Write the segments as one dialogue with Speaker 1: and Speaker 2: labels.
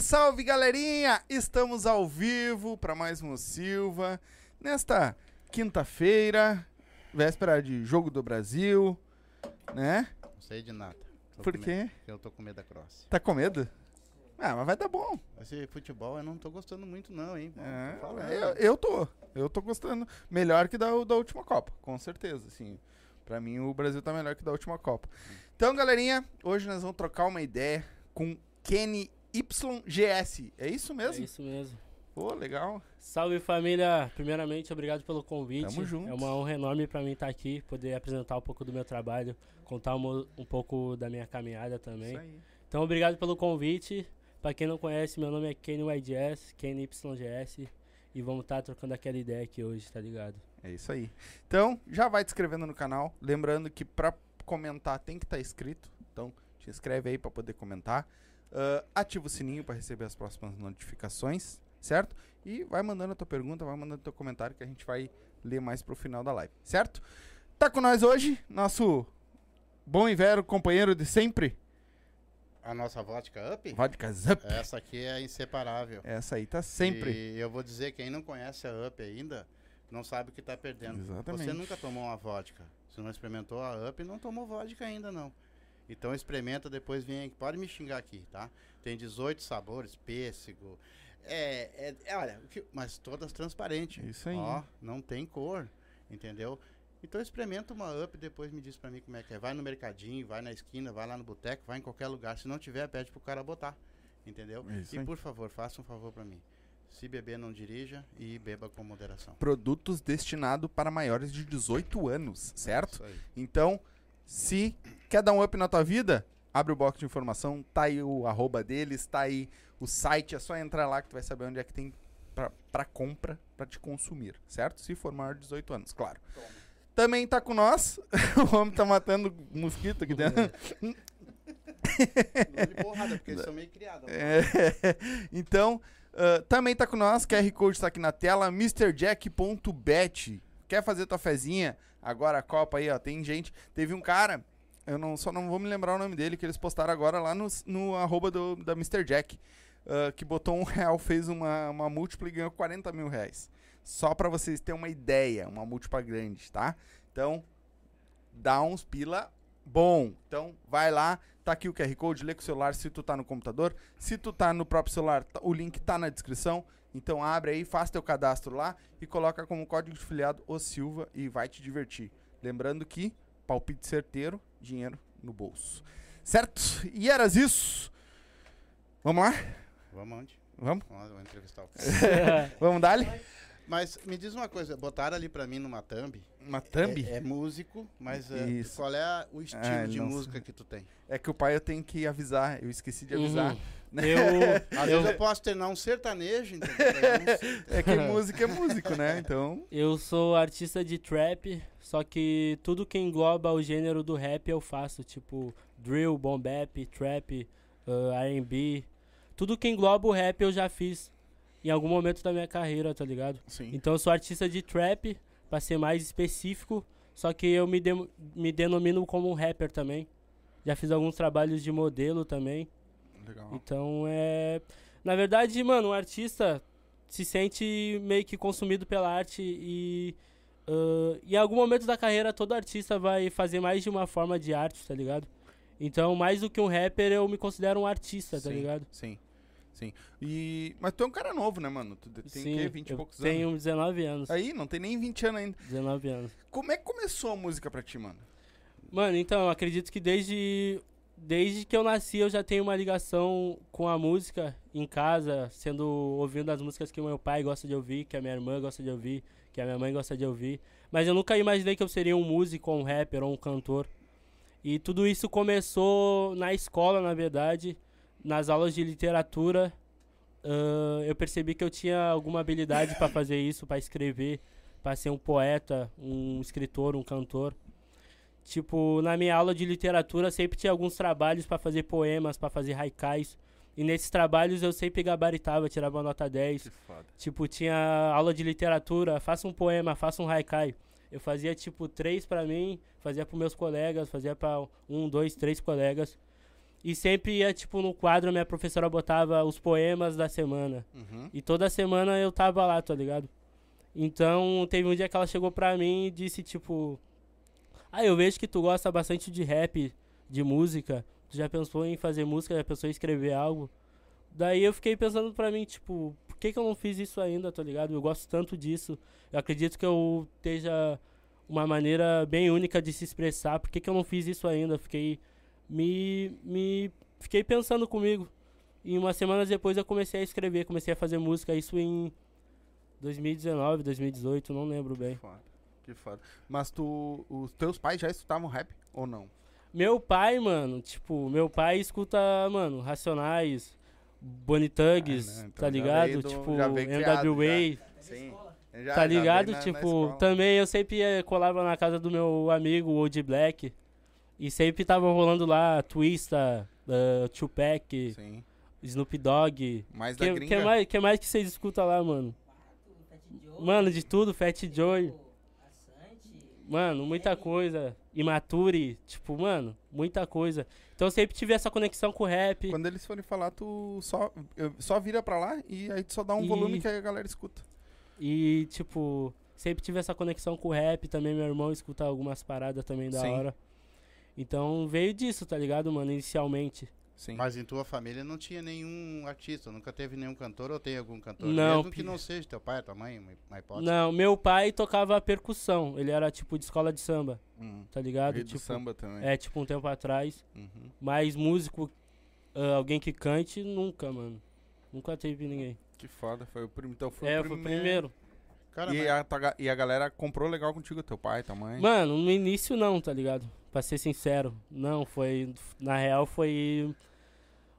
Speaker 1: Salve, salve, galerinha! Estamos ao vivo para mais um Silva nesta quinta-feira, véspera de Jogo do Brasil, né?
Speaker 2: Não sei de nada. Tô
Speaker 1: Por quê?
Speaker 2: medo, porque Eu tô com medo da cross.
Speaker 1: Tá com medo? Ah, mas vai dar bom.
Speaker 2: Esse futebol eu não tô gostando muito não, hein?
Speaker 1: É, eu, eu tô. Eu tô gostando. Melhor que da, da última Copa, com certeza. Assim, pra mim, o Brasil tá melhor que da última Copa. Então, galerinha, hoje nós vamos trocar uma ideia com Kenny YGS. É isso mesmo?
Speaker 3: É isso mesmo.
Speaker 1: Pô, legal.
Speaker 3: Salve família! Primeiramente, obrigado pelo convite.
Speaker 1: Tamo junto.
Speaker 3: É uma honra enorme pra mim estar aqui, poder apresentar um pouco do meu trabalho, contar um, um pouco da minha caminhada também.
Speaker 1: Isso aí.
Speaker 3: Então, obrigado pelo convite. Pra quem não conhece, meu nome é Kenny YGS, Kenny YGS, e vamos estar trocando aquela ideia aqui hoje, tá ligado?
Speaker 1: É isso aí. Então, já vai te inscrevendo no canal. Lembrando que pra comentar tem que estar inscrito. Então, te inscreve aí pra poder comentar. Ah, ativa o sininho pra receber as próximas notificações, certo? E vai mandando a tua pergunta, vai mandando teu comentário que a gente vai ler mais pro final da live, certo? Tá com nós hoje, nosso bom e velho companheiro de sempre,
Speaker 2: A nossa vodka up?
Speaker 1: Vodka Zup.
Speaker 2: Essa aqui é inseparável.
Speaker 1: Essa aí tá sempre.
Speaker 2: E eu vou dizer, quem não conhece a up ainda, não sabe o que tá perdendo.
Speaker 1: Exatamente.
Speaker 2: Você nunca tomou uma vodka. Se não experimentou a up, não tomou vodka ainda não. Então experimenta, depois vem aqui. Pode me xingar aqui, tá? Tem 18 sabores, pêssego. É, é, é, olha, mas todas transparentes.
Speaker 1: Isso aí.
Speaker 2: Ó, não tem cor, entendeu? Então experimenta uma up e depois me diz pra mim como é que é. Vai no mercadinho, vai na esquina, vai lá no boteco, vai em qualquer lugar. Se não tiver, pede pro cara botar, entendeu?
Speaker 1: Isso
Speaker 2: e
Speaker 1: aí.
Speaker 2: por favor, faça um favor pra mim. Se beber, não dirija e beba com moderação.
Speaker 1: Produtos destinados para maiores de 18 anos, certo? Então, se quer dar um up na tua vida, abre o box de informação, tá aí o arroba deles, tá aí o site, é só entrar lá que tu vai saber onde é que tem pra, pra compra, pra te consumir, certo? Se for maior de 18 anos, claro. Também tá com nós, o homem tá matando mosquito aqui dentro.
Speaker 2: De porrada, porque eles são meio criados.
Speaker 1: É, então, ah, também tá com nós, QR Code tá aqui na tela, MrJack.bet. Quer fazer tua fezinha? Agora a Copa aí, ó, tem gente. Teve um cara, eu não, só não vou me lembrar o nome dele, que eles postaram agora lá no, no arroba do, da Mr. Jack. ah, que botou um real, fez uma, uma múltipla e ganhou 40 mil reais. Só pra vocês terem uma ideia, uma múltipla grande, tá? Então, dá uns pila bom. Então, vai lá, tá aqui o QR Code, lê com o celular se tu tá no computador. Se tu tá no próprio celular, tá- o link tá na descrição. Então abre aí, faz teu cadastro lá e coloca como código de filiado o Silva e vai te divertir. Lembrando que palpite certeiro, dinheiro no bolso. Certo? E eras isso. Vamos lá?
Speaker 2: Vamos onde?
Speaker 1: Vamos?
Speaker 2: Vamos, entrevistar o cara.
Speaker 1: Vamos dar
Speaker 2: Mas me diz uma coisa, botaram ali pra mim numa thumb.
Speaker 1: Uma thumb?
Speaker 2: É, é músico, mas é, qual é a- o estilo
Speaker 1: Ah,
Speaker 2: de
Speaker 1: não
Speaker 2: música que tu tem?
Speaker 1: É que o pai eu tenho que avisar, eu esqueci de avisar.
Speaker 3: Uhum. Eu,
Speaker 2: Às vezes eu posso treinar um sertanejo, entendeu? Eu.
Speaker 1: É que música é músico, né? Então,
Speaker 3: eu sou artista de trap, só que tudo que engloba o gênero do rap eu faço, tipo drill, boom bap, trap, ah, R&B. Tudo que engloba o rap eu já fiz em algum momento da minha carreira, tá ligado?
Speaker 1: sim.
Speaker 3: Então eu sou artista de trap, pra ser mais específico, só que eu me, de- me denomino como um rapper também. Já fiz alguns trabalhos de modelo também.
Speaker 1: Legal.
Speaker 3: Então é. Na verdade, mano, um artista se sente meio que consumido pela arte e. ah, em algum momento da carreira, todo artista vai fazer mais de uma forma de arte, tá ligado? Então, mais do que um rapper, eu me considero um artista, tá
Speaker 1: Sim,
Speaker 3: ligado?
Speaker 1: Sim. Sim. E... Mas tu é um cara novo, né, mano? Tu tem
Speaker 3: Sim,
Speaker 1: que 20 e poucos
Speaker 3: tenho
Speaker 1: anos.
Speaker 3: 19 anos.
Speaker 1: Aí, não tem nem 20 anos ainda.
Speaker 3: 19 anos.
Speaker 1: Como é que começou a música pra ti, mano?
Speaker 3: Mano, então, acredito que desde, desde que eu nasci eu já tenho uma ligação com a música em casa, sendo ouvindo as músicas que meu pai gosta de ouvir, que a minha irmã gosta de ouvir, que a minha mãe gosta de ouvir. Mas eu nunca imaginei que eu seria um músico, um rapper ou um cantor. E tudo isso começou na escola, na verdade, nas aulas de literatura. Ahn, eu percebi que eu tinha alguma habilidade para fazer isso, para escrever, para ser um poeta, um escritor, um cantor. Tipo, na minha aula de literatura sempre tinha alguns trabalhos pra fazer poemas, pra fazer haikais. E nesses trabalhos eu sempre gabaritava, tirava uma nota 10.
Speaker 1: foda.
Speaker 3: Tipo, tinha aula de literatura, faça um poema, faça um haikai. Eu fazia tipo três pra mim, fazia pros meus colegas, fazia pra um, dois, três colegas. E sempre ia, tipo, no quadro, minha professora botava os poemas da semana.
Speaker 1: Uhum.
Speaker 3: E toda semana eu tava lá, tá ligado? Então, teve um dia que ela chegou pra mim e disse, tipo... Ah, eu vejo que tu gosta bastante de rap, de música. Tu já pensou em fazer música, já pensou em escrever algo? Daí eu fiquei pensando pra mim, tipo... Por que que eu não fiz isso ainda, tá ligado? Eu gosto tanto disso. Eu acredito que eu esteja uma maneira bem única de se expressar. Por que que eu não fiz isso ainda? Fiquei... Me... me fiquei pensando comigo. E umas semanas depois eu comecei a escrever, comecei a fazer música, isso em 2019, 2018, não lembro bem.
Speaker 1: foda. Que foda. Mas tu. Os teus pais já escutavam rap ou não?
Speaker 3: Meu pai, mano, tipo, meu pai escuta, mano, Racionais, Bonnie Tugs,
Speaker 1: Ah, então
Speaker 3: tá
Speaker 1: já
Speaker 3: ligado?
Speaker 1: do-
Speaker 3: tipo,
Speaker 1: já
Speaker 3: NWA,
Speaker 1: Sim.
Speaker 3: tá ligado? tipo, também eu sempre colava na casa do meu amigo, Old Black, e sempre tava rolando lá Twista, uh, Tupac,
Speaker 1: Sim.
Speaker 3: Snoop Dogg.
Speaker 1: Mais da
Speaker 3: Que,
Speaker 1: gringa.
Speaker 3: que, mais, que mais que vocês escutam lá, mano? Mano, de tudo, Fat Joy. Mano, muita coisa. Imature, tipo, mano, muita coisa. Então eu sempre tive essa conexão com o rap.
Speaker 1: Quando eles forem falar, tu só, só vira pra lá e aí tu só dá um
Speaker 3: E-
Speaker 1: volume que aí a galera escuta.
Speaker 3: E, tipo, sempre tive essa conexão com o rap. Também meu irmão escuta algumas paradas também da
Speaker 1: Sim.
Speaker 3: hora. Então veio disso, tá ligado, mano? Inicialmente.
Speaker 1: Sim.
Speaker 2: Mas em tua família não tinha nenhum artista, nunca teve nenhum cantor ou tem algum cantor?
Speaker 3: Não,
Speaker 2: Mesmo que não seja teu pai, tua mãe, uma, hipótese.
Speaker 3: Não, meu pai tocava percussão. Ele era, tipo, de escola de samba,
Speaker 1: Hum.
Speaker 3: tá ligado?
Speaker 1: Rei do
Speaker 3: Tipo,
Speaker 1: samba também.
Speaker 3: é, tipo, um tempo atrás.
Speaker 1: Uhum.
Speaker 3: Mas músico, ah, alguém que cante, nunca, mano. Nunca teve ninguém.
Speaker 1: Que foda. Foi o primeiro. Então foi
Speaker 3: é,
Speaker 1: o
Speaker 3: eu fui o
Speaker 1: primeiro.
Speaker 3: primeiro.
Speaker 2: Cara,
Speaker 1: E
Speaker 2: mas-
Speaker 1: a, e a galera comprou legal contigo, teu pai, tua mãe.
Speaker 3: Mano, no início não, tá ligado? Pra ser sincero. Não, foi. Na real foi.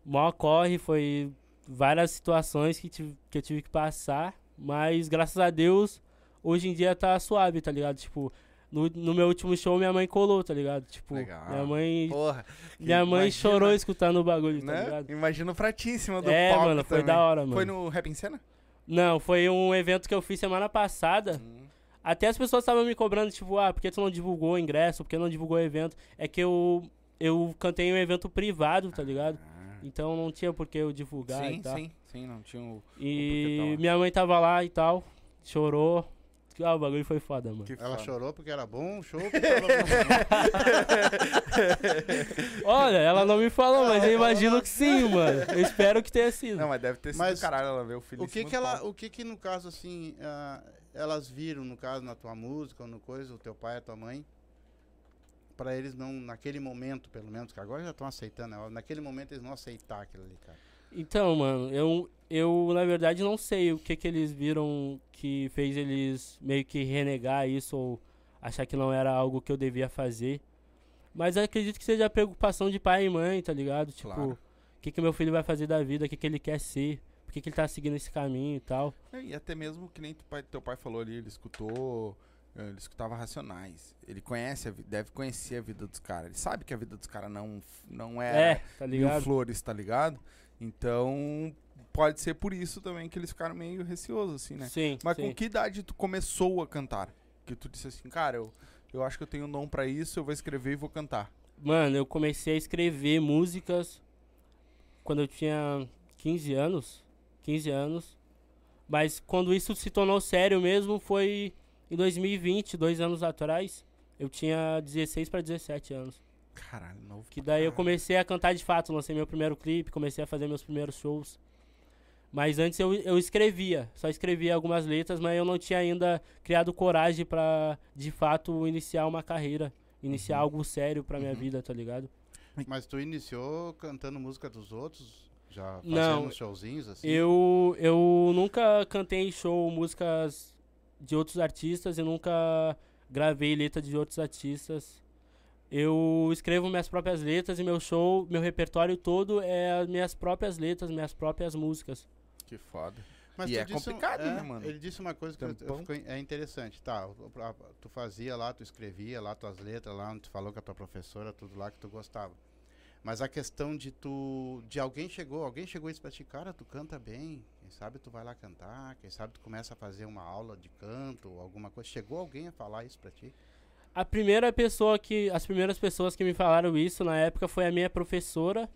Speaker 3: Mó corre, foi várias situações que, tive- que eu tive que passar. Mas graças a Deus, hoje em dia tá suave, tá ligado? Tipo, no, no meu último show minha mãe colou, tá ligado? Tipo,
Speaker 1: Legal.
Speaker 3: minha mãe.
Speaker 1: Porra.
Speaker 3: Minha mãe
Speaker 1: imagina,
Speaker 3: chorou escutando o bagulho, tá
Speaker 1: Né?
Speaker 3: ligado?
Speaker 1: Imagina o cima do
Speaker 3: É, mano, foi
Speaker 1: também.
Speaker 3: da hora, mano.
Speaker 1: Foi no Rap em Cena?
Speaker 3: Não, foi um evento que eu fiz semana passada.
Speaker 1: Hum.
Speaker 3: Até as pessoas estavam me cobrando, tipo, ah, por que tu não divulgou o ingresso? Por que não divulgou o evento? É que eu, eu cantei em um evento privado, tá ligado? Então não tinha por que eu divulgar
Speaker 1: Sim,
Speaker 3: e tal.
Speaker 1: sim, sim, não tinha o.
Speaker 3: E
Speaker 1: tá lá.
Speaker 3: minha mãe tava lá e tal, chorou. Ah, o bagulho foi foda, mano.
Speaker 1: Que
Speaker 2: Ela
Speaker 1: foda.
Speaker 2: chorou porque era bom o show?
Speaker 3: Olha, ela não me falou, mas eu imagino que sim, mano. Eu espero que tenha sido.
Speaker 1: Não, mas deve ter sido
Speaker 2: Mas
Speaker 1: caralho ela ver o filho
Speaker 2: o que que ela, o que que no caso assim, ah, elas viram no caso na tua música ou no coisa, o teu pai, a tua mãe, Pra eles não naquele momento, pelo menos, que agora já estão aceitando, né? naquele momento eles não aceitar aquilo ali, cara.
Speaker 3: Então, mano, eu, eu na verdade não sei o que que eles viram que fez eles meio que renegar isso ou achar que não era algo que eu devia fazer. Mas acredito que seja a preocupação de pai e mãe, tá ligado? Tipo,
Speaker 1: Claro.
Speaker 3: o que que meu filho vai fazer da vida, o que que ele quer ser, por que que ele tá seguindo esse caminho e tal.
Speaker 1: É, E até mesmo que nem teu pai, teu pai falou ali, ele escutou. Eh, Ele escutava Racionais. Ele conhece, a deve conhecer a vida dos caras. Ele sabe que a vida dos caras não, não é,
Speaker 3: É, tá
Speaker 1: mil flores, tá ligado? Então, pode ser por isso também que eles ficaram meio receosos, assim, né?
Speaker 3: Sim,
Speaker 1: Mas
Speaker 3: sim.
Speaker 1: com que idade tu começou a cantar? Que tu disse assim, cara, eu, eu acho que eu tenho um dom pra isso, eu vou escrever e vou cantar.
Speaker 3: Mano, eu comecei a escrever músicas quando eu tinha 15 anos. 15 anos. Mas quando isso se tornou sério mesmo foi em 2020, dois anos atrás. Eu tinha 16 para 17 anos.
Speaker 1: Caralho, novo.
Speaker 3: Que daí eu comecei a cantar de fato, lancei meu primeiro clipe, comecei a fazer meus primeiros shows. Mas antes eu, eu escrevia, só escrevia algumas letras, mas eu não tinha ainda criado coragem pra de fato iniciar uma carreira, iniciar
Speaker 1: Uhum.
Speaker 3: algo sério pra minha
Speaker 1: Uhum.
Speaker 3: vida, tá ligado?
Speaker 2: Mas tu iniciou cantando música dos outros? Já fazendo
Speaker 3: Não,
Speaker 2: uns showzinhos assim?
Speaker 3: Eu, eu nunca cantei em show músicas de outros artistas e nunca gravei letra de outros artistas. Eu escrevo minhas próprias letras e meu show, meu repertório todo é as minhas próprias letras, minhas próprias músicas.
Speaker 1: Que foda.
Speaker 2: Mas
Speaker 1: E é
Speaker 2: disse um-
Speaker 1: complicado,
Speaker 2: é,
Speaker 1: né, mano?
Speaker 2: Ele disse uma coisa que eu, eu fico- é interessante. Tá, tu fazia lá, tu escrevia lá tuas letras lá, onde tu falou com a tua professora, tudo lá que tu gostava. Mas a questão de tu. De alguém chegou, alguém chegou e disse pra ti, cara, tu canta bem. Quem sabe tu vai lá cantar, quem sabe tu começa a fazer uma aula de canto, alguma coisa. Chegou alguém a falar isso pra ti?
Speaker 3: A primeira pessoa que. As primeiras pessoas que me falaram isso na época foi a minha professora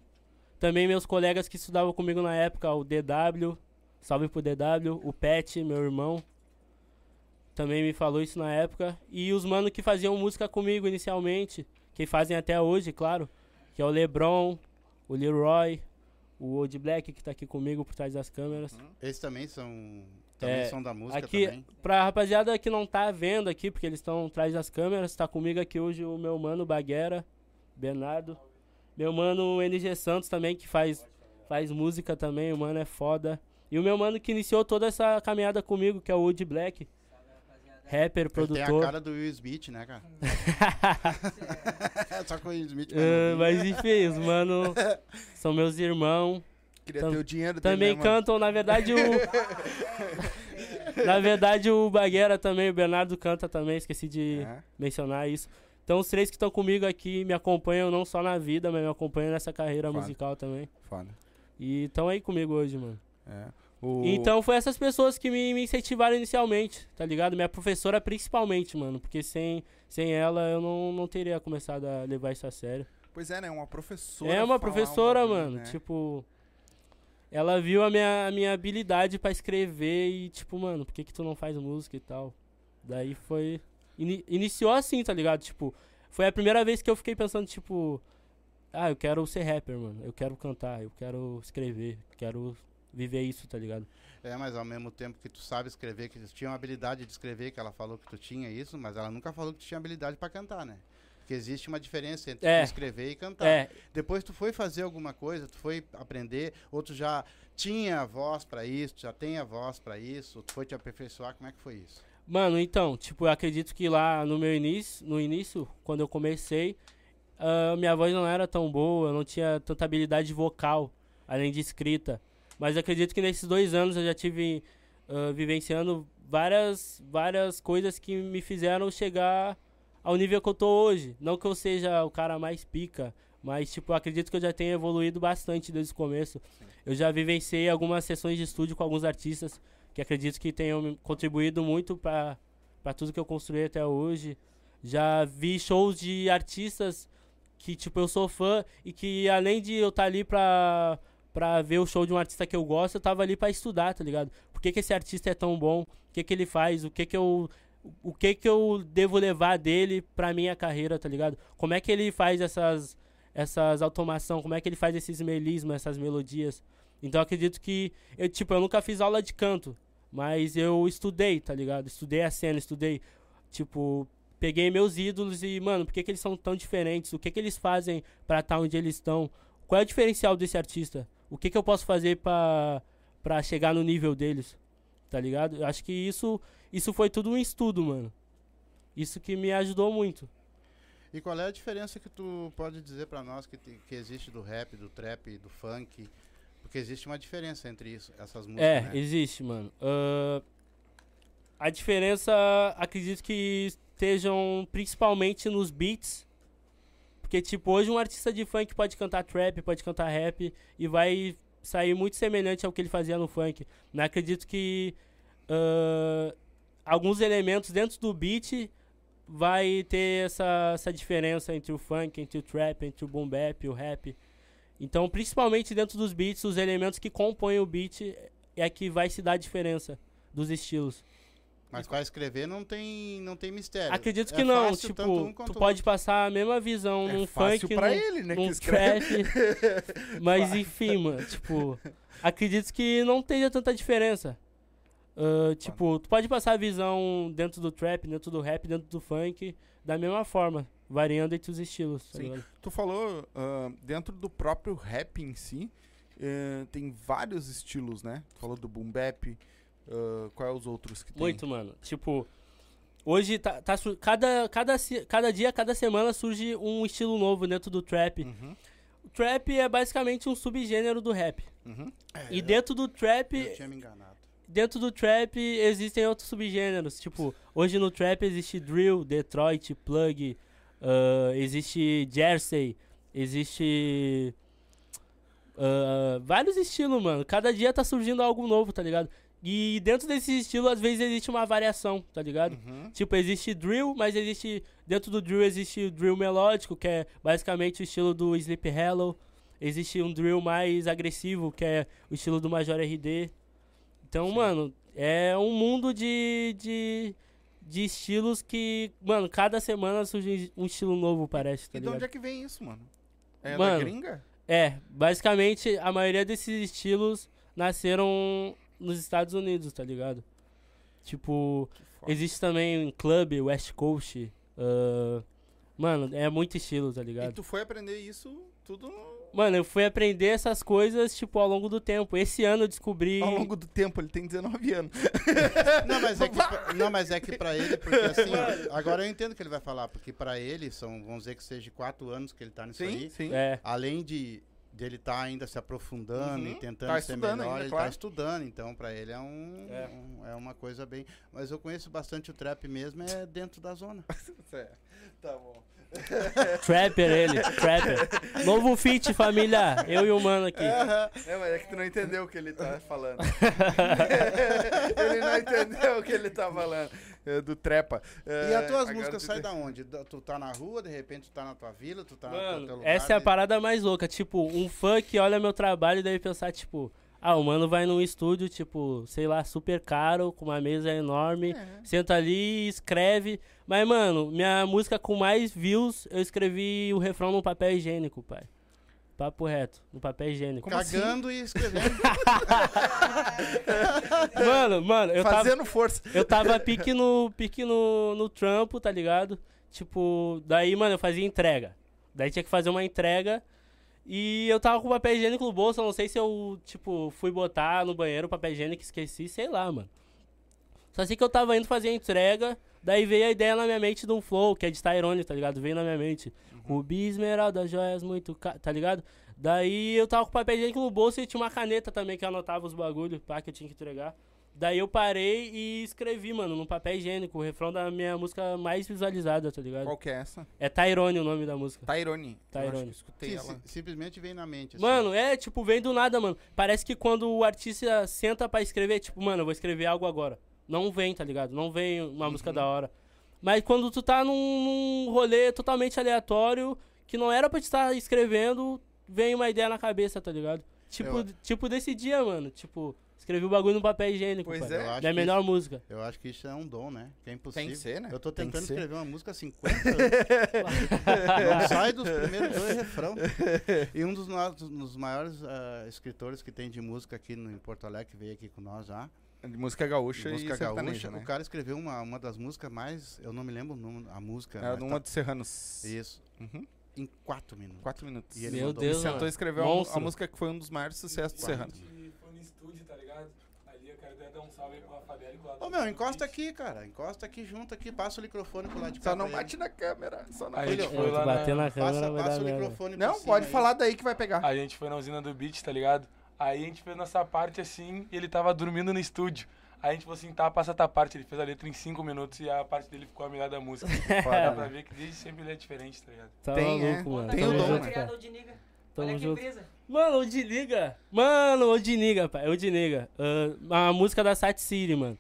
Speaker 3: Também meus colegas que estudavam comigo na época, o DW, salve pro DW, o Pet, meu irmão, também me falou isso na época. E os manos que faziam música comigo inicialmente, que fazem até hoje, claro, que é o Lebron, o Leroy, o Old Black que tá aqui comigo por trás das câmeras.
Speaker 2: Esses também são. Também
Speaker 3: É,
Speaker 2: são da música
Speaker 3: Aqui,
Speaker 2: também.
Speaker 3: pra rapaziada que não tá vendo aqui, porque eles estão atrás das câmeras, tá comigo aqui hoje o meu mano Baguera, Bernardo. Meu mano NG Santos também, que faz, faz música também, o mano é foda. E o meu mano que iniciou toda essa caminhada comigo, que é o Wood Black. Rapper,
Speaker 2: Ele tem a
Speaker 3: produtor.
Speaker 2: cara do Will Smith, né, cara? Só com o Will Smith. Mais
Speaker 3: mas enfim, os mano são meus irmãos.
Speaker 1: Queria
Speaker 3: Tam-
Speaker 1: ter o dinheiro dele,
Speaker 3: Também
Speaker 1: né,
Speaker 3: cantam, na verdade, o. na verdade, o Baguera também, o Bernardo canta também, esqueci de
Speaker 1: É.
Speaker 3: mencionar isso. Então, os três que estão comigo aqui me acompanham não só na vida, mas me acompanham nessa carreira
Speaker 1: Foda.
Speaker 3: musical também.
Speaker 1: Foda.
Speaker 3: E estão aí comigo hoje, mano.
Speaker 1: É. O...
Speaker 3: Então, foi essas pessoas que me, me incentivaram inicialmente, tá ligado? Minha professora principalmente, mano. Porque sem, sem ela eu não, não teria começado a levar isso a sério.
Speaker 1: Pois é, né? Uma professora.
Speaker 3: É uma
Speaker 1: um
Speaker 3: professora,
Speaker 1: bagulho,
Speaker 3: mano.
Speaker 1: né?
Speaker 3: Tipo. Ela viu a minha, a minha habilidade pra escrever e, tipo, mano, por que, que tu não faz música e tal? Daí foi. ini- iniciou assim, tá ligado? Tipo, foi a primeira vez que eu fiquei pensando, tipo. Ah, eu quero ser rapper, mano. Eu quero cantar, eu quero escrever, quero viver isso, tá ligado?
Speaker 2: É, mas ao mesmo tempo que tu sabe escrever, que tu tinha uma habilidade de escrever, que ela falou que tu tinha isso, mas ela nunca falou que tu tinha habilidade pra cantar, né? Porque existe uma diferença entre
Speaker 3: É.
Speaker 2: escrever e cantar.
Speaker 3: É,
Speaker 2: Depois tu foi fazer alguma coisa, tu foi aprender, ou tu já tinha a voz pra isso, já tem a voz pra isso, tu foi te aperfeiçoar, como é que foi isso?
Speaker 3: Mano, então, tipo, eu acredito que lá no meu início, no início, quando eu comecei, ah, minha voz não era tão boa, eu não tinha tanta habilidade vocal, além de escrita. Mas acredito que nesses dois anos eu já tive ah, vivenciando várias, várias coisas que me fizeram chegar ao nível que eu tô hoje. Não que eu seja o cara mais pica, mas, tipo, acredito que eu já tenho evoluído bastante desde o começo. Eu já vivenciei algumas sessões de estúdio com alguns artistas que acredito que tenham contribuído muito para tudo que eu construí até hoje. Já vi shows de artistas que, tipo, eu sou fã e que além de eu estar ali pra, pra ver o show de um artista que eu gosto, eu tava ali pra estudar, tá ligado? Por que, que esse artista é tão bom? O que, que ele faz? O que que eu. O que que eu devo levar dele pra minha carreira, tá ligado? Como é que ele faz essas essas automação, como é que ele faz esses melismas, essas melodias. Então acredito que eu tipo, eu nunca fiz aula de canto, mas eu estudei, tá ligado? Estudei a cena, estudei tipo, peguei meus ídolos e, mano, por que, que eles são tão diferentes? O que que eles fazem pra estar onde eles estão? Qual é o diferencial desse artista? O que que eu posso fazer para chegar no nível deles? Tá ligado? Eu acho que isso isso foi tudo um estudo, mano. Isso que me ajudou muito.
Speaker 2: E qual é a diferença que tu pode dizer pra nós que, te- que existe do rap, do trap, do funk? Porque existe uma diferença entre isso, essas músicas,
Speaker 3: É,
Speaker 2: né?
Speaker 3: existe, mano. Ahn, a diferença, acredito que estejam principalmente nos beats. Porque, tipo, hoje um artista de funk pode cantar trap, pode cantar rap e vai sair muito semelhante ao que ele fazia no funk. Não acredito que ahn, alguns elementos dentro do beat vai ter essa, essa diferença entre o funk, entre o trap, entre o boom bap, o rap. Então, principalmente dentro dos beats, os elementos que compõem o beat é que vai se dar a diferença dos estilos.
Speaker 2: Mas pra escrever não tem, não tem mistério.
Speaker 3: Acredito
Speaker 2: É
Speaker 3: que não,
Speaker 2: fácil
Speaker 3: tipo,
Speaker 2: um
Speaker 3: tu pode passar a mesma visão
Speaker 1: É
Speaker 3: num
Speaker 1: fácil
Speaker 3: funk,
Speaker 1: pra
Speaker 3: num,
Speaker 1: ele, né? Que
Speaker 3: num
Speaker 1: escreve.
Speaker 3: trap. Mas enfim, mano, tipo, acredito que não tenha tanta diferença. Ah, tipo, tu pode passar a visão dentro do trap, dentro do rap, dentro do funk, da mesma forma, variando entre os estilos. tá
Speaker 1: Sim. Tu falou ah, dentro do próprio rap em si, eh, tem vários estilos, né? Tu falou do boom bap, ah, qual é os outros que tem?
Speaker 3: Muito, mano. Tipo, hoje tá, tá su- cada, cada, cada dia, cada semana surge um estilo novo dentro do trap.
Speaker 2: Uhum,
Speaker 3: O trap é basicamente um subgênero do rap.
Speaker 2: uhum.
Speaker 3: E dentro do trap,
Speaker 2: Eu tinha me enganado.
Speaker 3: dentro do trap existem outros subgêneros. Tipo, hoje no trap existe drill, Detroit, plug, ah, existe Jersey, existe ah, vários estilos, mano. Cada dia tá surgindo algo novo, tá ligado? E dentro desse estilo, às vezes existe uma variação, tá ligado?
Speaker 2: Uhum.
Speaker 3: Tipo, existe drill, mas existe. Dentro do drill existe o drill melódico, que é basicamente o estilo do Sleep Hello. Existe um drill mais agressivo, que é o estilo do Major RD. Então, mano, é um mundo de, de, de estilos que, mano, cada semana surge um estilo novo, parece, tá
Speaker 1: E de
Speaker 3: ligado?
Speaker 1: onde é que vem isso, mano? É da
Speaker 3: Mano,
Speaker 1: gringa?
Speaker 3: É, basicamente a maioria desses estilos nasceram nos Estados Unidos, tá ligado? Tipo, existe também um clube, West Coast. ah, mano, é muito estilo, tá
Speaker 1: E
Speaker 3: ligado?
Speaker 1: tu foi aprender isso tudo no-
Speaker 3: Mano, eu fui aprender essas coisas, tipo, ao longo do tempo. Esse ano eu descobri.
Speaker 1: ao longo do tempo. Ele tem 19 anos.
Speaker 2: Não, mas é que, pra- não, mas é que pra ele, porque assim, agora eu entendo o que ele vai falar, porque pra ele são, vamos dizer que seja quatro anos que ele tá nisso
Speaker 1: Sim,
Speaker 2: aí,
Speaker 1: sim.
Speaker 3: É,
Speaker 2: além de dele estar ainda se aprofundando
Speaker 1: Uhum.
Speaker 2: e tentando
Speaker 1: Tá
Speaker 2: ser melhor,
Speaker 1: ainda,
Speaker 2: ele
Speaker 1: claro.
Speaker 2: tá estudando, então pra ele é um,
Speaker 3: É.
Speaker 2: um- é uma coisa bem, mas eu conheço bastante o trap mesmo é dentro da zona.
Speaker 1: Certo. Tá bom.
Speaker 3: Trapper ele, Trapper. Novo feat, família. Eu e o mano aqui.
Speaker 1: É, mas é que tu não entendeu o que ele tá falando. ele não entendeu o que ele tá falando. É, do trepa.
Speaker 2: E as tuas músicas saem da onde? Tu tá na rua, de repente tu tá na tua vila, tu tá no
Speaker 3: Mano,
Speaker 2: teu lugar.
Speaker 3: essa é a
Speaker 2: de-
Speaker 3: parada mais louca. Tipo, um fã que olha meu trabalho e deve pensar, tipo, ah, o mano vai num estúdio, tipo, sei lá, super caro, com uma mesa enorme,
Speaker 1: É.
Speaker 3: senta ali, escreve. Mas, mano, minha música com mais views, eu escrevi o refrão no papel higiênico, pai. Papo reto, no papel higiênico.
Speaker 1: Como assim?
Speaker 2: Cagando e escrevendo.
Speaker 3: Mano, mano, eu tava.
Speaker 1: Fazendo força.
Speaker 3: Eu tava pique no, pique no, no trampo, tá ligado? Tipo, daí, mano, eu fazia entrega. Daí tinha que fazer uma entrega. E eu tava com papel higiênico no bolso, eu não sei se eu, tipo, fui botar no banheiro o papel higiênico e esqueci, sei lá, mano. Só sei que eu tava indo fazer a entrega, daí veio a ideia na minha mente de um flow, que é de Tyrone, tá ligado? Veio na minha mente. Rubi, esmeralda, joias muito ca... tá ligado? Daí eu tava com o papel higiênico no bolso e tinha uma caneta também que anotava os bagulhos, pá, que eu tinha que entregar. Daí eu parei e escrevi, mano, no papel higiênico, o refrão da minha música mais visualizada, tá ligado?
Speaker 1: Qual que é essa?
Speaker 3: É Tyrone o nome da música.
Speaker 1: Tairone. Eu acho
Speaker 3: Tyrone.
Speaker 1: que escutei
Speaker 2: Sim,
Speaker 1: ela.
Speaker 2: si- simplesmente vem na mente. assim.
Speaker 3: Mano, é, tipo, vem do nada, mano. Parece que quando o artista senta pra escrever, tipo, mano, eu vou escrever algo agora. Não vem, tá ligado? Não vem uma música da hora. Mas quando tu tá num, num rolê totalmente aleatório, que não era pra te estar escrevendo, vem uma ideia na cabeça, tá ligado? Tipo,
Speaker 2: Eu-
Speaker 3: tipo desse dia, mano. Tipo, escrevi o bagulho no papel higiênico,
Speaker 1: Pois
Speaker 3: pai.
Speaker 1: é.
Speaker 3: Da
Speaker 2: que
Speaker 3: melhor música.
Speaker 2: Eu acho que isso é um dom, né? Que é impossível.
Speaker 1: Tem que ser, né?
Speaker 2: Eu tô tentando escrever uma música há 50 anos. Não sai dos primeiros dois refrão. E um dos, no- dos maiores ah, escritores que tem de música aqui no, em Porto Alegre, que veio aqui com nós já.
Speaker 1: De música gaúcha
Speaker 2: música
Speaker 1: e sertaneja,
Speaker 2: gaúcha.
Speaker 1: né?
Speaker 2: O cara escreveu uma, uma das músicas mais. Eu não me lembro o nome, a música.
Speaker 1: É
Speaker 2: mas
Speaker 1: uma
Speaker 2: tá-
Speaker 1: dos Serranos.
Speaker 2: Isso.
Speaker 1: Uhum.
Speaker 2: Em quatro minutos.
Speaker 1: Quatro minutos.
Speaker 2: E ele
Speaker 3: Meu
Speaker 2: mandou
Speaker 3: Deus,
Speaker 1: Ele sentou e escreveu a, a música que foi um dos maiores sucessos do Serrano.
Speaker 4: Foi no estúdio, tá ligado? Ali eu quero até dar um salve aí pro Rafael e pro
Speaker 2: Ô meu, encosta aqui, cara. Encosta aqui junto aqui. Passa o microfone pro lado de cá.
Speaker 1: Só não bate na câmera. Só não
Speaker 4: A
Speaker 1: bate.
Speaker 4: gente
Speaker 3: É,
Speaker 4: foi lá
Speaker 3: bater
Speaker 4: na...
Speaker 3: na câmera
Speaker 2: Passa, passa o microfone
Speaker 1: Não, pode
Speaker 2: aí.
Speaker 1: falar daí que vai pegar.
Speaker 4: A gente foi na usina do beat, tá ligado? Aí a gente fez nossa parte assim e ele tava dormindo no estúdio. Aí a gente falou assim, tá, passa a tua parte. Ele fez a letra em 5 minutos e a parte dele ficou a melhor da música. Dá pra ver que desde sempre ele é diferente, tá ligado?
Speaker 3: Tá
Speaker 1: Tem, é.
Speaker 3: maluco, mano.
Speaker 1: Tem
Speaker 3: Tamo
Speaker 1: o dom,
Speaker 5: de Niga.
Speaker 3: Tamo
Speaker 5: Olha que
Speaker 3: junto. Mano, o Diniga. Mano, o Diniga, pai. O Diniga. Ah, a música da Sat City, mano.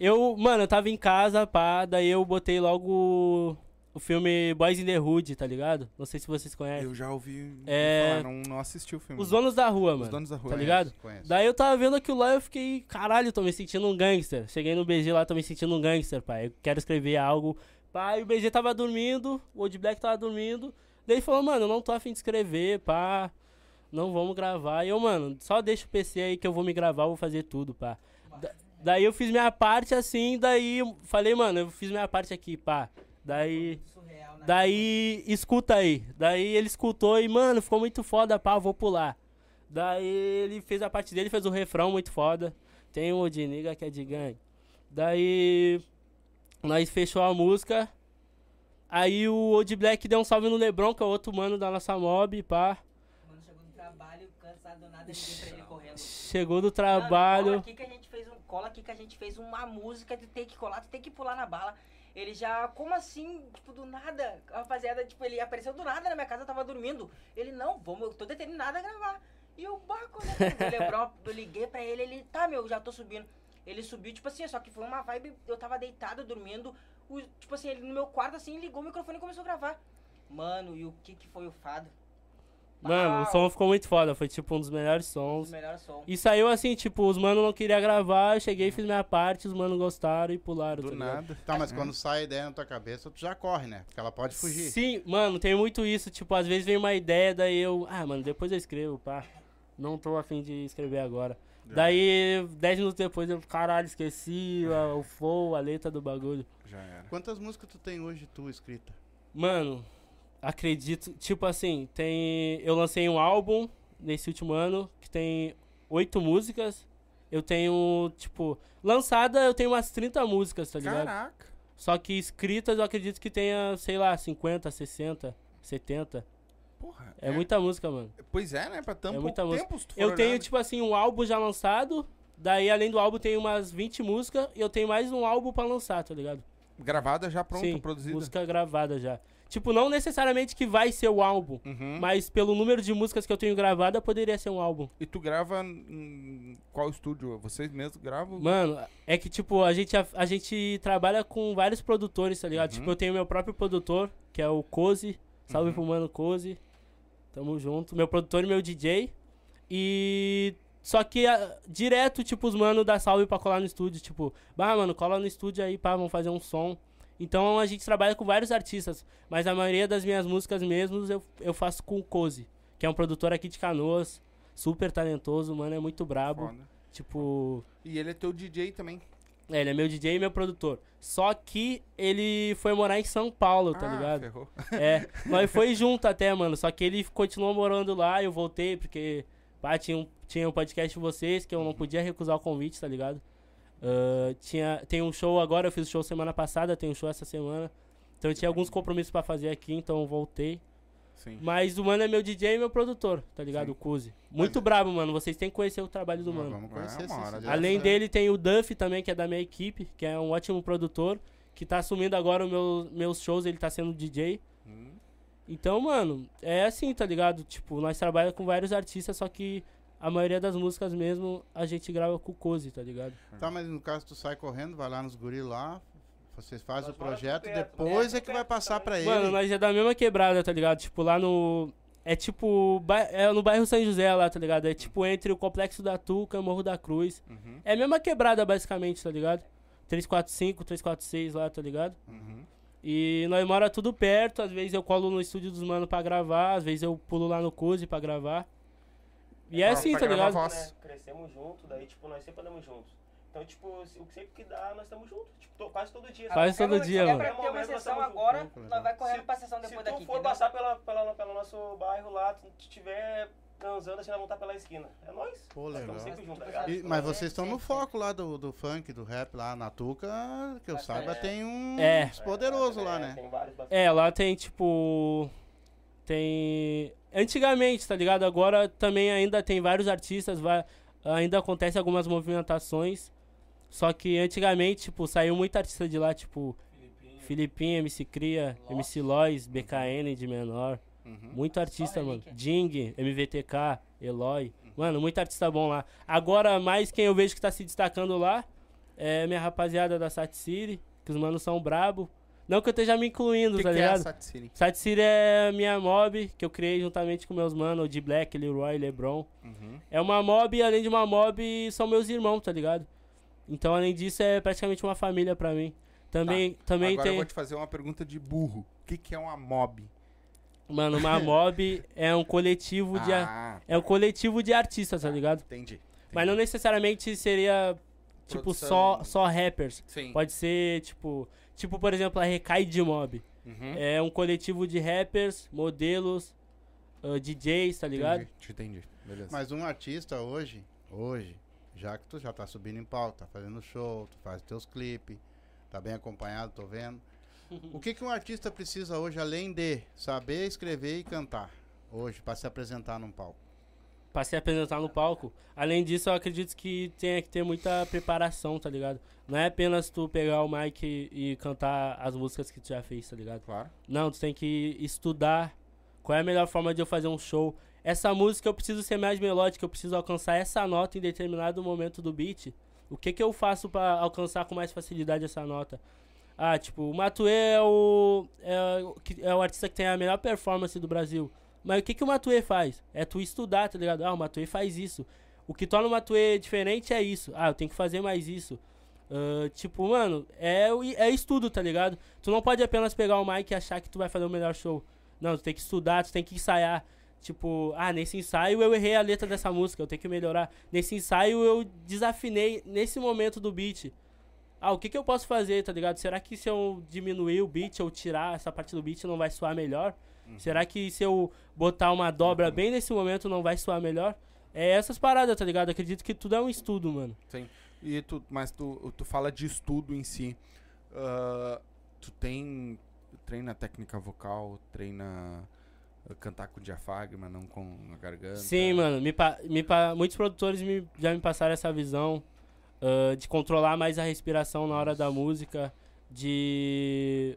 Speaker 3: Eu, mano, eu tava em casa, pá, daí eu botei logo o filme Boys in the Hood, tá ligado? Não sei se vocês conhecem.
Speaker 1: Eu já ouvi
Speaker 3: É.
Speaker 1: falar, não, não assisti o filme.
Speaker 3: Os Donos da Rua, mano.
Speaker 1: Os donos da rua.
Speaker 3: Tá
Speaker 1: é.
Speaker 3: ligado?
Speaker 2: Conheço.
Speaker 3: Daí eu tava vendo aquilo lá e eu fiquei, caralho, tô me sentindo um gangster. Cheguei no BG lá, tô me sentindo um gangster, pai. Eu quero escrever algo. Pai, o BG tava dormindo, o Old Black tava dormindo. Daí ele falou, mano, eu não tô afim de escrever, pá. Não vamos gravar. E eu, mano, só deixa o PC aí que eu vou me gravar, eu vou fazer tudo, pá. Da- daí eu fiz minha parte assim, daí falei, mano, eu fiz minha parte aqui, pá. Daí.
Speaker 5: Surreal, né?
Speaker 3: Daí, escuta aí. Daí ele escutou e, mano, ficou muito foda, pá, vou pular. Daí ele fez a parte dele, fez o refrão muito foda. Tem o Odiniga que é de gangue. Daí, nós fechou a música. Aí o Old Black deu um salve no Lebron, que é o outro mano da nossa mob, pá.
Speaker 5: Mano, chegou do trabalho, cansado do nada, liguei pra ele correndo.
Speaker 3: Chegou do
Speaker 5: Mano, cola
Speaker 3: trabalho.
Speaker 5: aqui que a gente fez um, cola aqui que a gente fez uma música, tu tem que colar, tu tem que pular na bala. Ele já, como assim? Tipo, do nada, a rapaziada, tipo, ele apareceu do nada na minha casa, eu tava dormindo. Ele, não, vamos, eu tô determinado a gravar. E o Baco, né? O Lebron, eu liguei pra ele, ele, tá, meu, já tô subindo. Ele subiu, tipo assim, só que foi uma vibe, eu tava deitado, dormindo. O, tipo assim, ele no meu quarto, assim, ligou o microfone e começou a gravar. Mano, e o que que foi o fado?
Speaker 3: Mano, o som ficou muito foda. Foi tipo um dos melhores sons.
Speaker 5: melhores som.
Speaker 3: E saiu assim, tipo, os manos não queriam gravar, eu cheguei, fiz minha parte, os manos gostaram e pularam.
Speaker 1: Do
Speaker 3: tá ligado?
Speaker 1: nada.
Speaker 2: Tá, mas quando sai a ideia na tua cabeça, tu já corre, né? Porque ela pode fugir.
Speaker 3: Sim, mano, tem muito isso. Tipo, às vezes vem uma ideia, daí eu. Ah, mano, depois eu escrevo, pá. Não tô afim de escrever agora. Daí, 10 minutos depois, eu, caralho, esqueci o flow, a letra do bagulho.
Speaker 1: Já era.
Speaker 2: Quantas músicas tu tem hoje, tu, escrita?
Speaker 3: Mano, acredito. Tipo assim, tem. Eu lancei um álbum nesse último ano que tem oito músicas. Eu tenho, tipo. Lançada eu tenho umas 30 músicas, tá ligado?
Speaker 1: Caraca.
Speaker 3: Só que escritas eu acredito que tenha, sei lá, 50, 60, 70.
Speaker 1: Porra.
Speaker 3: É, muita música, mano.
Speaker 1: Pois é, né? Pra tão
Speaker 3: É muita música.
Speaker 1: tempo, for
Speaker 3: Eu tenho,
Speaker 1: olhar,
Speaker 3: tipo assim, um álbum já lançado. Daí, além do álbum, tem umas 20 músicas. E eu tenho mais um álbum pra lançar, tá ligado?
Speaker 1: Gravada já pronta,
Speaker 3: Sim,
Speaker 1: produzida.
Speaker 3: música gravada já. Tipo, não necessariamente que vai ser o álbum.
Speaker 1: Uhum.
Speaker 3: Mas pelo número de músicas que eu tenho gravada, poderia ser um álbum.
Speaker 1: E tu grava em qual estúdio? Vocês mesmos gravam?
Speaker 3: Mano, é que, tipo, a gente, a, a gente trabalha com vários produtores, tá ligado?
Speaker 1: Uhum.
Speaker 3: Tipo, eu tenho meu próprio produtor, que é o Cozy. Salve
Speaker 1: Uhum.
Speaker 3: pro mano Cozy. Tamo junto. Meu produtor e meu DJ. E. Só que a- direto, tipo, os mano dá salve pra colar no estúdio. Tipo, bah, mano, cola no estúdio aí, pá, vamos fazer um som. Então a gente trabalha com vários artistas. Mas a maioria das minhas músicas mesmo eu, eu faço com o Cozy, que é um produtor aqui de canoas. Super talentoso, mano, é muito brabo.
Speaker 1: Foda.
Speaker 3: Tipo.
Speaker 1: E ele é teu DJ também.
Speaker 3: É, ele é meu DJ e meu produtor. Só que ele foi morar em São Paulo, tá
Speaker 1: ah,
Speaker 3: ligado?
Speaker 1: ferrou.
Speaker 3: É, nós foi junto até, mano. Só que ele continuou morando lá, eu voltei, porque pá, tinha um, tinha um podcast de vocês que eu não podia recusar o convite, tá ligado? Ah, tinha, tem um show agora, eu fiz o show semana passada, tem um show essa semana. Então eu tinha alguns compromissos pra fazer aqui, então eu voltei.
Speaker 1: Sim.
Speaker 3: Mas o mano é meu DJ e meu produtor, tá ligado?
Speaker 1: Sim.
Speaker 3: O Kuzi. Muito brabo, mano. Vocês têm que conhecer o trabalho do
Speaker 2: Nós
Speaker 3: mano.
Speaker 2: Vamos
Speaker 1: É,
Speaker 2: conhecer
Speaker 1: hora.
Speaker 2: Deus
Speaker 3: Além dele tem o Duff também, que é da minha equipe, que é um ótimo produtor, que tá assumindo agora os meu, meus shows, ele tá sendo DJ.
Speaker 1: Hum.
Speaker 3: Então, mano, é assim, tá ligado? Tipo, nós trabalhamos com vários artistas, só que a maioria das músicas mesmo a gente grava com o Cozy, tá ligado?
Speaker 2: Tá, mas no caso tu sai correndo, vai lá nos guri lá, vocês fazem o projeto,
Speaker 6: perto,
Speaker 2: depois
Speaker 6: né?
Speaker 2: é que vai passar pra ele.
Speaker 3: Mano, nós é da mesma quebrada, tá ligado? Tipo, lá no. É tipo. É no bairro São José lá, tá ligado? É tipo entre o Complexo da Tuca e o Morro da Cruz.
Speaker 1: Uhum.
Speaker 3: É a mesma quebrada, basicamente, tá ligado? 345, 346 lá, tá ligado?
Speaker 1: Uhum.
Speaker 3: E nós mora tudo perto, às vezes eu colo no estúdio dos mano pra gravar, às vezes eu pulo lá no Cozy pra gravar. E é assim, tá ligado?
Speaker 1: voz.
Speaker 6: né? Crescemos juntos, daí, tipo, nós sempre andamos juntos. Então, tipo, se- o que sempre que dá, nós estamos juntos. Tipo, to- quase todo dia.
Speaker 3: Quase todo dia, mano.
Speaker 5: É pra ter uma sessão agora, nós vai correndo
Speaker 6: Se-
Speaker 5: pra sessão
Speaker 6: Se
Speaker 5: depois
Speaker 6: tu
Speaker 5: daqui,
Speaker 6: for
Speaker 5: entendeu?
Speaker 6: passar pela, pela, pelo nosso bairro lá, tu estiver transando, assim, nós vamos estar pela esquina. É nóis.
Speaker 2: Pô,
Speaker 6: Nós
Speaker 2: legal.
Speaker 6: estamos sempre juntos, tá
Speaker 5: E-
Speaker 6: ligado?
Speaker 2: E- mas vocês estão no foco lá do, do funk, do rap lá na Tuca, que eu saiba, tem um
Speaker 3: É.
Speaker 2: poderoso lá,
Speaker 6: É,
Speaker 2: né?
Speaker 6: Tem vários bastante.
Speaker 3: É, lá tem tipo. Tem. Antigamente, tá ligado? Agora também ainda tem vários artistas, vai... ainda acontece algumas movimentações. Só que antigamente, tipo, saiu muito artista de lá, tipo, Filipinho, MC Cria, MC Lois, BKN de menor.
Speaker 1: Uhum.
Speaker 3: Muito artista, mano. Ding, MVTK, Eloy. Mano, muito artista bom lá. Agora, mais quem eu vejo que tá se destacando lá é minha rapaziada da Sat City, que os manos são brabo. Não que eu esteja me incluindo,
Speaker 1: que,
Speaker 3: tá
Speaker 1: que é
Speaker 3: ligado?
Speaker 1: Sat City?
Speaker 3: Sat City é minha mob, que eu criei juntamente com meus manos, o D Black, Leroy, Lebron.
Speaker 1: Uhum.
Speaker 3: É uma mob, além de uma mob, são meus irmãos, tá ligado? Então, além disso, é praticamente uma família pra mim. Também, também
Speaker 1: Agora eu
Speaker 3: tem.
Speaker 1: vou te fazer uma pergunta de burro. O que, que é uma mob?
Speaker 3: Mano, uma mob é um coletivo de. a-
Speaker 1: Ah,
Speaker 3: É um coletivo de artistas, tá ligado?
Speaker 1: entendi.
Speaker 3: Mas não necessariamente seria, tipo,
Speaker 1: Produção.
Speaker 3: só, só rappers.
Speaker 1: Sim.
Speaker 3: Pode ser, tipo... Tipo, por exemplo, a Recai de Mob.
Speaker 1: Uhum.
Speaker 3: É um coletivo de rappers, modelos, ah, DJs, tá ligado?
Speaker 1: Entendi, te entendi. Beleza.
Speaker 2: Mas um artista hoje, hoje, já que tu já tá subindo em pauta, tá fazendo show, tu faz teus clipes, tá bem acompanhado, tô vendo. O que que um artista precisa hoje, além de saber escrever e cantar, hoje, pra se apresentar num palco?
Speaker 3: Pra se apresentar no palco. Além disso, eu acredito que tenha que ter muita preparação, tá ligado? Não é apenas tu pegar o mic e, e cantar as músicas que tu já fez, tá ligado?
Speaker 1: Claro.
Speaker 3: Não, tu tem que estudar qual é a melhor forma de eu fazer um show. Essa música eu preciso ser mais melódica, eu preciso alcançar essa nota em determinado momento do beat. O que que eu faço pra alcançar com mais facilidade essa nota? Ah, tipo, o Matuê é o, é, é o artista que tem a melhor performance do Brasil. Mas o que, que o Matue faz? É tu estudar, tá ligado? Ah, o Matue faz isso. O que torna o Matue diferente é isso. Ah, eu tenho que fazer mais isso. Ah, tipo, mano, é, é estudo, tá ligado? Tu não pode apenas pegar o mic e achar que tu vai fazer o melhor show. Não, tu tem que estudar, tu tem que ensaiar. Tipo, ah, nesse ensaio eu errei a letra dessa música, eu tenho que melhorar. Nesse ensaio eu desafinei nesse momento do beat. Ah, o que, que eu posso fazer, tá ligado? Será que se eu diminuir o beat ou tirar essa parte do beat não vai soar melhor? Será que se eu botar uma dobra bem nesse momento não vai soar melhor? É essas paradas, tá ligado? Acredito que tudo é um estudo, mano.
Speaker 1: Sim. E tu, mas tu, tu fala de estudo em si. Ah, tu tem. Treina técnica vocal, treina ah, cantar com diafragma, não com a garganta.
Speaker 3: Sim, mano. Me pa- me pa- muitos produtores me- já me passaram essa visão ah, de controlar mais a respiração na hora da música, de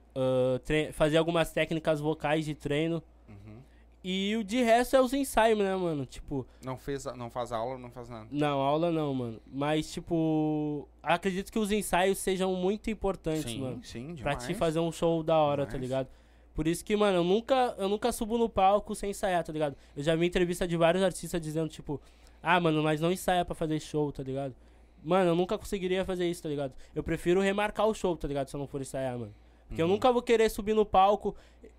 Speaker 3: tre- fazer algumas técnicas vocais de treino.
Speaker 1: Uhum.
Speaker 3: E o de resto é os ensaios, né, mano? Tipo,
Speaker 1: Não, fez, não faz aula, não faz nada.
Speaker 3: não, aula não, mano. Mas, tipo, acredito que os ensaios sejam muito importantes,
Speaker 1: sim,
Speaker 3: mano.
Speaker 1: sim,
Speaker 3: Pra
Speaker 1: demais.
Speaker 3: te fazer um show da hora, tá
Speaker 1: Demais.
Speaker 3: ligado? Por isso que, mano, eu nunca, eu nunca subo no palco sem ensaiar, tá ligado? Eu já vi entrevista de vários artistas dizendo, tipo, ah, mano, mas não ensaia pra fazer show, tá ligado? Mano, eu nunca conseguiria fazer isso, tá ligado? Eu prefiro remarcar o show, tá ligado? Se eu não for ensaiar, mano. Porque eu
Speaker 1: Uhum.
Speaker 3: nunca vou querer subir no palco.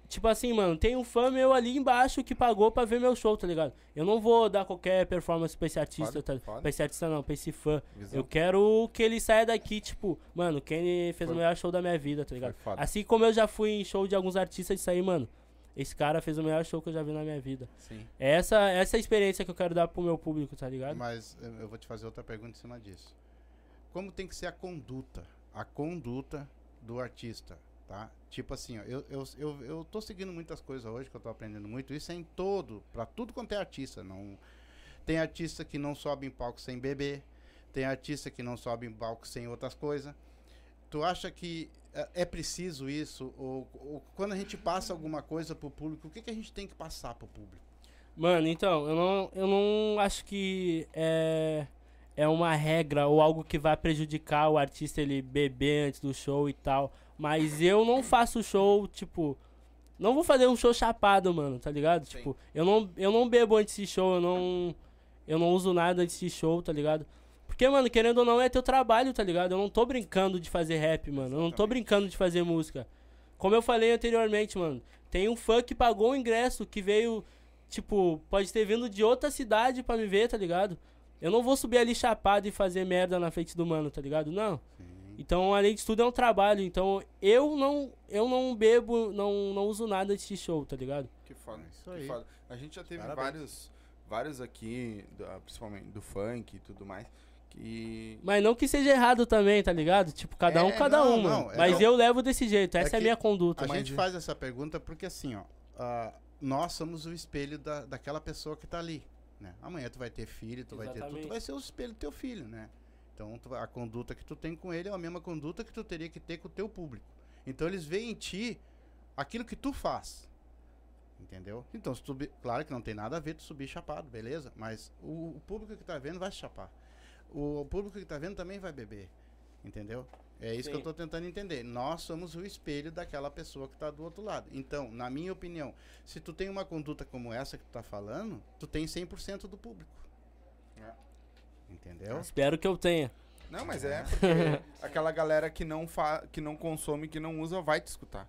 Speaker 3: Tipo assim, mano, tem um fã meu ali embaixo que pagou pra ver meu show, tá ligado? Eu não vou dar qualquer performance pra esse artista,
Speaker 1: Foda,
Speaker 3: tá?
Speaker 1: foda.
Speaker 3: Pra esse artista não, pra esse fã.
Speaker 1: Visão.
Speaker 3: Eu quero que ele saia daqui, tipo, mano, quem fez
Speaker 1: Foi-
Speaker 3: o melhor show da minha vida, tá ligado? Assim como eu já fui em show de alguns artistas e saí, mano, esse cara fez o melhor show que eu já vi na minha vida.
Speaker 1: Sim.
Speaker 3: É essa, essa é a experiência que eu quero dar pro meu público, tá ligado?
Speaker 2: Mas eu vou te fazer outra pergunta em cima disso. Como tem que ser a conduta? A conduta do artista, tá? Tipo assim, ó, eu, eu, eu, eu tô seguindo muitas coisas hoje que eu tô aprendendo muito. Isso é em todo, pra tudo quanto é artista. Não, tem artista que não sobe em palco sem beber. Tem artista que não sobe em palco sem outras coisas. Tu acha que é, é preciso isso? Ou, ou quando a gente passa alguma coisa pro público, o que, que a gente tem que passar pro público?
Speaker 3: Mano, então, eu não, eu não acho que é, é uma regra ou algo que vai prejudicar o artista ele beber antes do show e tal. Mas eu não faço show, tipo. Não vou fazer um show chapado, mano, tá ligado?
Speaker 1: Sim.
Speaker 3: Tipo, eu não, eu não bebo antes de show, eu não. Eu não uso nada antes de show, tá ligado? Porque, mano, querendo ou não, é teu trabalho, tá ligado? Eu não tô brincando de fazer rap, mano. Eu não tô
Speaker 1: Exatamente.
Speaker 3: brincando de fazer música. Como eu falei anteriormente, mano. Tem um fã que pagou o ingresso, que veio, tipo, pode ter vindo de outra cidade pra me ver, tá ligado? Eu não vou subir ali chapado e fazer merda na frente do mano, tá ligado? Não. Então, além de tudo, é um trabalho. Então, eu não, eu não bebo, não, não uso nada de show, tá ligado?
Speaker 1: Que foda.
Speaker 2: É isso
Speaker 1: que
Speaker 2: aí.
Speaker 1: foda. A gente já teve
Speaker 2: Parabéns.
Speaker 1: vários, vários aqui, do- ah, principalmente do funk e tudo mais, que...
Speaker 3: Mas não que seja errado também, tá ligado? Tipo, cada um,
Speaker 2: É,
Speaker 3: cada
Speaker 2: não,
Speaker 3: um, mano.
Speaker 2: não, é
Speaker 3: Mas
Speaker 2: não.
Speaker 3: eu levo desse jeito, essa é,
Speaker 2: que
Speaker 3: a minha conduta.
Speaker 2: A
Speaker 1: Mas
Speaker 2: gente
Speaker 1: de-
Speaker 2: faz essa pergunta porque assim, ó, ah, nós somos o espelho da, daquela pessoa que tá ali, né? Amanhã tu vai ter filho, tu vai ter tudo,
Speaker 3: Exatamente.
Speaker 2: tu vai ser o espelho do teu filho, né? Então tu a conduta que tu tem com ele é a mesma conduta que tu teria que ter com o teu público. Então eles veem em ti aquilo que tu faz. Entendeu? Então, se tu, claro que não tem nada a ver tu subir chapado, beleza? Mas o, o público que tá vendo vai se chapar. O, público que tá vendo também vai beber. Entendeu? É isso que eu
Speaker 3: Sim.
Speaker 2: tô tentando entender. Nós somos o espelho daquela pessoa que tá do outro lado. Então, na minha opinião, se tu tem uma conduta como essa que tu tá falando, tu tem 100% do público.
Speaker 1: É.
Speaker 2: Entendeu?
Speaker 3: Espero que eu tenha.
Speaker 1: Não, mas é porque aquela galera que não, fa... que não consome, que não usa, vai te escutar.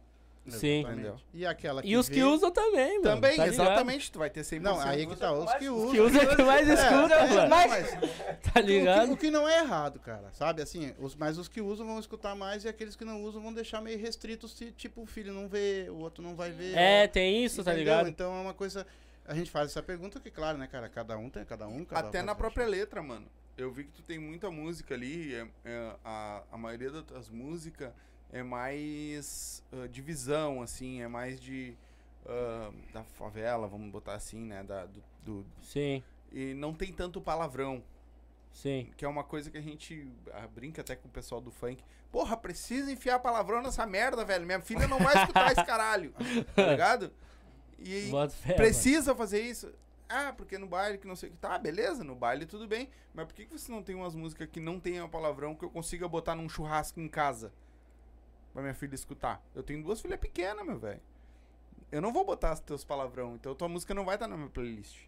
Speaker 3: Sim.
Speaker 2: Exatamente. E aquela que
Speaker 3: E os
Speaker 2: vê-
Speaker 3: que usam também, mano.
Speaker 1: Também,
Speaker 3: tá ligado?
Speaker 1: exatamente, tu vai ter 100%.
Speaker 2: Não, aí que tá, os que
Speaker 3: Os
Speaker 2: usam.
Speaker 3: que usam é que mais escuta,
Speaker 2: É,
Speaker 3: mano.
Speaker 2: mas-
Speaker 3: Tá
Speaker 2: O que,
Speaker 3: ligado?
Speaker 2: o que não é errado, cara, sabe? Assim, os, mas os que usam vão escutar mais e aqueles que não usam vão deixar meio restritos se, tipo, o filho não vê, o outro não vai ver.
Speaker 3: É, tem isso, tá
Speaker 2: Entendeu?
Speaker 3: ligado?
Speaker 2: Então é uma coisa. A gente faz essa pergunta que, claro, né, cara? Cada um tem, cada um. Cada
Speaker 1: Até na própria letra, mano. Eu vi que tu tem muita música ali. é- é, a, a maioria das tuas músicas é mais ah, de visão, assim. É mais de. ah, da favela, vamos botar assim, né? Da, do, do-
Speaker 3: Sim,
Speaker 1: e não tem tanto palavrão.
Speaker 3: sim.
Speaker 1: Que é uma coisa que a gente ah, brinca até com o pessoal do funk. Porra, precisa enfiar palavrão nessa merda, velho. Minha filha não vai escutar esse caralho. Tá ligado? E
Speaker 3: fé,
Speaker 1: precisa fazer isso. Ah, porque no baile que não sei o que. Tá, beleza, no baile tudo bem. Mas por que, que você não tem umas músicas que não tenham palavrão que eu consiga botar num churrasco em casa? Pra minha filha escutar. Eu tenho duas filhas pequenas, meu velho. eu não vou botar os teus palavrão, então tua música não vai estar na minha playlist.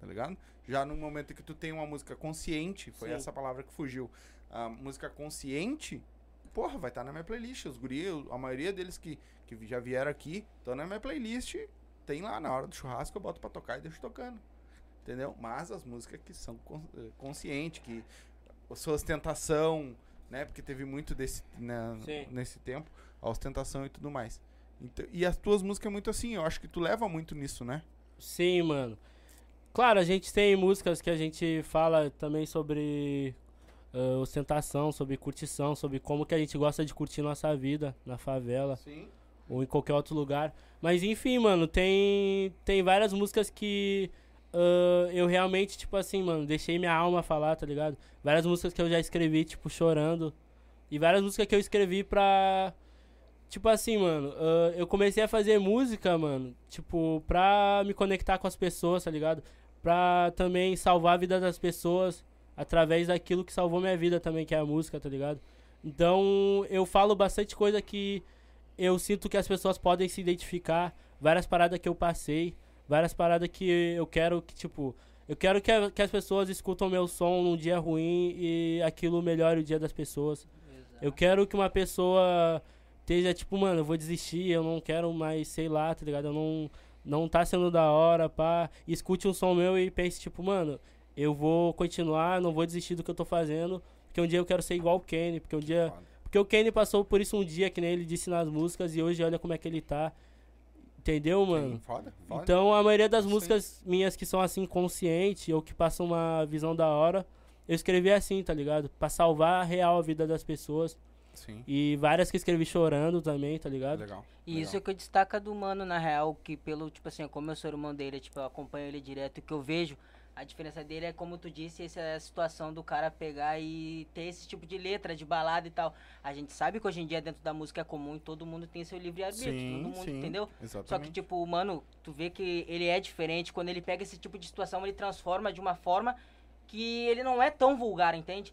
Speaker 1: Tá ligado? Já no momento que tu tem uma música consciente, foi
Speaker 3: Sim.
Speaker 1: essa palavra que fugiu. A música consciente, porra, vai estar na minha playlist. Os guri, a maioria deles que, que já vieram aqui, estão na minha playlist. Tem lá na hora do churrasco, eu boto pra tocar e deixo tocando. Entendeu? Mas as músicas que são eh, conscientes, que sua ostentação, né? Porque teve muito desse né, nesse tempo, a ostentação e tudo mais. Então, e as tuas músicas é muito assim, eu acho que tu leva muito nisso, né?
Speaker 3: Sim, mano. Claro, a gente tem músicas que a gente fala também sobre ah, ostentação, sobre curtição, sobre como que a gente gosta de curtir nossa vida na favela
Speaker 1: Sim.
Speaker 3: ou em qualquer outro lugar. Mas enfim, mano, tem tem várias músicas que ah, eu realmente, tipo assim, mano, deixei minha alma falar, tá ligado? Várias músicas que eu já escrevi, tipo, chorando. E várias músicas que eu escrevi pra. Tipo assim, mano, ah, eu comecei a fazer música, mano, tipo, pra me conectar com as pessoas, tá ligado? Pra também salvar a vida das pessoas através daquilo que salvou minha vida também, que é a música, tá ligado? Então, eu falo bastante coisa que eu sinto que as pessoas podem se identificar, várias paradas que eu passei, várias paradas que eu quero que, tipo, eu quero que, a- que as pessoas escutam meu som num dia ruim e aquilo melhore o dia das pessoas. Eu quero que uma pessoa esteja, tipo, mano, eu vou desistir, eu não quero mais, sei lá, tá ligado? Eu não, não tá sendo da hora, pá. Escute um som meu e pense, tipo, mano, eu vou continuar, não vou desistir do que eu tô fazendo, porque um dia eu quero ser igual o Kenny, porque um dia. Porque o Kenny passou por isso um dia, que nem ele disse nas músicas, e hoje olha como é que ele tá. Entendeu, mano?
Speaker 1: Sim, foda, foda.
Speaker 3: Então a maioria das músicas minhas que são assim consciente ou que passam uma visão da hora, eu escrevi assim, tá ligado? Pra salvar a real a vida das pessoas.
Speaker 1: Sim.
Speaker 3: E várias que escrevi chorando também, tá ligado?
Speaker 1: Legal.
Speaker 5: E
Speaker 1: legal.
Speaker 5: isso é o que destaca do mano, na real, que pelo, tipo assim, como eu sou irmão dele, tipo, eu acompanho ele direto, o que eu vejo, a diferença dele é, como tu disse, essa é a situação do cara pegar e ter esse tipo de letra, de balada e tal. A gente sabe que hoje em dia dentro da música é comum e todo mundo tem seu livre-arbítrio, todo mundo,
Speaker 1: sim,
Speaker 5: entendeu?
Speaker 1: Exatamente.
Speaker 5: Só que, tipo, mano, tu vê que ele é diferente, quando ele pega esse tipo de situação, ele transforma de uma forma que ele não é tão vulgar, entende?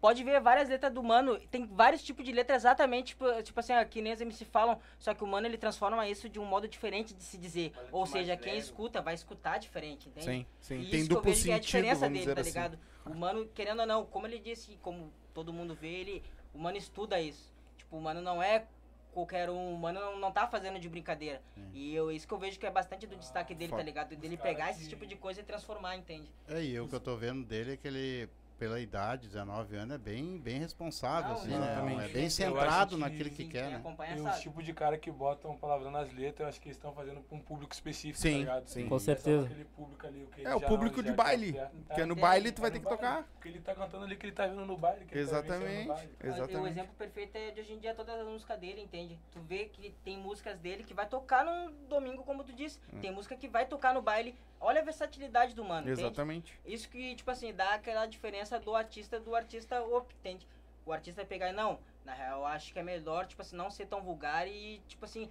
Speaker 5: Pode ver várias letras do mano, tem vários tipos de letra exatamente, tipo, tipo assim, ah, que nem as MC falam, só que o mano ele transforma isso de um modo diferente de se dizer.
Speaker 6: Olha
Speaker 5: Ou seja, quem
Speaker 6: leve.
Speaker 5: escuta vai escutar diferente, entende?
Speaker 1: Sim, sim.
Speaker 5: E
Speaker 1: Tem
Speaker 5: isso que eu
Speaker 1: duplo
Speaker 5: vejo que é a
Speaker 1: sentido,
Speaker 5: diferença dele, tá
Speaker 1: assim.
Speaker 5: ligado? O mano, querendo ou não, como ele disse, como todo mundo vê, ele, o mano estuda isso. Tipo, o mano não é qualquer um, o mano não, não tá fazendo de brincadeira. E eu, isso que eu vejo que é bastante do destaque dele,
Speaker 1: Foda.
Speaker 5: tá ligado? Dele pegar esse tipo de coisa e transformar, entende?
Speaker 2: É, e o que eu tô vendo dele é que ele, pela idade, 19 anos, é bem, bem responsável,
Speaker 5: Não,
Speaker 2: assim,
Speaker 1: exatamente.
Speaker 2: né? É bem centrado
Speaker 4: que
Speaker 2: naquilo que quer, né?
Speaker 4: E os tipos de cara que botam palavrão nas letras, eu acho que eles estão fazendo pra um público específico,
Speaker 1: Sim,
Speaker 4: tá ligado?
Speaker 1: sim.
Speaker 3: Com certeza.
Speaker 4: aquele público ali, o que
Speaker 1: É, o público de baile.
Speaker 4: quer-
Speaker 1: Porque no
Speaker 5: É,
Speaker 1: baile tu vai
Speaker 4: no
Speaker 1: ter que tocar.
Speaker 4: Porque ele tá cantando ali que ele tá vindo no baile. Que ele tá no
Speaker 1: Exatamente.
Speaker 5: O
Speaker 1: Exatamente.
Speaker 5: exemplo perfeito é de hoje em dia todas as músicas dele, entende? Tu vê que tem músicas dele que vai tocar num domingo, como tu disse.
Speaker 1: Hum.
Speaker 5: Tem música que vai tocar no baile. Olha a versatilidade do mano, entende?
Speaker 1: Exatamente.
Speaker 5: Isso que, tipo assim, dá aquela diferença do artista do artista op, entende? O artista pegar e não, na real, eu acho que é melhor, tipo assim, não ser tão vulgar e, tipo assim,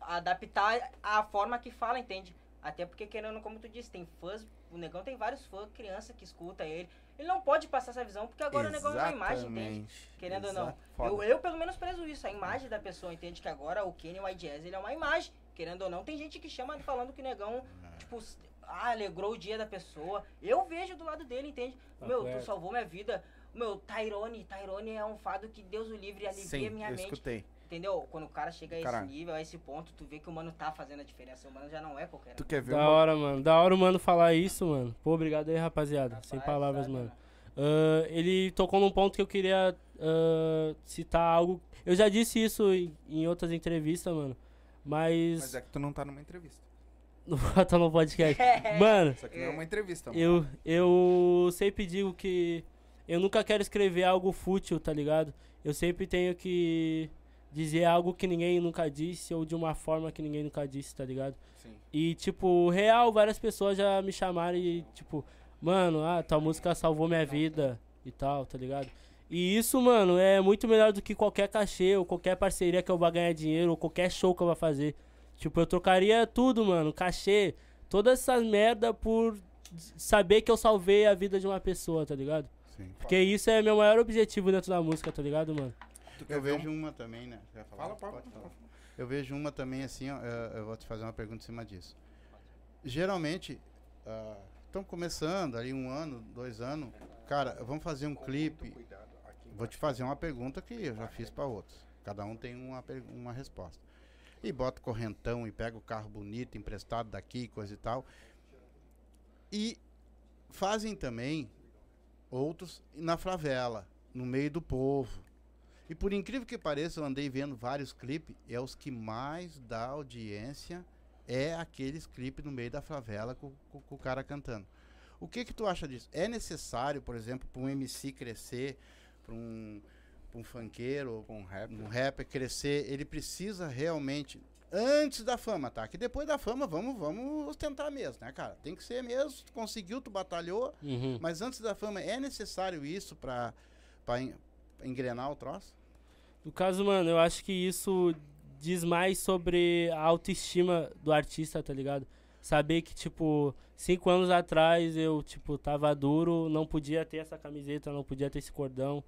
Speaker 5: adaptar a forma que fala, entende? Até porque, querendo, como tu disse, tem fãs, o Negão tem vários fãs, criança que escuta ele. Ele não pode passar essa visão, porque agora o Negão é uma imagem, entende?
Speaker 1: Exatamente.
Speaker 5: Querendo ou não.
Speaker 1: Exato.
Speaker 5: Eu, eu, pelo menos, prezo isso, a imagem da pessoa, entende? Que agora o Kenny White Jazz, ele é uma imagem. Querendo ou não, tem gente que chama falando que o Negão, tipo, s- ah, alegrou o dia da pessoa. Eu vejo do lado dele, entende?
Speaker 3: Tá
Speaker 5: Meu, tu salvou minha vida. Meu, Tyrone, Tyrone é um fado que Deus o livre alivia
Speaker 1: Sim,
Speaker 5: minha
Speaker 1: eu
Speaker 5: mente.
Speaker 1: escutei.
Speaker 5: Entendeu? Quando o cara chega a esse nível, a esse ponto, tu vê que o mano tá fazendo a diferença. O mano já não é qualquer
Speaker 1: Tu quer ver
Speaker 3: Da
Speaker 1: uma...
Speaker 3: hora, mano. Da hora o mano falar isso, mano. Pô, obrigado aí, rapaziada. Sem
Speaker 5: Rapaz,
Speaker 3: palavras,
Speaker 5: sabe,
Speaker 3: mano. Ah, ele tocou num ponto que eu queria ah, citar algo. Eu já disse isso em, em outras entrevistas, mano. Mas.
Speaker 1: Mas é que tu não tá numa entrevista.
Speaker 3: Não bota no podcast. Mano,
Speaker 1: Isso aqui não é uma entrevista, mano.
Speaker 3: eu, eu sempre digo que eu nunca quero escrever algo fútil, tá ligado? Eu sempre tenho que dizer algo que ninguém nunca disse ou de uma forma que ninguém nunca disse, tá ligado?
Speaker 1: Sim.
Speaker 3: E, tipo, real, várias pessoas já me chamaram e, tipo, mano, ah, tua música salvou minha vida e tal, tá ligado? E isso, mano, é muito melhor do que qualquer cachê ou qualquer parceria que eu vá ganhar dinheiro ou qualquer show que eu vá fazer. Tipo, eu trocaria tudo, mano, cachê, toda essa merda por saber que eu salvei a vida de uma pessoa, tá ligado?
Speaker 2: Sim.
Speaker 3: Porque isso é meu maior objetivo dentro da música, tá ligado, mano?
Speaker 2: Eu vejo
Speaker 1: um...
Speaker 2: uma também, né?
Speaker 1: Fala, fala,
Speaker 2: Pode falar. Eu vejo uma também assim, ó, eu, eu vou te fazer uma pergunta em cima disso. Geralmente, estão começando ali um ano, dois anos. Cara, vamos fazer um clipe. Vou te fazer uma pergunta que eu já fiz para outros. Cada um tem uma, uma resposta. E bota correntão e pega o carro bonito, emprestado daqui, coisa e tal. E fazem também outros na favela, no meio do povo. E por incrível que pareça, eu andei vendo vários clipes, é os que mais dá audiência, é aqueles clipes no meio da favela com, com- com o cara cantando. O que que tu acha disso? É necessário, por exemplo, para um MC crescer, para um, pra um funkeiro,
Speaker 1: Com rap.
Speaker 2: um rapper crescer, ele precisa realmente antes da fama, tá? Que depois da fama vamos vamos ostentar mesmo, né, cara? Tem que ser mesmo, tu conseguiu, tu batalhou,
Speaker 3: Uhum.
Speaker 2: mas antes da fama é necessário isso para para engrenar o troço?
Speaker 3: No caso, mano, eu acho que isso diz mais sobre a autoestima do artista, tá ligado? Saber que, tipo, cinco anos atrás eu, tipo, tava duro, não podia ter essa camiseta, não podia ter esse cordão.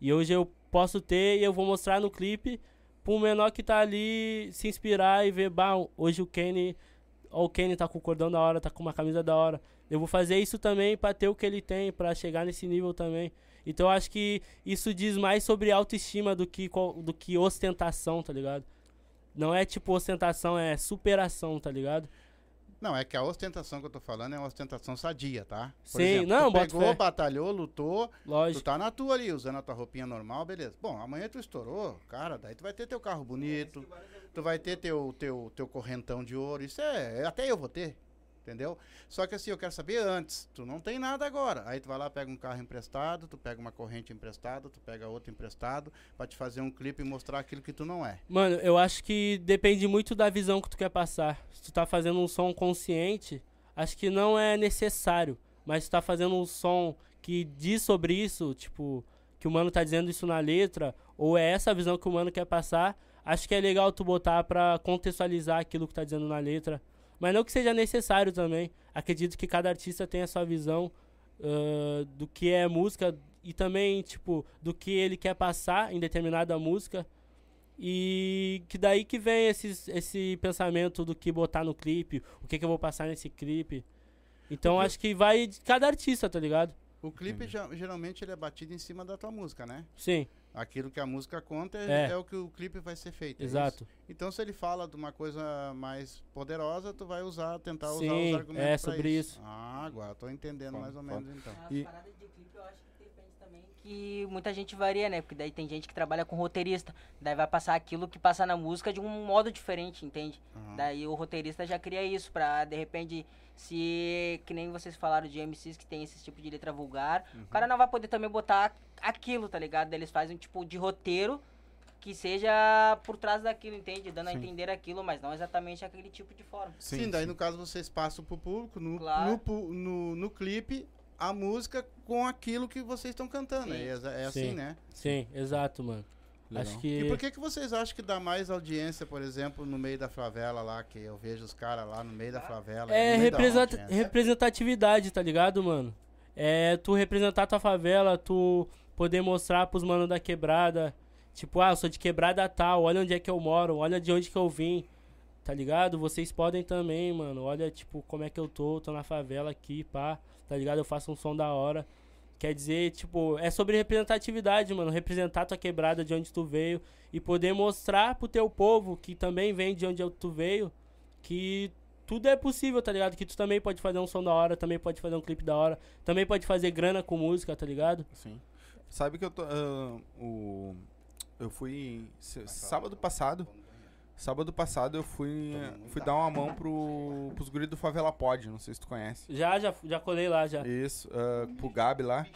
Speaker 3: E hoje eu posso ter e eu vou mostrar no clipe pro menor que tá ali se inspirar e ver, bah, hoje o Kenny, ó, o Kenny tá com o cordão da hora, tá com uma camisa da hora. Eu vou fazer isso também pra ter o que ele tem, pra chegar nesse nível também. Então eu acho que isso diz mais sobre autoestima do que, do que ostentação, tá ligado? Não é tipo ostentação, é superação, tá ligado?
Speaker 2: Não, é que a ostentação que eu tô falando é uma ostentação sadia, tá? Por
Speaker 3: Sim,
Speaker 2: exemplo,
Speaker 3: não,
Speaker 2: tu pegou,
Speaker 3: fé.
Speaker 2: batalhou, lutou, tu
Speaker 3: Lógico.
Speaker 2: tá na tua ali, usando a tua roupinha normal, beleza. Bom, amanhã tu estourou, cara, daí tu vai ter teu carro bonito, tu vai ter teu, teu, teu correntão de ouro, isso é, até eu vou ter, entendeu? Só que assim, eu quero saber antes, tu não tem nada agora, aí tu vai lá, pega um carro emprestado, tu pega uma corrente emprestada, tu pega outro emprestado, pra te fazer um clipe e mostrar aquilo que tu não é.
Speaker 3: Mano, eu acho que depende muito da visão que tu quer passar. Se tu tá fazendo um som consciente, acho que não é necessário. Mas se tu tá fazendo um som que diz sobre isso, tipo, que o mano tá dizendo isso na letra, ou é essa a visão que o mano quer passar, acho que é legal tu botar pra contextualizar aquilo que tá dizendo na letra. Mas não que seja necessário também. Acredito que cada artista tem a sua visão ah, do que é música e também, tipo, do que ele quer passar em determinada música. E que daí que vem esses, esse pensamento do que botar no clipe, o que, que eu vou passar nesse clipe. Então
Speaker 2: Porque-
Speaker 3: acho que vai de cada artista, tá ligado?
Speaker 2: O clipe já- geralmente ele é batido em cima da tua música, né?
Speaker 3: Sim,
Speaker 2: Aquilo que a música conta é,
Speaker 3: É.
Speaker 2: é o que o clipe vai ser feito. é
Speaker 3: exato.
Speaker 2: isso? Então, se ele fala de uma coisa mais poderosa, tu vai usar, tentar usar
Speaker 3: Sim,
Speaker 2: os argumentos
Speaker 3: é sobre isso.
Speaker 2: Ah, agora tô entendendo
Speaker 1: Foda,
Speaker 2: mais ou
Speaker 1: foda.
Speaker 2: menos então.
Speaker 5: As
Speaker 1: E-
Speaker 5: paradas de clipe eu acho que depende também que muita gente varia, né? Porque daí tem gente que trabalha com roteirista. Daí vai passar aquilo que passa na música de um modo diferente, entende?
Speaker 2: Aham.
Speaker 5: Daí o roteirista já cria isso pra, de repente, se. Que nem vocês falaram de MCs que tem esse tipo de letra vulgar,
Speaker 2: Uhum.
Speaker 5: o cara não vai poder também botar aquilo, tá ligado? Eles fazem um tipo de roteiro que seja por trás daquilo, entende? Dando a
Speaker 1: Sim.
Speaker 5: entender aquilo, mas não exatamente aquele tipo de forma.
Speaker 2: Sim, daí no caso vocês passam pro público, no,
Speaker 5: Claro.
Speaker 2: no, no, no clipe, a música com aquilo que vocês estão cantando.
Speaker 5: Sim.
Speaker 2: É, é assim,
Speaker 3: Sim.
Speaker 2: né?
Speaker 3: Sim, exato, mano.
Speaker 1: Legal.
Speaker 3: Acho que.
Speaker 2: E por que, que vocês acham que dá mais audiência, por exemplo, no meio da favela lá, que eu vejo os caras lá no meio da favela?
Speaker 3: É
Speaker 2: meio da
Speaker 3: representatividade, tá ligado, mano? É tu representar tua favela, tu poder mostrar pros manos da quebrada. Tipo, ah, eu sou de quebrada tal, olha onde é que eu moro, olha de onde que eu vim. Tá ligado? Vocês podem também, mano. Olha, tipo, como é que eu tô, tô na favela aqui, pá. Tá ligado? Eu faço um som da hora. Quer dizer, tipo, é sobre representatividade, mano. Representar tua quebrada de onde tu veio e poder mostrar pro teu povo que também vem de onde tu veio que tudo é possível, tá ligado? Que tu também pode fazer um som da hora, também pode fazer um clipe da hora, também pode fazer grana com música, tá ligado?
Speaker 1: Sim. Sabe que eu tô. ah, o, eu fui. Sábado passado. Sábado passado eu fui, fui dar uma mão pro, pros guris do Favela Pod, não sei se tu conhece.
Speaker 3: Já, já, já colei lá, já.
Speaker 1: Isso, ah, pro Gabi lá.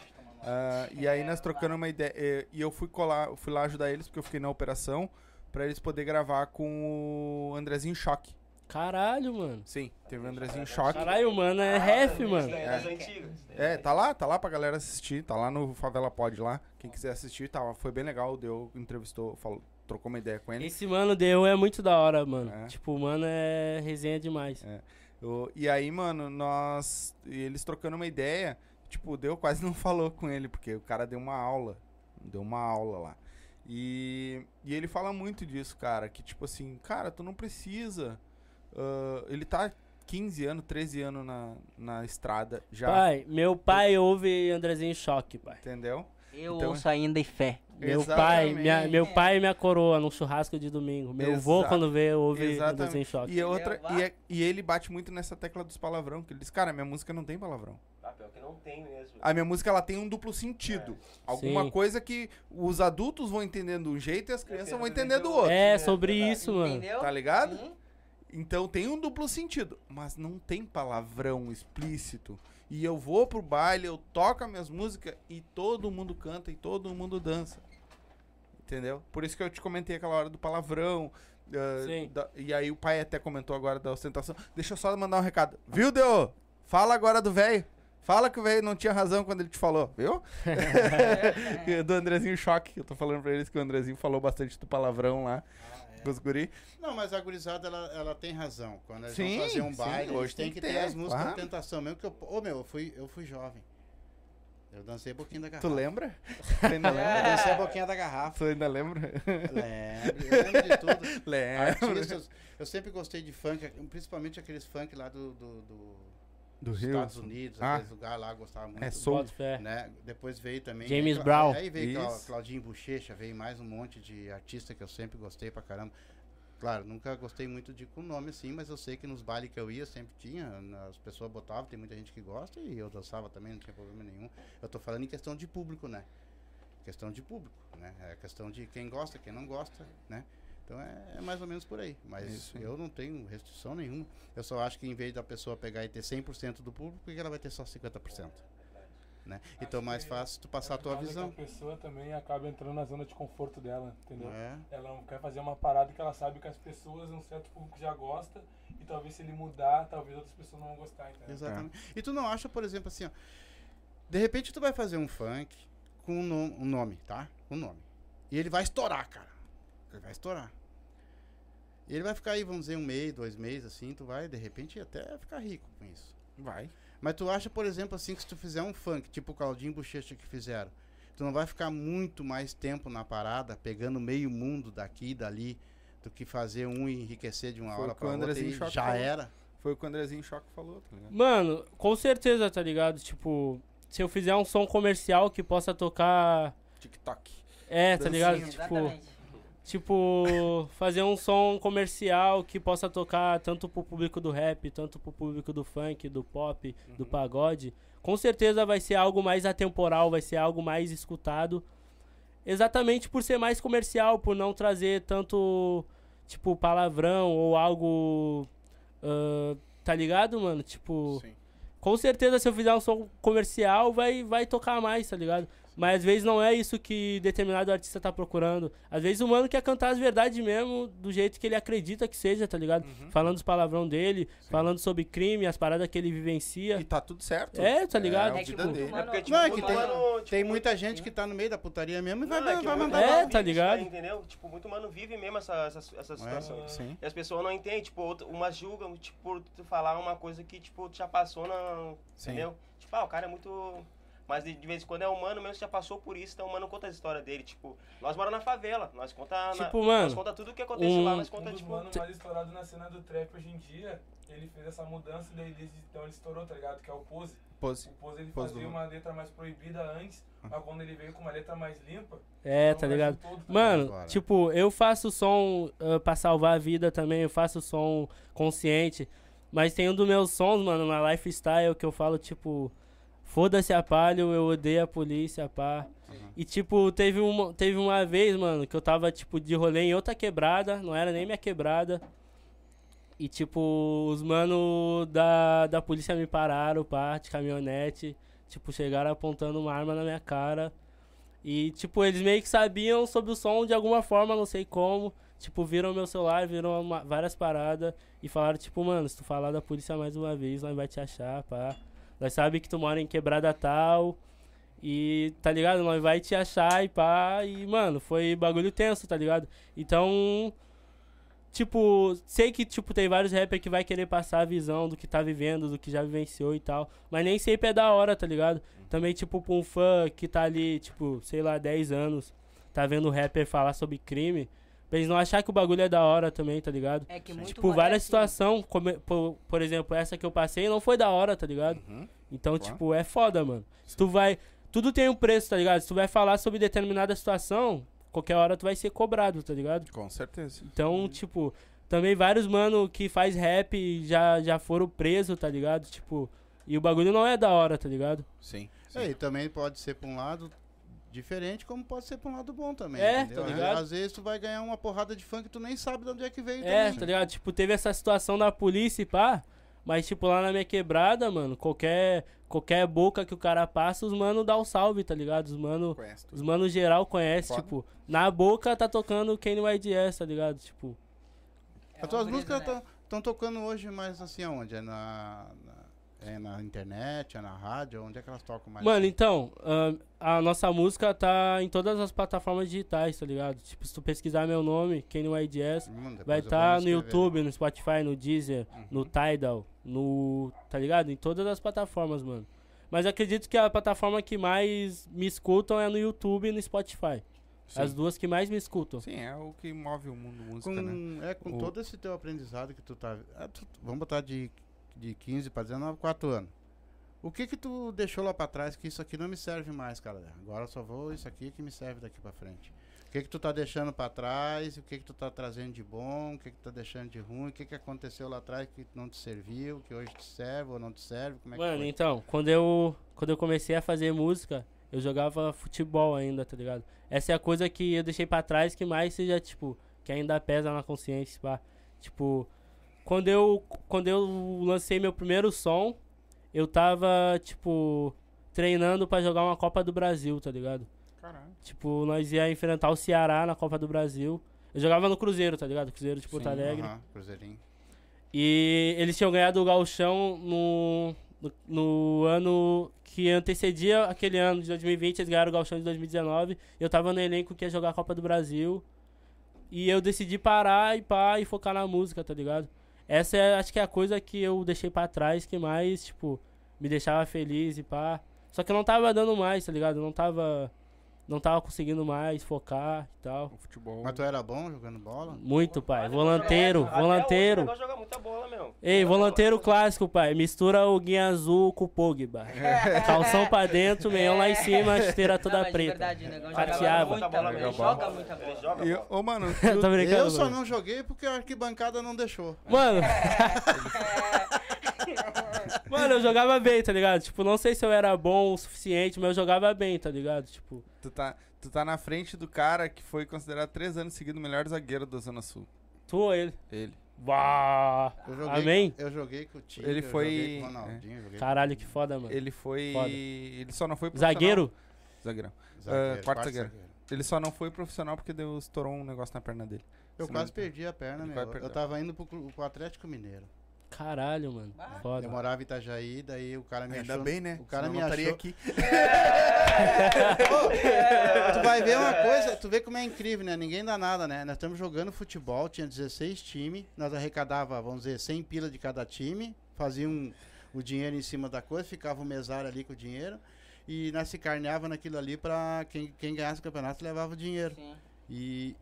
Speaker 1: Ah, e aí nós trocando uma ideia. eh, E eu fui colar, eu fui lá ajudar eles, porque eu fiquei na operação, pra eles poderem gravar com o Andrezinho Choque.
Speaker 3: Caralho, mano.
Speaker 1: Sim, teve o Andrezinho Choque.
Speaker 3: Caralho, mano, é ref, mano.
Speaker 6: É antigas.
Speaker 1: É, tá lá, tá lá pra galera assistir, tá lá no Favela Pod lá. Quem quiser assistir, tá, foi bem legal, deu, entrevistou, falou, trocou uma ideia com ele.
Speaker 3: Esse mano deu é muito da hora, mano.
Speaker 1: É.
Speaker 3: Tipo, mano é resenha demais.
Speaker 1: Eu- e aí, mano, nós. E eles trocando uma ideia, tipo, deu quase não falou com ele, porque o cara deu uma aula. Deu uma aula lá. E, e ele fala muito disso, cara. Que tipo assim, cara, tu não precisa. ah, ele tá 15 anos, 13 anos na, na estrada já.
Speaker 3: Pai, meu pai ouve Andrezinho Choque, pai.
Speaker 1: Entendeu?
Speaker 5: Eu
Speaker 1: Então-
Speaker 5: ouço ainda em fé.
Speaker 3: Meu pai, minha, meu pai e minha coroa num churrasco de domingo. Meu avô,
Speaker 1: Exa-
Speaker 3: quando vê, ouve
Speaker 1: Exatamente.
Speaker 3: Andrezinho Choque.
Speaker 1: E, outra,
Speaker 5: Levar.
Speaker 1: e, é- e ele bate muito nessa tecla dos palavrão, que ele diz, cara, minha música não tem palavrão.
Speaker 6: Ah, pior que não tem mesmo.
Speaker 1: A minha música ela tem um duplo sentido. Alguma
Speaker 3: Sim.
Speaker 1: coisa que os adultos vão entender de um jeito e as crianças vão entender do outro.
Speaker 3: É,
Speaker 6: É,
Speaker 3: sobre
Speaker 6: verdade.
Speaker 3: isso, mano.
Speaker 5: Entendeu?
Speaker 1: Tá ligado?
Speaker 5: Sim.
Speaker 1: Então tem um duplo sentido, mas não tem palavrão explícito. E eu vou pro baile, eu toco as minhas músicas e todo mundo canta e todo mundo dança. Entendeu? Por isso que eu te comentei aquela hora do palavrão.
Speaker 3: Sim.
Speaker 1: da- e aí o pai até comentou agora da ostentação. Deixa eu só mandar um recado. Viu, Deo? Fala agora do velho. Fala que o velho não tinha razão quando ele te falou, viu? do Andrezinho Choque. Eu tô falando pra eles que o Andrezinho falou bastante do palavrão lá. Com os guri.
Speaker 2: Não, mas a gurizada, ela, ela tem razão. Quando eles
Speaker 1: Sim,
Speaker 2: vão fazer um
Speaker 1: sim,
Speaker 2: baile,
Speaker 1: hoje
Speaker 2: hoje tem
Speaker 1: tem
Speaker 2: que ter,
Speaker 1: ter,
Speaker 2: as músicas
Speaker 1: claro.
Speaker 2: de tentação. Mesmo que eu... Ô, meu, eu fui, eu fui jovem. Eu dancei boquinha da garrafa.
Speaker 1: Tu lembra? Tu ainda
Speaker 2: Eu
Speaker 1: lembra?
Speaker 2: dancei a boquinha da garrafa.
Speaker 1: Tu ainda lembra?
Speaker 2: Lembro, eu lembro de tudo.
Speaker 1: Lembra.
Speaker 2: Artistas, eu sempre gostei de funk, principalmente aqueles funk lá do, do- do-
Speaker 1: Do
Speaker 2: dos
Speaker 1: Rio.
Speaker 2: Estados Unidos,
Speaker 1: Ah.
Speaker 2: aqueles lugares lá, gostava muito.
Speaker 1: É soul.
Speaker 2: Né? Depois veio também.
Speaker 3: James
Speaker 2: aí,
Speaker 3: Brown.
Speaker 2: Aí veio
Speaker 1: Isso.
Speaker 2: Claudinho Bochecha, veio mais um monte de artista que eu sempre gostei pra caramba. Claro, nunca gostei muito de com nome assim, mas eu sei que nos bailes que eu ia sempre tinha, as pessoas botavam, tem muita gente que gosta e eu dançava também, não tinha problema nenhum. Eu tô falando em questão de público, né? Questão de público, né? É questão de quem gosta, quem não gosta, né? Então é, é mais ou menos por aí. Mas
Speaker 1: Isso
Speaker 2: eu não tenho restrição nenhuma. Eu só acho que em vez da pessoa pegar e ter 100% do público, por que ela vai ter só 50%? Né? Então é mais
Speaker 4: que
Speaker 2: fácil tu passar a tua
Speaker 4: Acaba que
Speaker 2: visão.
Speaker 4: A pessoa também acaba entrando na zona de conforto dela, entendeu?
Speaker 2: É.
Speaker 4: Ela não quer fazer uma parada que ela sabe que as pessoas, um certo público já gosta, e talvez se ele mudar, talvez outras pessoas não vão gostar, entendeu?
Speaker 2: Exatamente. E tu não acha, por exemplo, assim, ó. De repente tu vai fazer um funk com um, nom- um nome, tá? Um nome. E ele vai estourar, cara. Ele vai estourar. E ele vai ficar aí, vamos dizer, um mês, dois meses, assim, tu vai, de repente, até ficar rico com isso.
Speaker 1: Vai.
Speaker 2: Mas tu acha, por exemplo, assim, que se tu fizer um funk, tipo o Claudinho Bochecha que fizeram, tu não vai ficar muito mais tempo na parada, pegando meio mundo daqui e dali, do que fazer um e enriquecer de uma
Speaker 1: Foi
Speaker 2: hora pra
Speaker 1: o
Speaker 2: outra
Speaker 1: Andrezinho
Speaker 2: e
Speaker 1: Choque
Speaker 2: já
Speaker 1: falou.
Speaker 2: era.
Speaker 1: Foi o que o Andrezinho Choque falou, tá ligado?
Speaker 3: Mano, com certeza, tá ligado? Tipo, se eu fizer um som comercial que possa tocar.
Speaker 1: TikTok.
Speaker 3: É, tá ligado?
Speaker 1: Dancinha.
Speaker 3: Tipo,
Speaker 5: Exatamente.
Speaker 3: Tipo, fazer um som comercial que possa tocar tanto pro público do rap, tanto pro público do funk, do pop, do pagode. Com certeza vai ser algo mais atemporal, vai ser algo mais escutado. Exatamente por ser mais comercial, por não trazer tanto, tipo, palavrão ou algo. ah, tá ligado, mano? Tipo.
Speaker 1: Sim.
Speaker 3: Com certeza, se eu fizer um som comercial, vai, vai tocar mais, tá ligado? Mas às vezes não é isso que determinado artista tá procurando. Às vezes o mano quer cantar as verdades mesmo, do jeito que ele acredita que seja, tá ligado?
Speaker 1: Uhum.
Speaker 3: Falando os palavrão dele, falando sobre crime, as paradas que ele vivencia.
Speaker 1: E tá tudo certo.
Speaker 3: É, tá ligado?
Speaker 1: É a
Speaker 5: É
Speaker 1: dele.
Speaker 5: mano-
Speaker 6: É porque, tipo,
Speaker 2: Não, é que tem-
Speaker 6: mano, tipo,
Speaker 2: Tem muita gente que tá no meio da putaria mesmo e vai,
Speaker 6: Não, é que
Speaker 2: vai mandar
Speaker 3: É, tá ligado?
Speaker 6: entendeu? Tipo, muito mano vive mesmo essa, essa, essa
Speaker 2: É,
Speaker 6: situação.
Speaker 2: sim.
Speaker 6: E as pessoas não entendem, tipo, umas julgam, tipo, por tu falar uma coisa que, tipo, tu já passou na.
Speaker 1: Sim.
Speaker 6: Entendeu? Tipo, ah, o cara é muito. Mas de, de vez em quando é humano mesmo, já passou por isso, então o mano conta a história dele. Tipo, nós moramos na favela, nós conta. na-
Speaker 3: Tipo, mano,
Speaker 6: Nós conta tudo o que aconteceu
Speaker 3: um-
Speaker 6: lá, nós
Speaker 4: Um
Speaker 6: conta,
Speaker 4: dos
Speaker 6: tipo.
Speaker 4: manos mais estourados na cena do trap hoje em dia, ele fez essa mudança e daí ele, então ele estourou, tá ligado? Que é o Pose.
Speaker 1: Pose.
Speaker 4: O Pose ele
Speaker 1: Pose
Speaker 4: fazia uma letra mais proibida antes, mas quando ele veio com uma letra mais limpa,
Speaker 3: É,
Speaker 4: então
Speaker 3: tá ligado?
Speaker 4: todo, tá
Speaker 3: Mano,
Speaker 2: Agora.
Speaker 3: tipo, eu faço som ah, pra salvar a vida também, eu faço som consciente. Mas tem um dos meus sons, mano, na lifestyle que eu falo, tipo, foda-se a palho, eu odeio a polícia, pá. E tipo, teve uma, teve uma vez, mano, que eu tava, tipo, de rolê em outra quebrada, não era nem minha quebrada. E tipo, os mano da, da polícia me pararam, pá, de caminhonete. Tipo, chegaram apontando uma arma na minha cara. E, tipo, eles meio que sabiam sobre o som de alguma forma, não sei como. Tipo, viram meu celular, viram uma- várias paradas e falaram, tipo, mano, se tu falar da polícia mais uma vez, nós vai te achar, pá. Nós sabe que tu mora em quebrada tal. E, tá ligado? Nós vai te achar e pá. E, mano, foi bagulho tenso, tá ligado? Então, tipo, sei que, tipo, tem vários rappers que vai querer passar a visão do que tá vivendo, do que já vivenciou e tal. Mas nem sempre é da hora, tá ligado? Também, tipo, pra um fã que tá ali, tipo, sei lá, 10 anos, tá vendo rapper falar sobre crime, pra eles não achar que o bagulho é da hora também, tá ligado?
Speaker 5: É que muito
Speaker 3: Tipo, várias
Speaker 5: assim,
Speaker 3: situações, como- por, por exemplo, essa que eu passei não foi da hora, tá ligado?
Speaker 1: Uhum.
Speaker 3: Então,
Speaker 1: Claro.
Speaker 3: tipo, é foda, mano. Se tu vai. Tudo tem um preço, tá ligado? Se tu vai falar sobre determinada situação, qualquer hora tu vai ser cobrado, tá ligado?
Speaker 1: Com certeza.
Speaker 3: Então, tipo, também vários mano que faz rap já, já foram presos, tá ligado? Tipo, e o bagulho não é da hora, tá ligado?
Speaker 1: Sim. sim.
Speaker 2: É, e também pode ser pra um lado diferente, como pode ser pra um lado bom também.
Speaker 3: É,
Speaker 2: entendeu?
Speaker 3: tá
Speaker 2: Às-
Speaker 3: ligado?
Speaker 2: Às vezes tu vai ganhar uma porrada de funk que tu nem sabe de onde é que veio
Speaker 3: É,
Speaker 2: também.
Speaker 3: tá ligado? Tipo, teve essa situação da polícia e pá. Mas, tipo, lá na minha quebrada, mano, qualquer, qualquer boca que o cara passa, os mano dá o salve, tá ligado? Os mano, os mano geral conhece,
Speaker 1: Foda.
Speaker 3: tipo, na boca tá tocando Kanye YDS, tá ligado? Tipo,
Speaker 5: é
Speaker 2: As tuas
Speaker 5: brisa,
Speaker 2: músicas
Speaker 5: né?
Speaker 2: estão tocando hoje mais assim aonde? É na, na- é na internet, é na rádio? Onde é que elas tocam mais?
Speaker 3: Mano,
Speaker 2: assim?
Speaker 3: então, ahn, a nossa música tá em todas as plataformas digitais, tá ligado? Tipo, se tu pesquisar meu nome, Kanye YDS,
Speaker 2: Hum, depois
Speaker 3: vai estar
Speaker 2: me
Speaker 3: no. YouTube, no Spotify, no Deezer, no
Speaker 2: Uhum.
Speaker 3: Tidal, no. tá ligado? Em todas as plataformas, mano. Mas acredito que a plataforma que mais me escutam é no YouTube e no Spotify.
Speaker 1: Sim.
Speaker 3: As duas que mais me escutam.
Speaker 1: Sim, é o que move o mundo música,
Speaker 2: Com,
Speaker 1: né?
Speaker 2: é, com
Speaker 1: O-
Speaker 2: todo esse teu aprendizado que tu tá. ah, tu- vamos botar de, de 15 para 19, 4 anos. O que que tu deixou lá pra trás que isso aqui não me serve mais, cara? Agora eu só vou isso aqui que me serve daqui pra frente. O que que tu tá deixando pra trás? O que que tu tá trazendo de bom? O que que tu tá deixando de ruim? O que que aconteceu lá atrás que não te serviu? Que hoje te serve ou não te serve? Como é que
Speaker 3: Mano,
Speaker 2: foi?
Speaker 3: então, quando eu, quando eu comecei a fazer música, eu jogava futebol ainda, tá ligado? Essa é a coisa que eu deixei pra trás que mais seja, tipo, que ainda pesa na consciência, pá. Tipo, quando eu, quando eu lancei meu primeiro som, eu tava, tipo, treinando pra jogar uma Copa do Brasil, tá ligado?
Speaker 1: Caralho.
Speaker 3: Tipo, nós ia enfrentar o Ceará na Copa do Brasil. Eu jogava no Cruzeiro, tá ligado? Cruzeiro de Porto
Speaker 1: Sim,
Speaker 3: Alegre.
Speaker 2: Aham, Cruzeirinho.
Speaker 3: E eles tinham ganhado o Gauchão no, no, no ano que antecedia aquele ano de 2020. Eles ganharam o Gauchão de 2019. Eu tava no elenco que ia jogar a Copa do Brasil. E eu decidi parar e pá, e focar na música, tá ligado? Essa é, acho que é a coisa que eu deixei pra trás que mais, tipo, me deixava feliz e pá. Só que eu não tava dando mais, tá ligado? Eu não tava. Não tava conseguindo mais focar e tal.
Speaker 1: O futebol.
Speaker 2: Mas tu era bom jogando bola?
Speaker 3: Muito, pai. Volanteiro, volanteiro.
Speaker 6: O negócio joga muita bola, meu.
Speaker 3: Ei,
Speaker 6: Joga
Speaker 3: volanteiro
Speaker 6: bola.
Speaker 3: clássico, pai. Mistura o guinha azul com o Pogba. Calção pra dentro, meião lá em cima, esteira toda
Speaker 5: Não,
Speaker 3: preta.
Speaker 5: verdade, o negão joga muita bola,
Speaker 1: Joga
Speaker 5: ele
Speaker 1: bola.
Speaker 5: joga muita bola.
Speaker 6: joga bola.
Speaker 1: ô, mano,
Speaker 3: Tô brincando.
Speaker 2: Eu só
Speaker 3: mano.
Speaker 2: não joguei porque a arquibancada não deixou.
Speaker 3: Mano. Mano, eu jogava bem, tá ligado? Tipo, não sei se eu era bom o suficiente, mas eu jogava bem, tá ligado? Tipo,
Speaker 1: tu tá, tu tá na frente do cara que foi considerado três anos seguidos o melhor zagueiro da Zona Sul.
Speaker 3: tu ou ele?
Speaker 1: Ele.
Speaker 3: Vá!
Speaker 2: Eu joguei,
Speaker 3: Amém?
Speaker 2: Eu joguei com o Tio.
Speaker 1: Ele
Speaker 2: eu
Speaker 1: foi-
Speaker 2: joguei com o Ronaldinho. Joguei
Speaker 3: Caralho, que foda, mano.
Speaker 1: Ele foi.
Speaker 3: Foda.
Speaker 1: Ele só não foi profissional.
Speaker 3: Zagueiro?
Speaker 1: Zagueirão.
Speaker 2: zagueiro,
Speaker 1: Ah, quarto zagueiro. Ele só não foi profissional porque deu, estourou um negócio na perna dele.
Speaker 2: Eu
Speaker 1: Se
Speaker 2: quase
Speaker 1: não-
Speaker 2: perdi a perna,
Speaker 1: Ele
Speaker 2: meu. Eu tava indo pro, pro Atlético Mineiro.
Speaker 3: Caralho, mano. Foda.
Speaker 2: Eu morava em Itajaí, daí o cara me
Speaker 1: Ainda
Speaker 2: achou.
Speaker 1: bem, né?
Speaker 2: O cara
Speaker 1: Senão
Speaker 2: me
Speaker 1: não estaria
Speaker 2: achou.
Speaker 1: aqui.
Speaker 2: tu vai ver uma coisa, tu vê como é incrível, né? Ninguém dá nada, né? Nós estamos jogando futebol, tinha 16 times, nós arrecadava, vamos dizer, 100 pila de cada time, fazia um, o dinheiro em cima da coisa, ficava o mesário ali com o dinheiro, e nós se carneava naquilo ali pra quem, quem ganhasse o campeonato levava o dinheiro.
Speaker 5: Sim.
Speaker 2: E,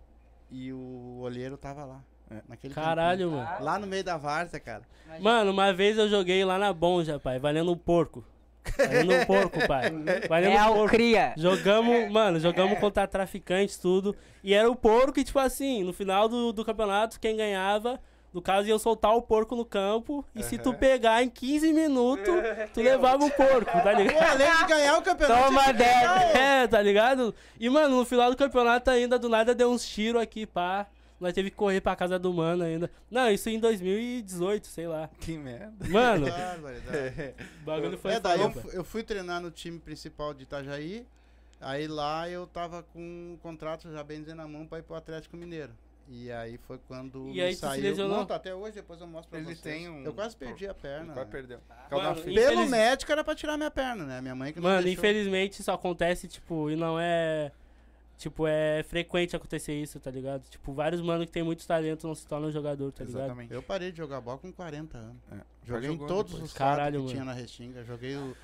Speaker 2: e o olheiro tava lá. Naquele
Speaker 3: Caralho,
Speaker 2: campinho.
Speaker 3: mano.
Speaker 2: Lá no meio da várzea, cara.
Speaker 5: Imagina.
Speaker 3: Mano, uma vez eu joguei lá na Bonja, pai, valendo um porco. Valendo um porco, pai. Valendo
Speaker 5: É
Speaker 3: um
Speaker 5: o
Speaker 3: porco.
Speaker 5: cria.
Speaker 3: Jogamos, mano, jogamos contra traficantes, tudo. E era o porco e, tipo assim, no final do, do campeonato, quem ganhava, no caso, iam soltar o porco no campo. E se tu pegar em 15 minutos, tu levava o porco, tá
Speaker 2: Pô,
Speaker 3: ligado?
Speaker 2: além de ganhar o campeonato.
Speaker 5: Toma
Speaker 2: tinha que ganhar o-
Speaker 3: É, tá ligado? E, mano, no final do campeonato ainda, do nada, deu uns tiros aqui, pá. Nós teve que correr pra casa do mano ainda. Não, isso em 2018, sei lá.
Speaker 1: Que merda.
Speaker 3: Mano, o bagulho foi
Speaker 2: é, daí
Speaker 3: foda.
Speaker 2: eu, eu fui treinar no time principal de Itajaí. Aí lá eu tava com um contrato já bem dizendo na mão pra ir pro Atlético Mineiro. E aí foi quando
Speaker 3: E
Speaker 2: me
Speaker 3: aí se
Speaker 2: saiu.
Speaker 3: lesionou?
Speaker 2: Não, tá até hoje, depois eu mostro pra
Speaker 1: Ele
Speaker 2: vocês.
Speaker 1: tem um-
Speaker 2: Eu quase perdi a perna.
Speaker 1: Quase
Speaker 2: né?
Speaker 1: perdeu.
Speaker 3: Mano,
Speaker 1: feia.
Speaker 2: Pelo
Speaker 3: Infeliz-
Speaker 2: médico era pra tirar minha perna, né? Minha mãe que não
Speaker 3: Mano,
Speaker 2: deixou.
Speaker 3: infelizmente isso acontece, tipo, e não é. Tipo, é frequente acontecer isso, tá ligado? Tipo, vários mano que tem muitos talentos não se tornam jogador, tá ligado?
Speaker 1: Exatamente.
Speaker 2: Eu parei de jogar bola com 40 anos.
Speaker 1: É.
Speaker 2: Joguei em todos
Speaker 1: depois.
Speaker 2: os
Speaker 3: Caralho,
Speaker 2: que
Speaker 3: mano.
Speaker 2: tinha na Restinga. Joguei o,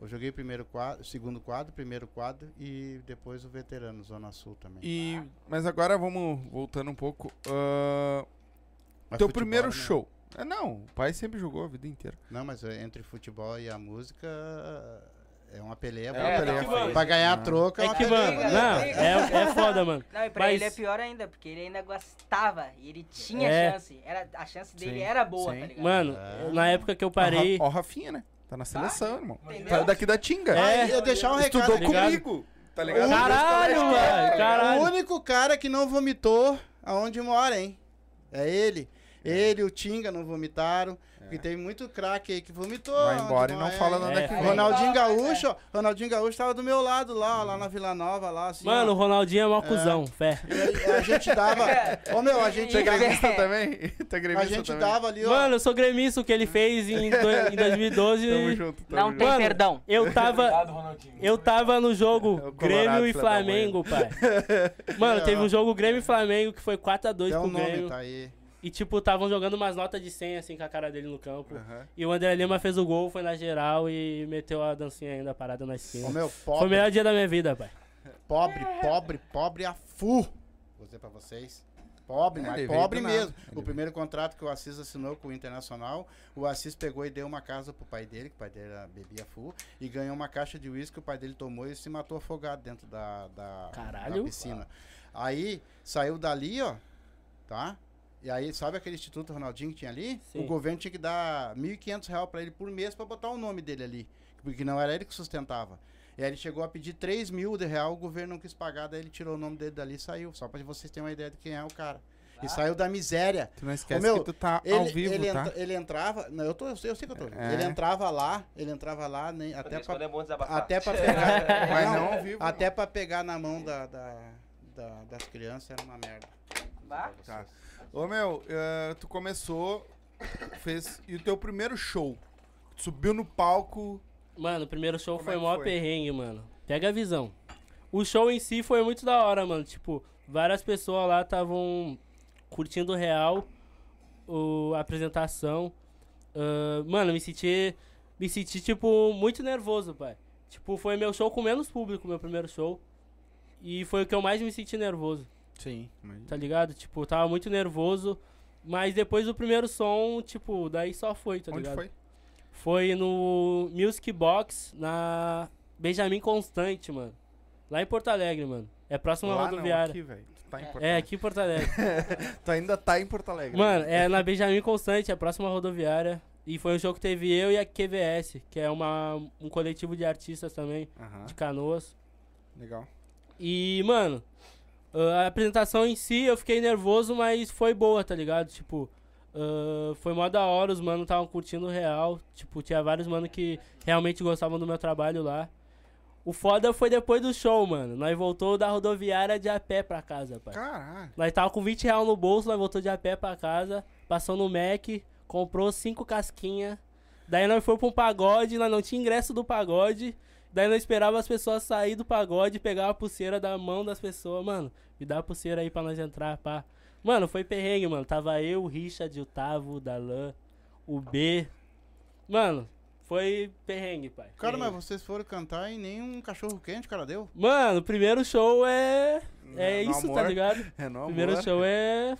Speaker 2: Eu joguei primeiro quadro, segundo quadro, primeiro quadro e depois o veterano, Zona Sul também.
Speaker 1: E, mas agora vamos voltando um pouco. ah,
Speaker 2: Mas
Speaker 1: teu
Speaker 2: futebol,
Speaker 1: primeiro
Speaker 2: né?
Speaker 1: show. É, não, o pai sempre jogou a vida inteira.
Speaker 2: Não, mas é, entre futebol e a música é uma peleia
Speaker 1: É uma
Speaker 3: É,
Speaker 1: peleia.
Speaker 2: Pra ganhar
Speaker 1: Ah.
Speaker 2: troca é
Speaker 3: É
Speaker 2: uma
Speaker 3: que,
Speaker 2: peleia
Speaker 3: mano, não, é, é foda, mano.
Speaker 5: Não, e pra
Speaker 3: Mas-
Speaker 5: ele é pior ainda, porque ele ainda gostava e ele tinha
Speaker 3: É.
Speaker 5: chance. Era, a chance dele
Speaker 1: Sim,
Speaker 5: era boa,
Speaker 1: sim.
Speaker 5: tá ligado?
Speaker 3: Mano,
Speaker 2: É.
Speaker 3: na época que eu parei.
Speaker 1: Ó, o Rafinha, né? Tá na seleção, irmão.
Speaker 5: entendeu?
Speaker 1: Tá daqui da Tinga.
Speaker 3: É.
Speaker 2: Ah, eu deixar um recado.
Speaker 1: Estudou
Speaker 3: tá
Speaker 1: comigo. Tá ligado?
Speaker 3: Caralho, mano,
Speaker 2: O
Speaker 3: caralho.
Speaker 2: único cara que não vomitou aonde mora, hein? É ele. Ele e o Tinga não vomitaram. Porque teve muito craque aí que vomitou.
Speaker 1: Vai embora e não fala
Speaker 2: é.
Speaker 1: nada
Speaker 3: É,
Speaker 1: que
Speaker 3: é.
Speaker 2: Ronaldinho Gaúcho, ó. Ronaldinho Gaúcho tava do meu lado lá, ó, lá na Vila Nova, lá, assim.
Speaker 3: Mano, o
Speaker 2: ó.
Speaker 3: Ronaldinho é mó cuzão, fé.
Speaker 2: E a gente dava. Ô meu, a gente,
Speaker 1: é
Speaker 5: Chega-
Speaker 1: gremista também? Tu é
Speaker 2: a
Speaker 1: gremista
Speaker 2: gente
Speaker 1: também?
Speaker 2: dava ali, ó.
Speaker 3: Mano, eu sou gremista, o que ele fez em, do- em 2012.
Speaker 1: Tamo junto, tamo
Speaker 5: Não
Speaker 1: junto.
Speaker 5: tem
Speaker 3: Mano,
Speaker 5: perdão.
Speaker 3: Eu tava. Eu tava no
Speaker 1: É
Speaker 3: jogo
Speaker 1: o Colorado,
Speaker 3: Grêmio e Flamengo, pai. Mano, teve um jogo Grêmio e Flamengo que foi 4x2
Speaker 2: Dá
Speaker 3: pro Grêmio.
Speaker 2: tá aí.
Speaker 3: E, tipo, estavam jogando umas notas de 100, assim, com a cara dele no campo.
Speaker 1: Aham.
Speaker 3: E o André Lima fez o gol, foi na geral e meteu a dancinha ainda parada na esquina.
Speaker 2: Ô meu,
Speaker 3: Foi o
Speaker 2: pobre,
Speaker 3: melhor dia da minha vida, pai.
Speaker 2: pobre, pobre, pobre a fu. Vou dizer pra vocês. Pobre,
Speaker 1: É,
Speaker 2: mas pobre
Speaker 1: do nada.
Speaker 2: mesmo.
Speaker 1: Ele
Speaker 2: O primeiro contrato que o Assis assinou com o Internacional, o Assis pegou e deu uma casa pro pai dele, que o pai dele era- bebia full, e ganhou uma caixa de uísque que o pai dele tomou e se matou afogado dentro da, da,
Speaker 3: Caralho.
Speaker 2: da piscina. Aí, saiu dali, ó, tá? E aí, sabe aquele Instituto Ronaldinho que tinha ali?
Speaker 3: Sim.
Speaker 2: O governo tinha que dar 1.500 reais pra ele por mês pra botar o nome dele ali. Porque não era ele que sustentava. E aí ele chegou a pedir 3 mil de real, o governo não quis pagar, daí ele tirou o nome dele dali e saiu. Só pra vocês terem uma ideia de quem é o cara. E saiu da miséria.
Speaker 1: Tu não esquece
Speaker 2: meu,
Speaker 1: que tu tá
Speaker 2: Ele,
Speaker 1: ao vivo,
Speaker 2: ele,
Speaker 1: tá?
Speaker 2: entra- ele entrava. Não, eu, tô, eu, sei, eu sei que eu tô.
Speaker 1: É.
Speaker 2: Ele entrava lá, ele entrava lá, nem, até, pra,
Speaker 6: quando é bom desabafar.
Speaker 2: até pra pegar.
Speaker 1: Mas não ao vivo.
Speaker 2: Até pra pegar na mão da, da- da- das crianças era uma merda.
Speaker 5: Bah.
Speaker 1: Tá. Ô, meu, eh, tu começou, fez... E o teu primeiro show? Tu subiu no palco...
Speaker 3: Mano, o primeiro show
Speaker 1: Como
Speaker 3: foi
Speaker 1: é
Speaker 3: maior
Speaker 1: foi?
Speaker 3: perrengue, mano. Pega a visão. O show em si foi muito da hora, mano. Tipo, várias pessoas lá estavam curtindo real o, a apresentação. Ah, mano, me senti. Me senti, tipo, muito nervoso, pai. Tipo, foi meu show com menos público, meu primeiro show. E foi o que eu mais me senti nervoso,
Speaker 1: Sim.
Speaker 3: tá ligado? Tipo, tava muito nervoso. Mas depois do primeiro som, tipo, daí só foi, tá
Speaker 1: Onde
Speaker 3: ligado?
Speaker 1: foi?
Speaker 3: Foi no Music Box, na Benjamin Constante, mano. Lá em Porto Alegre, mano. É próximo à
Speaker 1: Lá não,
Speaker 3: rodoviária.
Speaker 1: aqui, tá em Porto
Speaker 3: é, aqui em Porto Alegre.
Speaker 1: Tu ainda tá em Porto Alegre.
Speaker 3: mano, é na Benjamin Constante, é próximo à rodoviária. E foi um show que teve eu e a QVS, que é uma, um coletivo de artistas também,
Speaker 1: Aham,
Speaker 3: de canoas.
Speaker 1: legal.
Speaker 3: E, mano, a apresentação em si eu fiquei nervoso, mas foi boa, tá ligado? Tipo, ah, foi mó da hora, os manos estavam curtindo real. Tipo, tinha vários manos que realmente gostavam do meu trabalho lá. O foda foi depois do show, mano. Nós voltou da rodoviária de a pé pra casa, pai.
Speaker 1: Caralho.
Speaker 3: Nós tava com 20 reais no bolso, nós voltou de a pé pra casa, passou no Mac, comprou cinco casquinhas. Daí nós foi pra um pagode, nós não tinha ingresso do pagode. Daí nós esperava as pessoas sair do pagode, pegar a pulseira da mão das pessoas, mano. Me dá a pulseira aí pra nós entrar, pá. Mano, foi perrengue, mano. Tava eu, o Richard, o Tavo, o Dalan, o B. Mano, foi perrengue, pai.
Speaker 2: Cara,
Speaker 3: Perrengue.
Speaker 2: mas vocês foram cantar e nem um cachorro quente, cara, deu.
Speaker 3: Mano, o primeiro show é. É
Speaker 1: No
Speaker 3: isso, tá
Speaker 1: amor.
Speaker 3: ligado?
Speaker 1: É no
Speaker 3: primeiro
Speaker 1: amor.
Speaker 3: show é.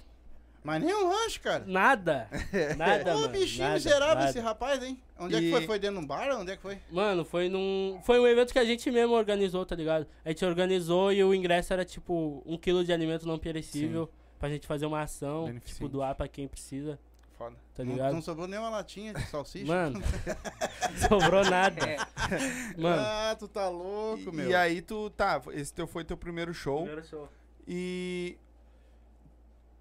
Speaker 2: Mas nem um lanche, cara.
Speaker 3: Nada. Nada,
Speaker 2: Ô, bichinho
Speaker 3: nada,
Speaker 2: miserável
Speaker 3: nada.
Speaker 2: esse rapaz, hein? Onde é que
Speaker 1: E-
Speaker 2: foi? Foi dentro de um bar? Onde é que foi?
Speaker 3: Mano, foi num. Foi um evento que a gente mesmo organizou, tá ligado? A gente organizou e o ingresso era tipo um quilo de alimento não perecível pra gente fazer uma ação, tipo, doar pra quem precisa,
Speaker 1: Foda.
Speaker 3: tá
Speaker 2: Não,
Speaker 3: ligado?
Speaker 2: não sobrou nem uma latinha de salsicha.
Speaker 3: Mano, sobrou nada.
Speaker 5: É.
Speaker 3: Mano,
Speaker 2: Ah, tu tá louco,
Speaker 1: E,
Speaker 2: meu.
Speaker 1: e aí tu, tá, esse teu foi teu primeiro show.
Speaker 3: primeiro show.
Speaker 1: E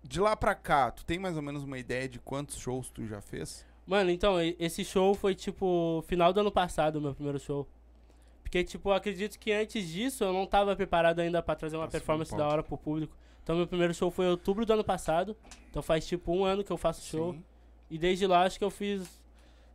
Speaker 1: de lá pra cá, tu tem mais ou menos uma ideia de quantos shows tu já fez?
Speaker 3: Mano, então, esse show foi tipo final do ano passado, o meu primeiro show. Porque, tipo, acredito que antes disso eu não tava preparado ainda pra trazer uma
Speaker 1: Nossa,
Speaker 3: performance
Speaker 1: não
Speaker 3: da hora pro público. Então, meu primeiro show foi em outubro do ano passado. Então, faz tipo um ano que eu faço show.
Speaker 1: Sim.
Speaker 3: E desde lá, acho que eu fiz,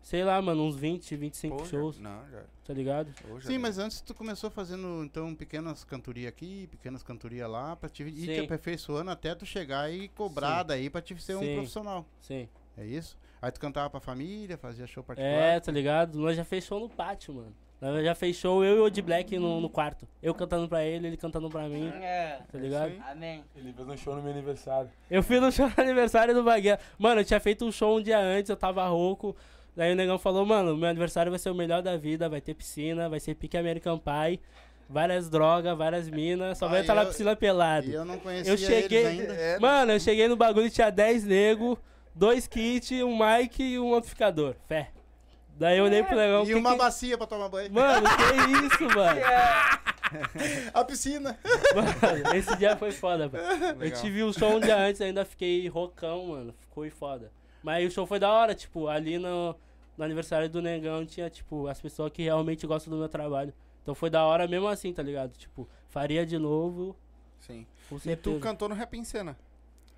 Speaker 3: sei lá, mano, uns 20, 25
Speaker 1: Pô, já-
Speaker 3: shows,
Speaker 1: Não, já.
Speaker 3: tá ligado?
Speaker 1: pô, já
Speaker 2: Sim,
Speaker 1: deu.
Speaker 2: mas antes tu começou fazendo, então, pequenas cantorias aqui, pequenas cantorias lá, pra te ir te aperfeiçoando até tu chegar e cobrar
Speaker 3: Sim.
Speaker 2: daí pra te ser um
Speaker 3: Sim.
Speaker 2: profissional.
Speaker 3: Sim.
Speaker 2: É isso? Aí tu cantava pra família, fazia show particular.
Speaker 3: É, tá ligado? Nós já fez show no pátio, mano. Nós já fez show eu e o de Black no, no quarto. Eu cantando pra ele, ele cantando pra mim,
Speaker 5: É.
Speaker 3: tá ligado?
Speaker 5: Amém.
Speaker 4: Ele fez um show no meu aniversário.
Speaker 3: Eu fui no show no aniversário do Bagueira. Mano, eu tinha feito um show um dia antes, eu tava rouco. Daí o negão falou, mano, meu aniversário vai ser o melhor da vida, vai ter piscina, vai ser pique American Pie, várias drogas, várias minas, só vai
Speaker 2: Ah,
Speaker 3: estar na
Speaker 2: eu-
Speaker 3: piscina pelado.
Speaker 2: E eu não conhecia
Speaker 3: Eu cheguei.
Speaker 2: eles ainda.
Speaker 1: É,
Speaker 3: Mano, eu cheguei no bagulho e tinha 10 nego, dois kits, um mic e um amplificador. Fé. Daí eu olhei pro negão.
Speaker 2: E
Speaker 3: que
Speaker 2: uma
Speaker 3: que-
Speaker 2: bacia pra tomar banho.
Speaker 3: Mano, que isso, mano?
Speaker 2: A piscina.
Speaker 3: Mano, esse dia foi foda, velho. Eu tive um show um dia antes, ainda fiquei rocão, mano. Ficou foda. Mas o show foi da hora, tipo, ali no, no aniversário do Negão tinha, tipo, as pessoas que realmente gostam do meu trabalho. Então foi da hora mesmo assim, tá ligado? Tipo, faria de novo,
Speaker 1: Sim. E tu cantou no Rap em Cena.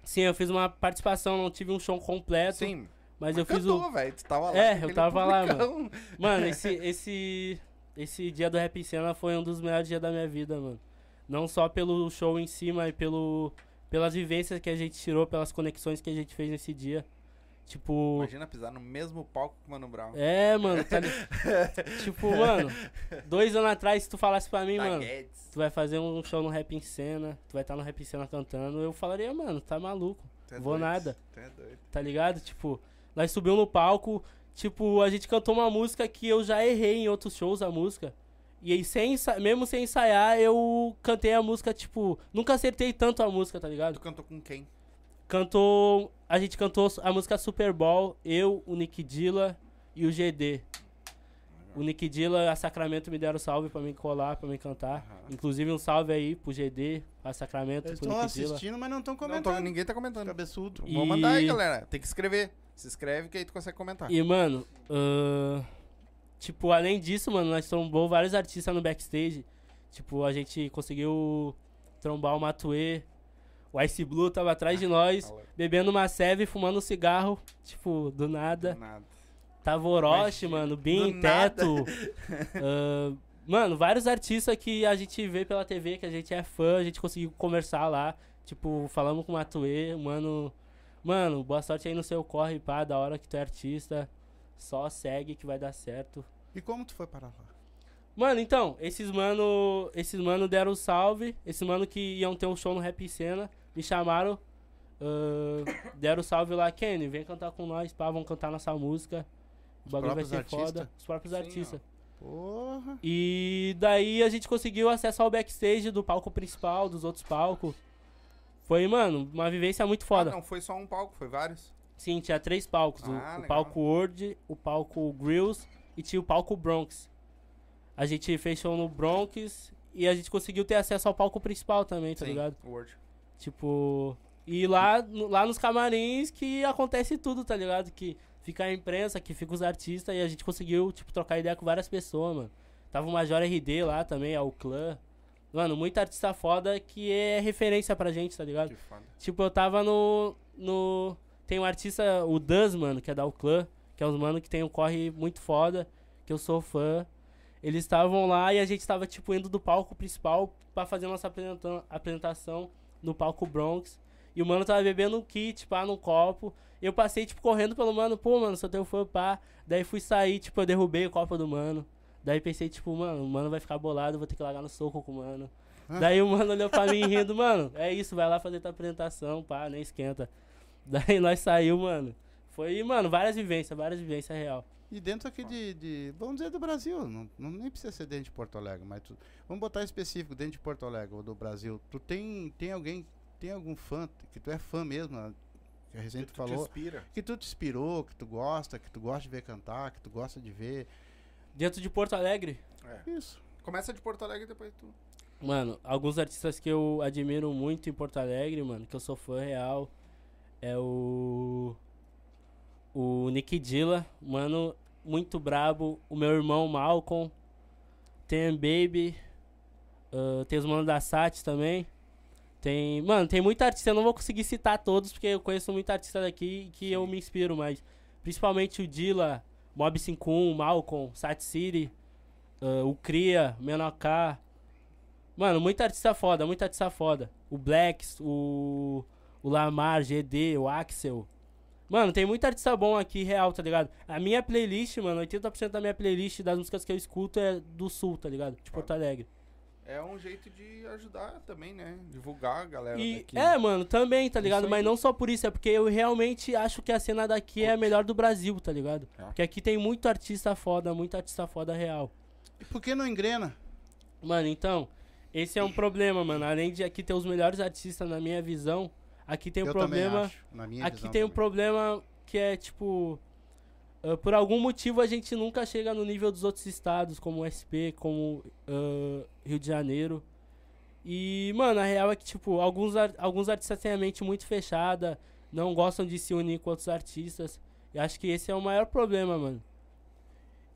Speaker 3: Sim, eu fiz uma participação, não tive um show completo,
Speaker 1: Sim.
Speaker 3: mas eu fiz o...
Speaker 1: Cantou, velho. Tu tava lá.
Speaker 3: É, eu tava lá,
Speaker 1: publicão.
Speaker 3: Mano, esse, esse, esse dia do Rap em Cena foi um dos melhores dias da minha vida, mano. Não só pelo show em si, mas pelo, pelas vivências que a gente tirou, pelas conexões que a gente fez nesse dia. Tipo.
Speaker 1: Imagina pisar no mesmo palco com o Mano Brown.
Speaker 3: É, mano, tá li- Tipo, mano, dois anos atrás, se tu falasse pra mim, mano, tu vai fazer um show no Rap em Cena, tu vai estar no Rap em Cena cantando, eu falaria, mano, tá maluco,
Speaker 1: Tu é
Speaker 3: vou
Speaker 1: doido.
Speaker 3: nada.
Speaker 1: Tu é doido.
Speaker 3: tá ligado? Tipo, nós subimos no palco, tipo, a gente cantou uma música que eu já errei em outros shows a música. E aí, sem mesmo sem ensaiar, eu cantei a música, tipo, nunca acertei tanto a música, tá
Speaker 1: Tu
Speaker 3: ligado?
Speaker 1: cantou com quem?
Speaker 3: Cantou, a gente cantou a música Super Bowl, eu, o Nick Dilla e o GD. O Nick Dilla, a Sacramento me deram salve pra mim colar, pra mim cantar.
Speaker 1: Aham.
Speaker 3: Inclusive um salve aí pro GD, a Sacramento,
Speaker 2: Eles
Speaker 3: pro
Speaker 2: estão
Speaker 3: Nick Dilla.
Speaker 2: assistindo, mas não estão
Speaker 1: Não, tô-
Speaker 2: comentando.
Speaker 1: ninguém tá comentando.
Speaker 2: Cabeçudo.
Speaker 3: E-
Speaker 1: Vamos mandar aí, galera. Tem que escrever. Se inscreve que aí tu consegue comentar.
Speaker 3: E, mano, ahn, tipo, além disso, mano, nós trombou vários artistas no backstage. Tipo, a gente conseguiu trombar o Matue. O Ice Blue tava atrás de nós, bebendo uma seve, fumando um cigarro. Tipo, do nada.
Speaker 1: Nada.
Speaker 3: Tava Orochi, mano, Bin,
Speaker 1: do nada.
Speaker 3: Teto. ahn, mano, vários artistas que a gente vê pela TV, que a gente é fã, a gente conseguiu conversar lá. Tipo, falamos com o Matue, mano. Mano, boa sorte aí no seu corre, pá, da hora que tu é artista. Só segue que vai dar certo.
Speaker 2: E como tu foi parar lá?
Speaker 3: Mano, então, esses mano. Esses mano deram o salve. Esses mano que iam ter um show no Rap Cena. Me chamaram. ahn, deram o salve lá, Kenny, vem cantar com nós, pá, vamos cantar nossa música. O bagulho vai ser
Speaker 2: artistas?
Speaker 3: foda. Os próprios
Speaker 1: Sim,
Speaker 3: artistas.
Speaker 2: Porra.
Speaker 3: E daí a gente conseguiu acesso ao backstage do palco principal, dos outros palcos. Foi, mano, uma vivência muito foda.
Speaker 1: Ah, não foi só um palco, foi vários.
Speaker 3: Sim, tinha três palcos. o-
Speaker 1: Ah,
Speaker 3: o,
Speaker 1: legal.
Speaker 3: palco Word, o palco Grills e tinha o palco Bronx. A gente fechou no Bronx e a gente conseguiu ter acesso ao palco principal também, tá
Speaker 1: Sim,
Speaker 3: ligado?
Speaker 1: Word.
Speaker 3: Tipo. E lá, lá nos camarins que acontece tudo, tá ligado? Que fica a imprensa, que fica os artistas e a gente conseguiu, tipo, trocar ideia com várias pessoas, mano. Tava o Major RD lá também, ao clã. Mano, muita artista foda que é referência pra gente, tá ligado?
Speaker 1: Que foda.
Speaker 3: Tipo, eu tava no. no tem um artista, o Duz, mano, que é da Uclã, que é um mano que tem um corre muito foda, que eu sou fã. Eles estavam lá e a gente tava, tipo, indo do palco principal pra fazer nossa apresenta- apresentação no palco Bronx. E o mano tava bebendo um kit, pá, num copo. Eu passei, tipo, correndo pelo mano, pô, mano, sou teu fã, pá. Daí fui sair, tipo, eu derrubei o copo do mano. Daí pensei, tipo, mano, o mano vai ficar bolado, vou ter que largar no soco com o mano. Daí o mano olhou pra mim rindo, mano, é isso, vai lá fazer tua apresentação, pá, nem esquenta. Daí nós saiu, mano. Foi, mano, várias vivências, várias vivências real.
Speaker 2: E dentro aqui de, de- Vamos dizer do Brasil. Não, não nem precisa ser dentro de Porto Alegre, mas tu- vamos botar específico dentro de Porto Alegre ou do Brasil. Tu tem, tem alguém. Tem algum fã que tu é fã mesmo? Que a recente
Speaker 1: Tu te
Speaker 2: falou.
Speaker 1: inspira.
Speaker 2: Que tu te inspirou, que tu gosta, que tu gosta de ver cantar, que tu gosta de ver.
Speaker 3: Dentro de Porto Alegre,
Speaker 2: Isso.
Speaker 1: Começa de Porto Alegre e depois tu.
Speaker 3: Mano, alguns artistas que eu admiro muito em Porto Alegre, mano, que eu sou fã real, é o. O Nick Dilla, mano, muito brabo. O meu irmão Malcolm. Tem Baby. ah, tem os manos da Sat também. Tem. Mano, tem muita artista, eu não vou conseguir citar todos, porque eu conheço muita artista daqui que eu me inspiro, mas. Principalmente o Dilla, Mob 51, Malcolm, Sat City, ah, o Cria, Menor Mano, muita artista foda, muita artista foda. O Blacks, o, o Lamar, GD, o Axel. Mano, tem muito artista bom aqui, real, tá ligado? A minha playlist, mano, 80% da minha playlist das músicas que eu escuto é do sul, tá ligado? De Porto Alegre.
Speaker 1: É um jeito de ajudar também, né? Divulgar a galera
Speaker 3: E,
Speaker 1: daqui.
Speaker 3: é, mano, também, tá ligado? Mas não só por isso, é porque eu realmente acho que a cena daqui é a melhor do Brasil, tá ligado?
Speaker 1: É.
Speaker 3: Porque aqui tem muito artista foda, muito artista foda real.
Speaker 2: E por que não engrena?
Speaker 3: Mano, então, esse é um problema, mano. Além de aqui ter os melhores artistas na minha visão, aqui tem um
Speaker 2: eu
Speaker 3: problema.
Speaker 2: acho, na minha
Speaker 3: Aqui tem um
Speaker 2: também.
Speaker 3: problema que é tipo. ah, por algum motivo a gente nunca chega no nível dos outros estados, como o SP, como ah, Rio de Janeiro. E, mano, a real é que, tipo, alguns, ar- alguns artistas têm a mente muito fechada, não gostam de se unir com outros artistas. E acho que esse é o maior problema, mano.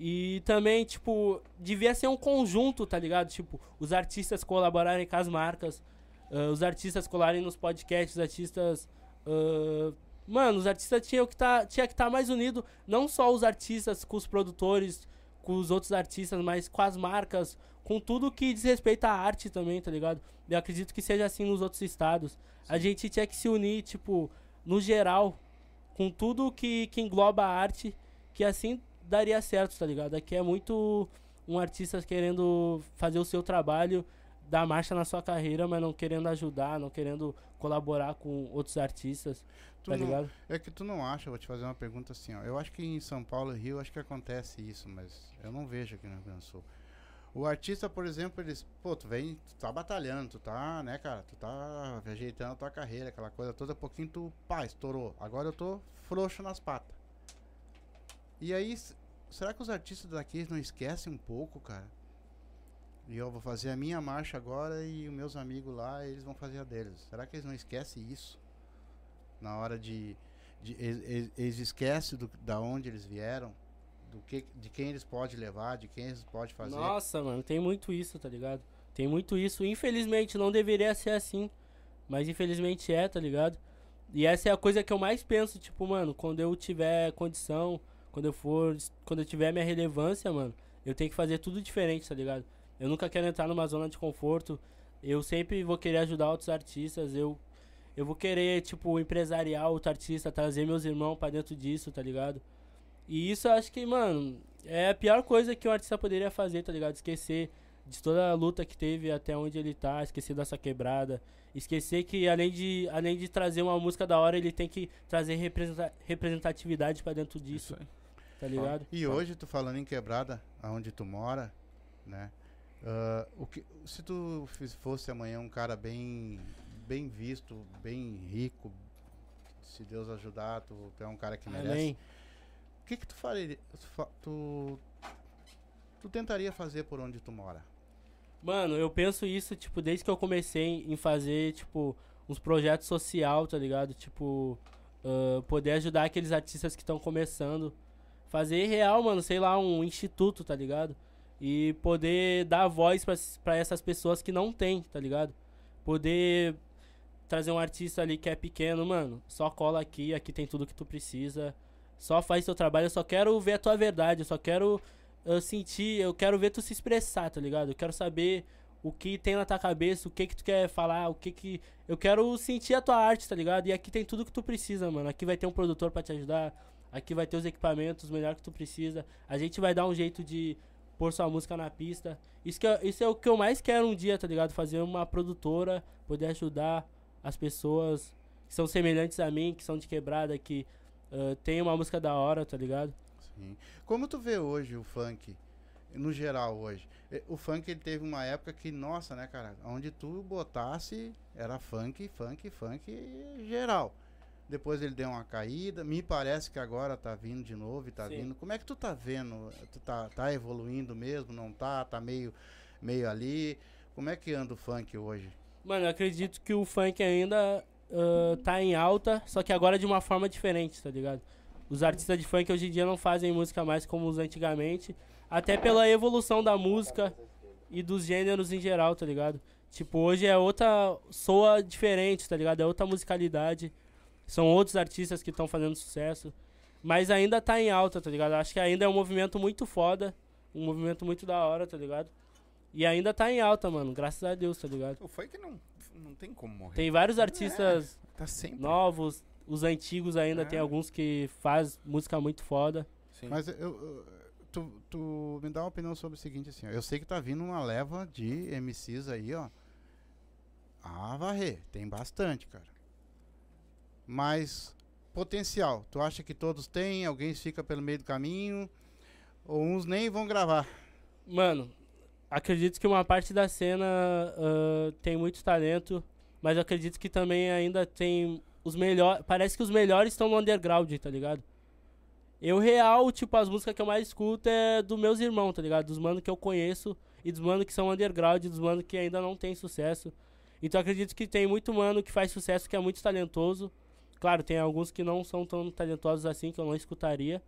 Speaker 3: E também, tipo, devia ser um conjunto, tá ligado? Tipo, os artistas colaborarem com as marcas, ah, os artistas colarem nos podcasts, os artistas. ah, mano, os artistas tinham que tá, tinha que estar mais unido, não só os artistas com os produtores, com os outros artistas, mas com as marcas, com tudo que diz respeito à arte também, tá ligado? Eu acredito que seja assim nos outros estados. A gente tinha que se unir, tipo, no geral, com tudo que, que engloba a arte, que assim daria certo, tá ligado? Aqui é muito um artista querendo fazer o seu trabalho, dar marcha na sua carreira, mas não querendo ajudar, não querendo colaborar com outros artistas,
Speaker 2: Tu
Speaker 3: tá
Speaker 2: não-
Speaker 3: ligado?
Speaker 2: É que tu não acha, vou te fazer uma pergunta assim, ó. Eu acho que em São Paulo e Rio acho que acontece isso, mas eu não vejo aqui no Rio Grande do Sul. O artista, por exemplo, eles, pô, tu vem, tu tá batalhando, tu tá, né, cara, tu tá ajeitando a tua carreira, aquela coisa toda, pouquinho tu, pá, estourou. Agora eu tô frouxo nas patas. E aí, será que os artistas daqui não esquecem um pouco, cara? E eu vou fazer a minha marcha agora e os meus amigos lá, eles vão fazer a deles. Será que eles não esquecem isso? Na hora de. de eles, eles- esquecem da onde eles vieram, do que, de quem eles podem levar, de quem eles podem fazer.
Speaker 3: Nossa, mano, tem muito isso, tá ligado? Tem muito isso. Infelizmente não deveria ser assim. Mas infelizmente é, tá ligado? E essa é a coisa que eu mais penso, tipo, mano, quando eu tiver condição, quando eu for. Quando eu tiver minha relevância, mano, eu tenho que fazer tudo diferente, tá ligado? Eu nunca quero entrar numa zona de conforto. Eu sempre vou querer ajudar outros artistas. Eu, eu vou querer, tipo, empresariar outro artista, trazer meus irmãos pra dentro disso, tá ligado? E isso eu acho que, mano, é a pior coisa que um artista poderia fazer, tá ligado? Esquecer de toda a luta que teve até onde ele tá, esquecer dessa quebrada. Esquecer que além de, além de trazer uma música da hora, ele tem que trazer representa- representatividade pra dentro disso,
Speaker 1: aí.
Speaker 3: tá ligado?
Speaker 2: E hoje, tu falando em quebrada, aonde tu mora, né? Ah, o que, se tu fosse amanhã um cara bem, bem visto, bem rico, se Deus ajudar, tu, tu é um cara que merece.
Speaker 3: Amém.
Speaker 2: O que que tu faria? Tu, tu, tentaria fazer por onde tu mora?
Speaker 3: Mano, eu penso isso, tipo, desde que eu comecei em fazer, tipo, uns projetos social, tá ligado? Tipo, ah, poder ajudar aqueles artistas que estão começando. Fazer real, mano, sei lá, um instituto, tá ligado? E poder dar voz pra essas pessoas que não tem, tá ligado? Poder trazer um artista ali que é pequeno, mano, só cola aqui, aqui tem tudo que tu precisa. Só faz teu trabalho, eu só quero ver a tua verdade, eu só quero eu sentir, eu quero ver tu se expressar, tá ligado? Eu quero saber o que tem na tua cabeça, o que que tu quer falar, o que que... Eu quero sentir a tua arte, tá ligado? E aqui tem tudo que tu precisa, mano. Aqui vai ter um produtor pra te ajudar, aqui vai ter os equipamentos melhor que tu precisa. A gente vai dar um jeito de pôr sua música na pista. Isso, que é, isso é o que eu mais quero um dia, tá ligado? Fazer uma produtora, poder ajudar as pessoas que são semelhantes a mim, que são de quebrada, que ah, tem uma música da hora, tá ligado?
Speaker 2: Sim. Como tu vê hoje o funk, no geral hoje? O funk ele teve uma época que, nossa, né, cara, onde tu botasse era funk, funk, funk geral. Depois ele deu uma caída, me parece que agora tá vindo de novo e tá
Speaker 3: Sim.
Speaker 2: vindo. Como é que tu tá vendo? Tu tá, tá evoluindo mesmo, não tá? Tá meio, meio ali? Como é que anda o funk hoje?
Speaker 3: Mano, eu acredito que o funk ainda ah, tá em alta, só que agora de uma forma diferente, tá ligado? Os artistas de funk hoje em dia não fazem música mais como os antigamente, até pela evolução da música e dos gêneros em geral, tá ligado? Tipo, hoje é outra. soa diferente, tá ligado? É outra musicalidade. São outros artistas que estão fazendo sucesso. Mas ainda tá em alta, tá ligado? Acho que ainda é um movimento muito foda. Um movimento muito da hora, tá ligado? E ainda tá em alta, mano. Graças a Deus, tá ligado?
Speaker 1: O funk não, não tem como morrer.
Speaker 3: Tem vários artistas
Speaker 1: Tá sempre.
Speaker 3: novos, os antigos ainda,
Speaker 1: É.
Speaker 3: tem alguns que faz música muito foda.
Speaker 1: Sim.
Speaker 2: Mas eu, eu- tu, tu me dá uma opinião sobre o seguinte, assim, ó, eu sei que tá vindo uma leva de MCs aí, ó. Ah, varrer, tem bastante, cara. Mas potencial, tu acha que todos têm? Alguém fica pelo meio do caminho? Ou uns nem vão gravar?
Speaker 3: Mano, acredito que uma parte da cena ah, tem muito talento, mas acredito que também ainda tem os melhores. Parece que os melhores estão no underground, tá ligado? Eu, real, tipo, as músicas que eu mais escuto é dos meus irmãos, tá ligado? Dos manos que eu conheço e dos manos que são underground, dos manos que ainda não tem sucesso. Então acredito que tem muito mano que faz sucesso, que é muito talentoso. Claro, tem alguns que não são tão talentosos assim, que eu não escutaria.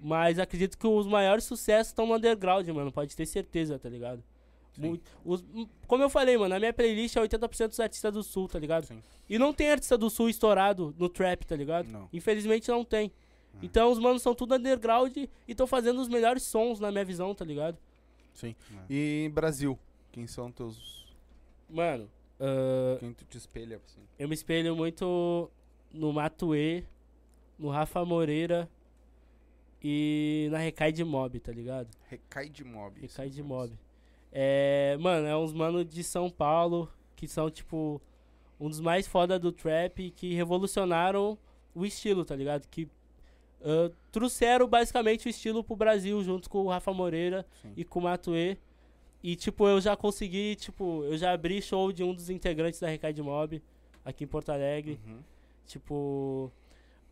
Speaker 3: Mas acredito que os maiores sucessos estão no underground, mano. Pode ter certeza, tá ligado? Muito- os- m- como eu falei, mano, a minha playlist é 80% dos artistas do sul, tá ligado?
Speaker 1: Sim.
Speaker 3: E não tem artista do sul estourado no trap, tá ligado?
Speaker 1: Não.
Speaker 3: Infelizmente não tem. Então os manos são tudo underground e estão fazendo os melhores sons na minha visão, tá ligado?
Speaker 1: Sim. E Brasil? Quem são teus.
Speaker 3: Mano, ah,
Speaker 1: Quem tu te espelha, assim?
Speaker 3: eu me espelho muito no Matuê, no Rafa Moreira e na Recai de Mob, tá ligado?
Speaker 1: Recai de mob.
Speaker 3: Recai de Mob. É, mano, é uns mano de São Paulo que são, tipo, um dos mais foda do trap que revolucionaram o estilo, tá ligado? Que ah, trouxeram basicamente o estilo pro Brasil junto com o Rafa Moreira
Speaker 1: Sim.
Speaker 3: e com o Matuê. E, tipo, eu já consegui, tipo, eu já abri show de um dos integrantes da Recai de Mob aqui em Porto Alegre.
Speaker 1: Uhum.
Speaker 3: Tipo,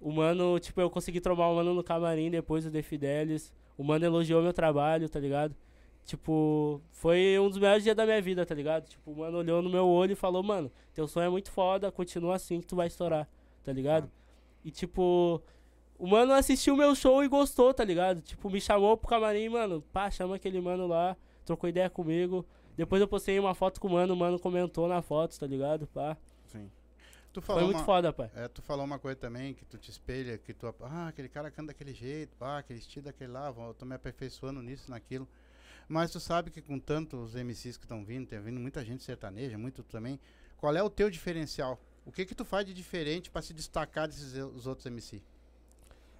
Speaker 3: o mano, tipo, eu consegui trombar o mano no camarim depois do The Fidelis. O mano elogiou meu trabalho, tá ligado? Tipo, foi um dos melhores dias da minha vida, tá ligado? Tipo, o mano olhou no meu olho e falou, mano, teu sonho é muito foda, continua assim que tu vai estourar, tá ligado? E tipo, o mano assistiu meu show e gostou, tá ligado? Tipo, me chamou pro camarim, mano, pá, chama aquele mano lá, trocou ideia comigo. Depois eu postei uma foto com o mano, o mano comentou na foto, tá ligado? Pá.
Speaker 2: Tu
Speaker 3: Foi
Speaker 2: falou,
Speaker 3: muito
Speaker 2: uma,
Speaker 3: foda, pai.
Speaker 2: é, tu falou uma coisa também, que tu te espelha, que tu, ah, aquele cara canta daquele jeito, ah, aquele estilo daquele lá, eu tô me aperfeiçoando nisso, naquilo. Mas tu sabe que com tantos MCs que estão vindo, tem vindo muita gente sertaneja, muito também, qual é o teu diferencial? O que que tu faz de diferente pra se destacar desses os outros MC?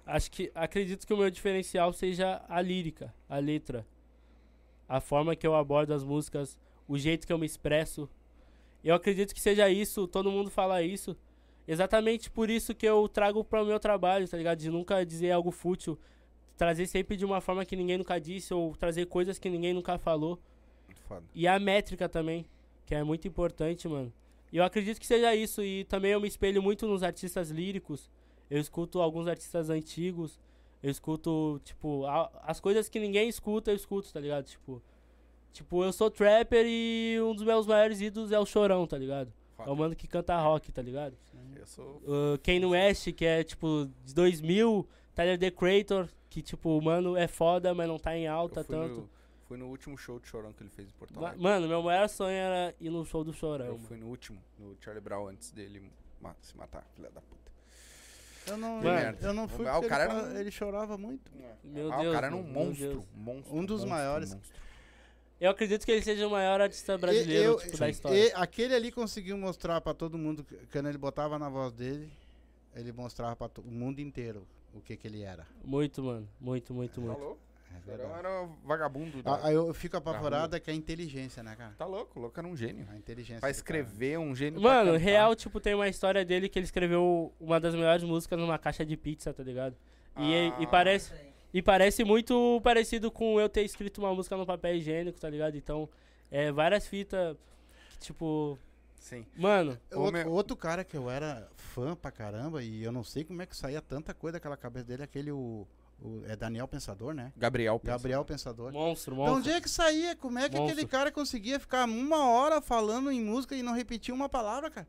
Speaker 3: Acho que acredito que o meu diferencial seja a lírica, a letra, a forma que eu abordo as músicas, o jeito que eu me expresso. Eu acredito que seja isso, todo mundo fala isso. Exatamente por isso que eu trago para o meu trabalho, tá ligado? De nunca dizer algo fútil, trazer sempre de uma forma que ninguém nunca disse ou trazer coisas que ninguém nunca falou.
Speaker 1: Muito foda.
Speaker 3: E a métrica também, que é muito importante, mano. E eu acredito que seja isso. E também eu me espelho muito nos artistas líricos. Eu escuto alguns artistas antigos. Eu escuto, tipo, a- as coisas que ninguém escuta, eu escuto, tá ligado? Tipo, tipo, eu sou trapper e um dos meus maiores ídolos é o Chorão, tá ligado? É o mano que canta rock, tá ligado?
Speaker 1: Eu sou.
Speaker 3: Uh, Kanye West, que é, tipo, de 2000. Tyler, The Creator, que, tipo, mano é foda, mas não tá em alta tanto.
Speaker 1: no, fui no último show de chorão que ele fez em Porto Alegre.
Speaker 3: Mano, meu maior sonho era ir no show do Chorão.
Speaker 1: eu
Speaker 3: mano.
Speaker 1: fui no último, no Charlie Brown, antes dele ma- se matar, filha da puta.
Speaker 2: Eu não,
Speaker 3: Mano,
Speaker 2: eu não fui
Speaker 1: ah, o
Speaker 2: porque
Speaker 1: cara
Speaker 2: ele,
Speaker 1: era
Speaker 2: ele chorava muito.
Speaker 3: Meu
Speaker 1: ah,
Speaker 3: Deus,
Speaker 1: o cara era um monstro, monstro.
Speaker 2: Um dos
Speaker 1: monstro,
Speaker 2: maiores.
Speaker 1: monstro.
Speaker 3: Eu acredito que ele seja o maior artista brasileiro,
Speaker 2: eu-
Speaker 3: tipo, da história.
Speaker 2: E aquele ali conseguiu mostrar pra todo mundo, que- quando ele botava na voz dele, ele mostrava pra to- o mundo inteiro o que que ele era.
Speaker 3: Muito, mano. Muito, muito,
Speaker 1: Tá
Speaker 3: muito.
Speaker 1: louco?
Speaker 2: É verdade.
Speaker 1: era o vagabundo. da-
Speaker 2: Ah, Aí eu fico apavorado é que é a inteligência, né, cara?
Speaker 1: Tá louco, o louco era um gênio.
Speaker 2: A inteligência.
Speaker 1: Pra
Speaker 2: do cara.
Speaker 1: escrever, um gênio
Speaker 3: Mano, real, tipo, tem uma história dele que ele escreveu uma das melhores músicas numa caixa de pizza, tá ligado? E, e
Speaker 1: Ah.
Speaker 3: parece, e parece muito parecido com eu ter escrito uma música no papel higiênico, tá ligado? Então, é várias fitas, que, tipo,
Speaker 1: Sim.
Speaker 3: mano,
Speaker 2: Outro,
Speaker 1: meu-
Speaker 2: outro cara que eu era fã pra caramba e eu não sei como é que saía tanta coisa daquela cabeça dele, aquele o, o- é Daniel Pensador, né?
Speaker 1: Gabriel.
Speaker 2: Gabriel Pensador.
Speaker 3: monstro,
Speaker 2: De
Speaker 3: monstro.
Speaker 2: onde é que saía? Como é que aquele
Speaker 3: Monstro.
Speaker 2: cara conseguia ficar uma hora falando em música e não repetir uma palavra, cara?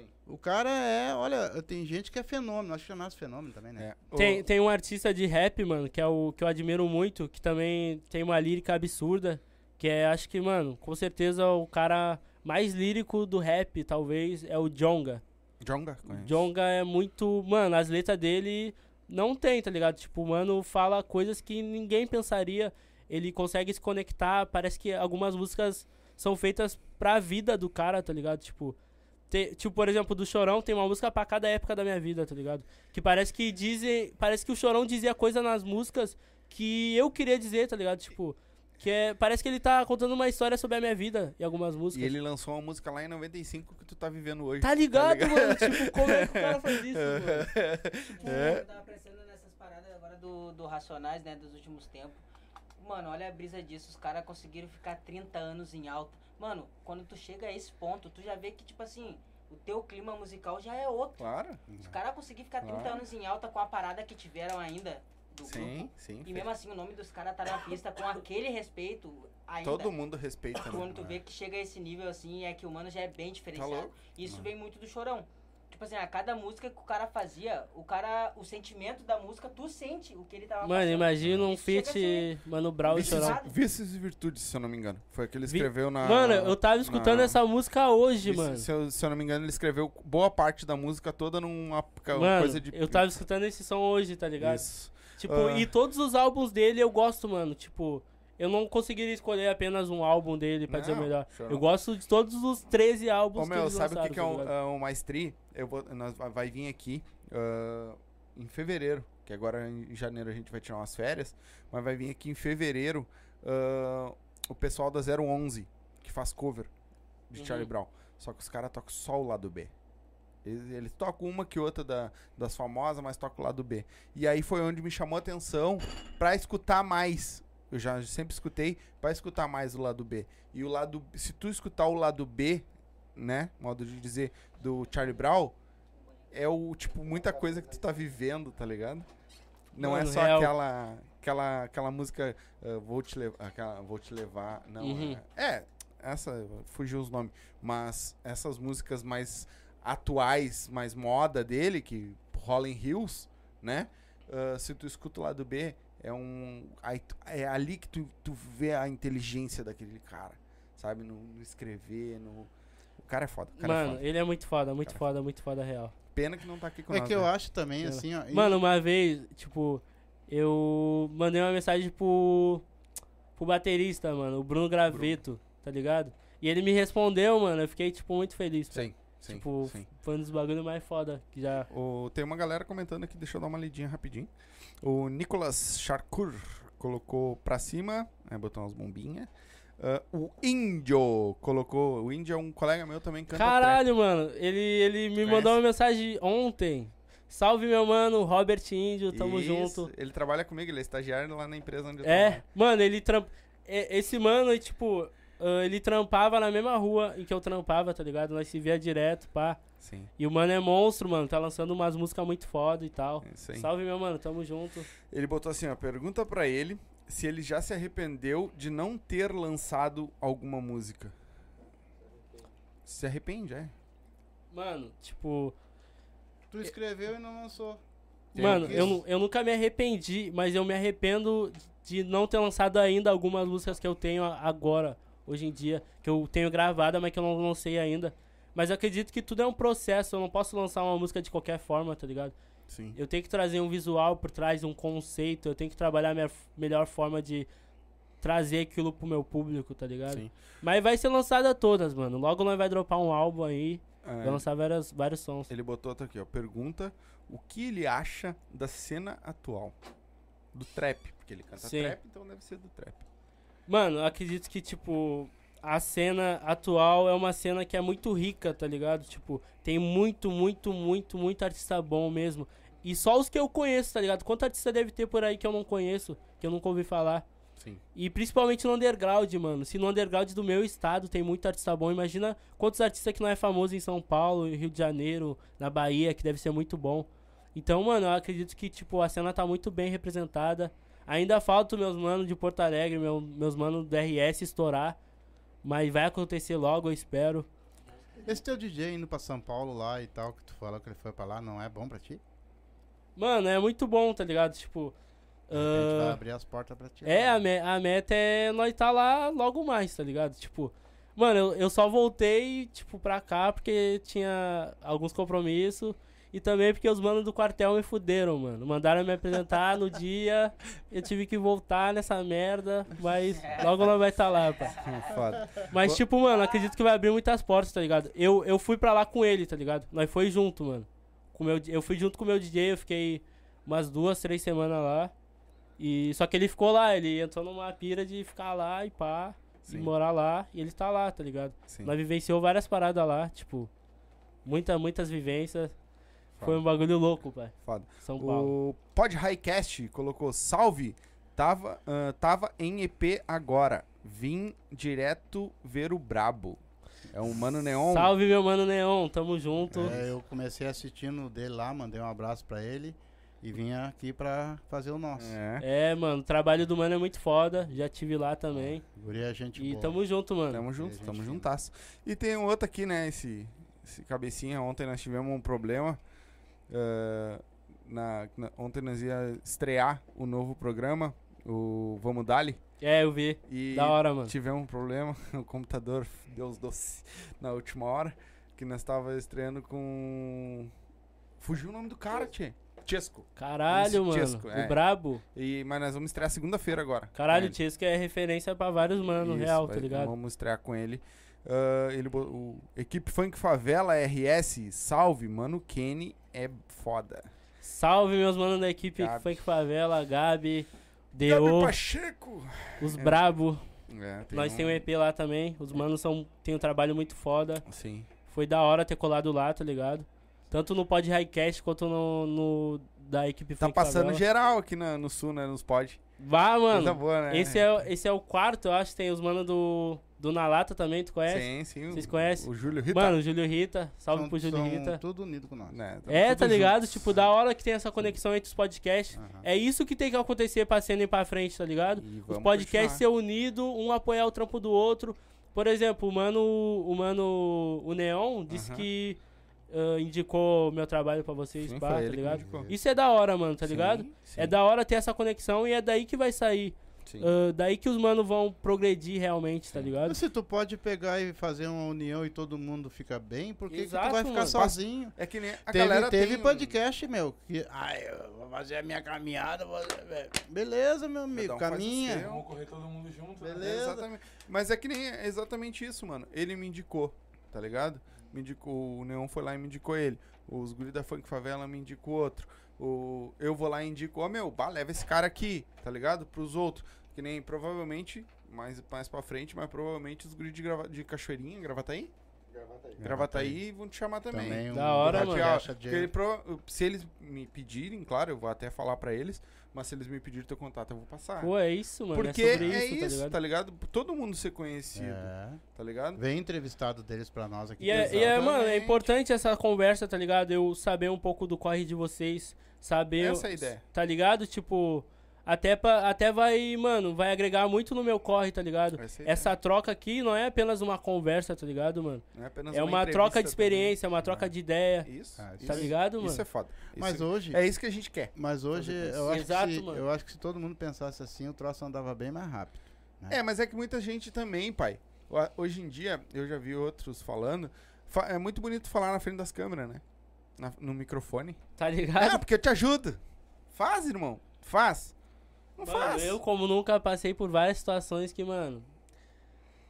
Speaker 1: Sim.
Speaker 2: O cara é, olha, tem gente que é fenômeno, acho que é nosso fenômeno também, né?
Speaker 1: É.
Speaker 3: Tem,
Speaker 1: Ô,
Speaker 3: tem um artista de rap, mano, que é o que eu admiro muito, que também tem uma lírica absurda, que é, acho que, mano, com certeza o cara mais lírico do rap, talvez, é o Jonga.
Speaker 1: Jonga. conheço.
Speaker 3: Jonga é muito. Mano, as letras dele não tem, tá ligado? Tipo, o mano fala coisas que ninguém pensaria. Ele consegue se conectar. Parece que algumas músicas são feitas pra vida do cara, tá ligado? Tipo, Tem- tipo, por exemplo, do Chorão tem uma música pra cada época da minha vida, tá ligado? Que parece que dizem. Parece que o Chorão dizia coisa nas músicas que eu queria dizer, tá ligado? Tipo. Que é, parece que ele tá contando uma história sobre a minha vida em algumas músicas.
Speaker 1: E ele lançou uma música lá em 95 que tu tá vivendo hoje.
Speaker 3: Tá ligado,
Speaker 1: ligado?
Speaker 3: mano? Tipo, como é que o cara faz isso, mano?
Speaker 5: Tipo,
Speaker 1: É.
Speaker 5: eu tava pensando nessas paradas agora do, do Racionais, né, dos últimos tempos. Mano, olha a brisa disso, os caras conseguiram ficar 30 anos em alta. Mano, quando tu chega a esse ponto, tu já vê que, tipo assim, o teu clima musical já é outro.
Speaker 1: Claro.
Speaker 5: Os caras conseguiram ficar 30
Speaker 1: Claro.
Speaker 5: anos em alta com a parada que tiveram ainda do
Speaker 1: Sim,
Speaker 5: grupo.
Speaker 1: sim.
Speaker 5: E mesmo assim, o nome dos caras tá na pista com aquele respeito ainda.
Speaker 1: Todo mundo respeita, né?
Speaker 5: Quando tu vê que chega a esse nível assim, é que o mano já é bem diferenciado.
Speaker 1: louco?
Speaker 5: E isso vem muito do chorão. Tipo assim, a cada música que o cara fazia, o cara, o sentimento da música, tu sente o que ele tava
Speaker 3: Mano, imagina um feat
Speaker 5: ser-
Speaker 3: Mano Brown e Chorão.
Speaker 1: Vícios e Virtudes, se eu não me engano. Foi o que ele escreveu na.
Speaker 3: Mano, eu tava escutando
Speaker 1: na-
Speaker 3: essa música hoje, mano.
Speaker 1: Se eu, se eu não me engano, ele escreveu boa parte da música toda numa
Speaker 3: Mano,
Speaker 1: coisa de.
Speaker 3: eu tava escutando esse som hoje, tá ligado?
Speaker 1: Isso.
Speaker 3: Tipo,
Speaker 1: Ah.
Speaker 3: e todos os álbuns dele eu gosto, mano. Tipo, eu não conseguiria escolher apenas um álbum dele pra dizer o
Speaker 1: Não,
Speaker 3: melhor. Eu gosto de todos os 13 álbuns
Speaker 1: Ô,
Speaker 3: que
Speaker 1: meu,
Speaker 3: eles
Speaker 1: sabe o
Speaker 3: lançaram,
Speaker 1: que, que é
Speaker 3: tá
Speaker 1: um, é um maestri? Eu vou, nós, vai- vir aqui ah, em fevereiro, que agora em janeiro a gente vai tirar umas férias, mas vai vir aqui em fevereiro ah, o pessoal da 011, que faz cover de
Speaker 3: Uhum.
Speaker 1: Charlie Brown. Só que os caras tocam só o lado B. Eles, eles tocam uma que outra da- das famosas, mas tocam o lado B. E aí foi onde me chamou a atenção pra escutar mais. Eu já sempre escutei pra escutar mais o lado B. E o lado se tu escutar o lado B, né, modo de dizer do Charlie Brown, é o tipo muita coisa que tu tá vivendo, tá ligado? Não é
Speaker 3: Mano,
Speaker 1: só
Speaker 3: real.
Speaker 1: aquela aquela aquela música ah, vou te levar, vou te levar, não.
Speaker 3: Uhum.
Speaker 1: É, é, essa fugiu os nomes, mas essas músicas mais atuais, mais moda dele, que Rolling Hills, né? Ah, se tu escuta o lado B, é um. é ali que tu, tu vê a inteligência daquele cara. Sabe? No, no escrever, no. O cara é foda. O cara é
Speaker 3: Mano,
Speaker 1: foda.
Speaker 3: ele é muito foda, muito
Speaker 1: Cara,
Speaker 3: foda, muito foda real.
Speaker 1: Pena que não tá aqui com
Speaker 2: É
Speaker 1: nós.
Speaker 2: que eu
Speaker 1: né?
Speaker 2: acho também,
Speaker 3: Ela.
Speaker 2: assim, ó. e-
Speaker 3: Mano, uma vez, tipo, eu mandei uma mensagem pro, pro baterista, mano, o Bruno Graveto, tá ligado? E ele me respondeu, mano, eu fiquei, tipo, muito feliz.
Speaker 1: Sim, sim.
Speaker 3: tipo,
Speaker 1: sim.
Speaker 3: foi um dos bagulho mais foda que já...
Speaker 1: O- tem uma galera comentando aqui, deixa eu dar uma lidinha rapidinho. O Nicolas Charcour colocou pra cima, né, botou umas bombinhas. Ah, o Índio colocou. O Índio é um colega meu também canta.
Speaker 3: Caralho, mano, ele, ele me mandou uma mensagem ontem. Salve, meu mano, Robert Índio, tamo
Speaker 1: Isso,
Speaker 3: junto.
Speaker 1: Ele trabalha comigo, ele é estagiário lá na empresa onde eu
Speaker 3: É,
Speaker 1: trabalho.
Speaker 3: mano, ele trampa. Esse mano, tipo, ah, ele trampava na mesma rua em que eu trampava, tá ligado? Nós se via direto, pá.
Speaker 1: Sim,
Speaker 3: E o mano é monstro, mano. Tá lançando umas músicas muito foda e tal.
Speaker 1: é.
Speaker 3: Salve, meu mano. Tamo junto.
Speaker 1: Ele botou assim, ó, pergunta pra ele se ele já se arrependeu de não ter lançado alguma música. Se arrepende, é.
Speaker 3: Mano, tipo.
Speaker 2: Tu escreveu e não lançou.
Speaker 1: Tem
Speaker 3: mano, eu, eu nunca me arrependi, mas eu me arrependo de não ter lançado ainda algumas músicas que eu tenho agora, hoje em dia. Que eu tenho gravada, mas que eu não lancei ainda. Mas eu acredito que tudo é um processo. Eu não posso lançar uma música de qualquer forma, tá ligado?
Speaker 1: Sim.
Speaker 3: Eu tenho que trazer um visual por trás, um conceito. Eu tenho que trabalhar a minha melhor forma de trazer aquilo pro meu público, tá ligado?
Speaker 1: Sim.
Speaker 3: Mas vai ser lançada todas, mano. Logo nós vai dropar um álbum aí.
Speaker 1: É,
Speaker 3: Vai lançar várias, vários sons.
Speaker 1: Ele botou outro aqui, ó. Pergunta o que ele acha da cena atual. Do trap. Porque ele canta
Speaker 3: Sim.
Speaker 1: trap, então deve ser do trap.
Speaker 3: Mano, eu acredito que, tipo, a cena atual é uma cena que é muito rica, tá ligado? Tipo, tem muito, muito, muito, muito artista bom mesmo. E só os que eu conheço, tá ligado? Quanto artista deve ter por aí que eu não conheço, que eu nunca ouvi falar?
Speaker 1: Sim.
Speaker 3: E principalmente no underground, mano. Se no underground do meu estado tem muito artista bom, imagina quantos artistas que não é famoso em São Paulo, em Rio de Janeiro, na Bahia, que deve ser muito bom. Então, mano, eu acredito que, tipo, a cena tá muito bem representada. Ainda falta meus manos de Porto Alegre, meu- meus manos do RS estourar. Mas vai acontecer logo, eu espero.
Speaker 2: Esse teu DJ indo pra São Paulo lá e tal, que tu falou que ele foi pra lá, não é bom pra ti?
Speaker 3: Mano, é muito bom, tá ligado? Tipo.
Speaker 2: Repente vai abrir as portas pra ti.
Speaker 3: É,
Speaker 2: lá.
Speaker 3: a, me- a meta é nós tá lá logo mais, tá ligado? Tipo, mano, eu, eu só voltei, tipo, pra cá porque tinha alguns compromissos E também porque os manos do quartel me fuderam, mano. Mandaram me apresentar no dia, eu tive que voltar nessa merda, mas logo não vai estar lá, pá.
Speaker 1: Foda.
Speaker 3: Mas, tipo, mano, acredito que vai abrir muitas portas, tá ligado? Eu, eu fui pra lá com ele, tá ligado? Nós foi junto, mano. Com meu, eu fui junto com o meu DJ, eu fiquei umas duas, três semanas lá. E só que ele ficou lá, ele entrou numa pira de ficar lá e pá,
Speaker 1: Sim.
Speaker 3: e morar lá, e ele tá lá, tá ligado?
Speaker 1: Sim.
Speaker 3: Nós vivenciou várias paradas lá, tipo, muita, muitas vivências. Foi um bagulho louco, pai.
Speaker 1: Foda.
Speaker 3: São Paulo.
Speaker 1: O Pod Highcast colocou salve. Tava, ah, tava em EP agora. Vim direto ver o Brabo. É um Mano Neon.
Speaker 3: Salve, meu mano Neon, tamo junto.
Speaker 2: É, eu comecei assistindo o dele lá, mandei um abraço pra ele e vim aqui pra fazer o nosso.
Speaker 1: É.
Speaker 3: É, mano, o trabalho do mano é muito foda. Já tive lá também.
Speaker 2: Guri é gente
Speaker 3: E
Speaker 2: boa.
Speaker 3: tamo junto, mano.
Speaker 1: Tamo junto,
Speaker 2: gente
Speaker 1: tamo juntasso. E tem um outro aqui, né? Esse, esse cabecinha. Ontem nós tivemos um problema. Ah, na, na- ontem nós ia estrear o novo programa, o Vamos Dali.
Speaker 3: É, eu vi.
Speaker 1: E
Speaker 3: Da hora, mano.
Speaker 1: tivemos um problema. O computador deu os doces na última hora. Que nós tava estreando com. Fugiu o nome do cara, tchê. Chesco.
Speaker 3: Caralho,
Speaker 1: Isso,
Speaker 3: mano.
Speaker 1: Chesco,
Speaker 3: o
Speaker 1: é.
Speaker 3: brabo.
Speaker 1: E, mas nós vamos estrear segunda-feira agora.
Speaker 3: Caralho, o Chesco é referência pra vários mano,
Speaker 1: Isso,
Speaker 3: real,
Speaker 1: vai-
Speaker 3: tá ligado?
Speaker 1: Vamos estrear com ele. Ah, ele o Equipe Funk Favela RS, salve, mano. Kenny é foda.
Speaker 3: Salve, meus manos da equipe
Speaker 1: Gabi.
Speaker 3: Funk Favela, Gabi,
Speaker 1: Gabi
Speaker 3: Deo,
Speaker 1: Pacheco.
Speaker 3: os
Speaker 1: É.
Speaker 3: brabo.
Speaker 1: É,
Speaker 3: Nós tem um EP lá também. Os manos são, tem um trabalho muito foda.
Speaker 1: Sim.
Speaker 3: Foi da hora ter colado lá, tá ligado? Tanto no Pod Highcast quanto no, no da equipe
Speaker 1: Tá
Speaker 3: Funk
Speaker 1: passando
Speaker 3: Favela.
Speaker 1: geral aqui na- no sul, né? Nos pod.
Speaker 3: Vá, mano.
Speaker 1: boa, né?
Speaker 3: Esse é, esse é o quarto, eu acho. Tem os manos do, do Na Lata também, tu conhece?
Speaker 1: Sim, sim. o-
Speaker 3: Vocês conhecem?
Speaker 1: O Júlio Rita.
Speaker 3: Mano, Júlio Rita. Salve
Speaker 2: São-
Speaker 3: pro Júlio
Speaker 2: são
Speaker 3: Rita.
Speaker 2: tudo unido com nós.
Speaker 3: É,
Speaker 1: tudo
Speaker 3: tá ligado?
Speaker 1: juntos.
Speaker 3: Tipo, da hora que tem essa conexão entre os podcasts.
Speaker 2: Aham.
Speaker 3: É isso que tem que acontecer pra cena ir pra frente, tá ligado? Os podcasts ser
Speaker 1: continuar.
Speaker 3: unidos, um apoiar o trampo do outro. Por exemplo, o mano, o mano, o Neon disse
Speaker 1: Aham.
Speaker 3: que ah, indicou meu trabalho pra vocês,
Speaker 1: Sim,
Speaker 3: pá, tá ligado? Isso é da hora, mano, tá
Speaker 1: Sim,
Speaker 3: ligado?
Speaker 1: sim,
Speaker 3: É da hora ter essa conexão e é daí que vai sair. Ah, daí que os manos vão progredir realmente, tá ligado?
Speaker 2: Mas se tu pode pegar e fazer uma união e todo mundo fica bem, por que, que tu
Speaker 3: Exato,
Speaker 2: vai ficar
Speaker 3: mano.
Speaker 2: sozinho?
Speaker 1: É que nem a
Speaker 2: teve
Speaker 1: galera
Speaker 2: teve
Speaker 1: tem
Speaker 2: podcast, meu, que ai, eu vou fazer a minha caminhada, vou- beleza, meu amigo,
Speaker 1: um
Speaker 2: caminha.
Speaker 4: Vamos correr todo mundo junto. né?
Speaker 2: Beleza.
Speaker 1: Exatamente. Mas é que nem é exatamente isso, mano. Ele me indicou, tá ligado? Me indicou, o Neon foi lá e me indicou ele. Os guri da Funk Favela me indicou outro. O, eu vou lá e indico, ó meu, bah, leva esse cara aqui, tá ligado? Pros outros. Que nem provavelmente, mais, mais pra frente, mas provavelmente os guri de, grava, de Cachoeirinha, Gravataí? Gravataí vão te chamar também.
Speaker 2: Também um
Speaker 3: Da hora, mano.
Speaker 2: de-
Speaker 1: ele pro- se eles me pedirem, claro, eu vou até falar pra eles, mas se eles me pedirem teu contato, eu vou passar.
Speaker 3: Pô, é isso, mano.
Speaker 1: Porque
Speaker 3: é sobre
Speaker 1: é
Speaker 3: isso,
Speaker 1: isso,
Speaker 3: tá ligado?
Speaker 1: tá ligado? Todo mundo ser conhecido,
Speaker 2: É.
Speaker 1: tá ligado?
Speaker 2: Vem entrevistado deles pra nós aqui.
Speaker 3: E é, e é, mano, é importante essa conversa, tá ligado? Eu saber um pouco do corre de vocês, saber.
Speaker 1: Essa é a ideia.
Speaker 3: Tá ligado? Tipo, até, pra, até vai, mano, vai agregar muito no meu corre, tá ligado?
Speaker 1: Essa é.
Speaker 3: Essa troca aqui não é apenas uma conversa, tá ligado, mano?
Speaker 1: Não é apenas
Speaker 3: É uma
Speaker 1: entrevista
Speaker 3: troca de
Speaker 1: também.
Speaker 3: experiência, é uma troca de ideia,
Speaker 1: Isso,
Speaker 2: Ah,
Speaker 1: isso
Speaker 3: tá
Speaker 1: é-
Speaker 3: ligado,
Speaker 1: Isso
Speaker 3: mano?
Speaker 1: é foda.
Speaker 2: Mas
Speaker 1: Isso-
Speaker 2: hoje,
Speaker 1: é isso que a gente quer.
Speaker 2: mas hoje eu acho,
Speaker 3: Exato,
Speaker 2: que se, eu acho que se todo mundo pensasse assim, o troço andava bem mais rápido.
Speaker 1: É, mas é que muita gente também, pai. Ho- Hoje em dia, eu já vi outros falando. fa- É muito bonito falar na frente das câmeras, né? Na- no microfone.
Speaker 3: Tá ligado?
Speaker 1: Ah, porque eu te ajudo. Faz, irmão. Faz. Não
Speaker 3: Mano,
Speaker 1: faz.
Speaker 3: eu como nunca passei por várias situações que, mano,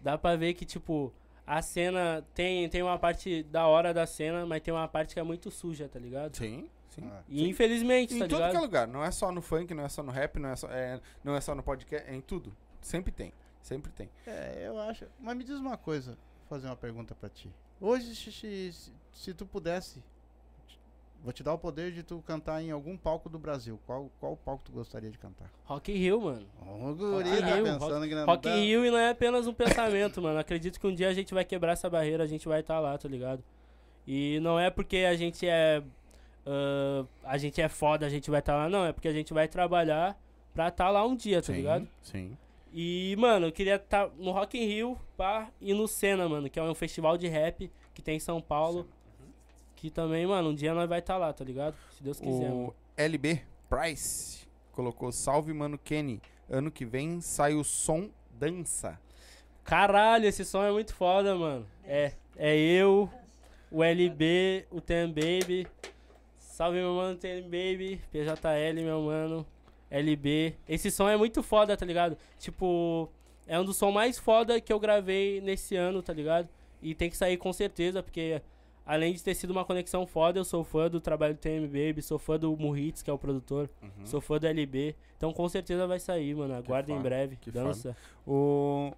Speaker 3: dá pra ver que, tipo, a cena tem, tem uma parte da hora da cena, mas tem uma parte que é muito suja, tá ligado?
Speaker 1: Sim, sim.
Speaker 2: Ah.
Speaker 3: E infelizmente,
Speaker 1: Em
Speaker 3: tá
Speaker 1: todo que é
Speaker 3: ligado?
Speaker 1: lugar. Não é só no funk, não é só no rap, não é só, é, não é só no podcast. É em tudo. Sempre tem. Sempre tem.
Speaker 2: É, eu acho. Mas me diz uma coisa, vou fazer uma pergunta pra ti. Hoje, se, se, se- se tu pudesse, vou te dar o poder de tu cantar em algum palco do Brasil. Qual, qual palco tu gostaria de cantar?
Speaker 3: Rock in Rio, mano.
Speaker 2: Ô, guri,
Speaker 3: Rock in
Speaker 2: tá
Speaker 3: Rio,
Speaker 2: pensando grandão.
Speaker 3: Rock in Rio e não é apenas um pensamento, mano. Acredito que um dia a gente vai quebrar essa barreira, a gente vai estar lá, tá ligado? E não é porque a gente é. ah, a gente é foda, a gente vai estar lá, não. É porque a gente vai trabalhar pra estar lá um dia, tá ligado?
Speaker 1: Sim.
Speaker 3: E, mano, eu queria estar no Rock in Rio, pá, e no Senna, mano, que é um festival de rap que tem em São Paulo. Que também, mano, um dia nós vai estar lá, tá ligado? Se Deus quiser,
Speaker 1: O
Speaker 3: mano.
Speaker 1: LB Price colocou salve, mano Kenny. Ano que vem sai o som dança.
Speaker 3: Caralho, esse som é muito foda, mano. É, é eu, o LB, o Tem Baby. Salve, meu mano, TM Baby, PJL, meu mano, LB. Esse som é muito foda, tá ligado? Tipo, é um dos sons mais foda que eu gravei nesse ano, tá ligado? E tem que sair com certeza, porque além de ter sido uma conexão foda, eu sou fã do trabalho do TM Baby, sou fã do Murritz, que é o produtor,
Speaker 1: Uhum.
Speaker 3: sou fã do LB. Então com certeza vai sair, mano. Aguarda em breve.
Speaker 1: que
Speaker 3: Dança.
Speaker 1: O...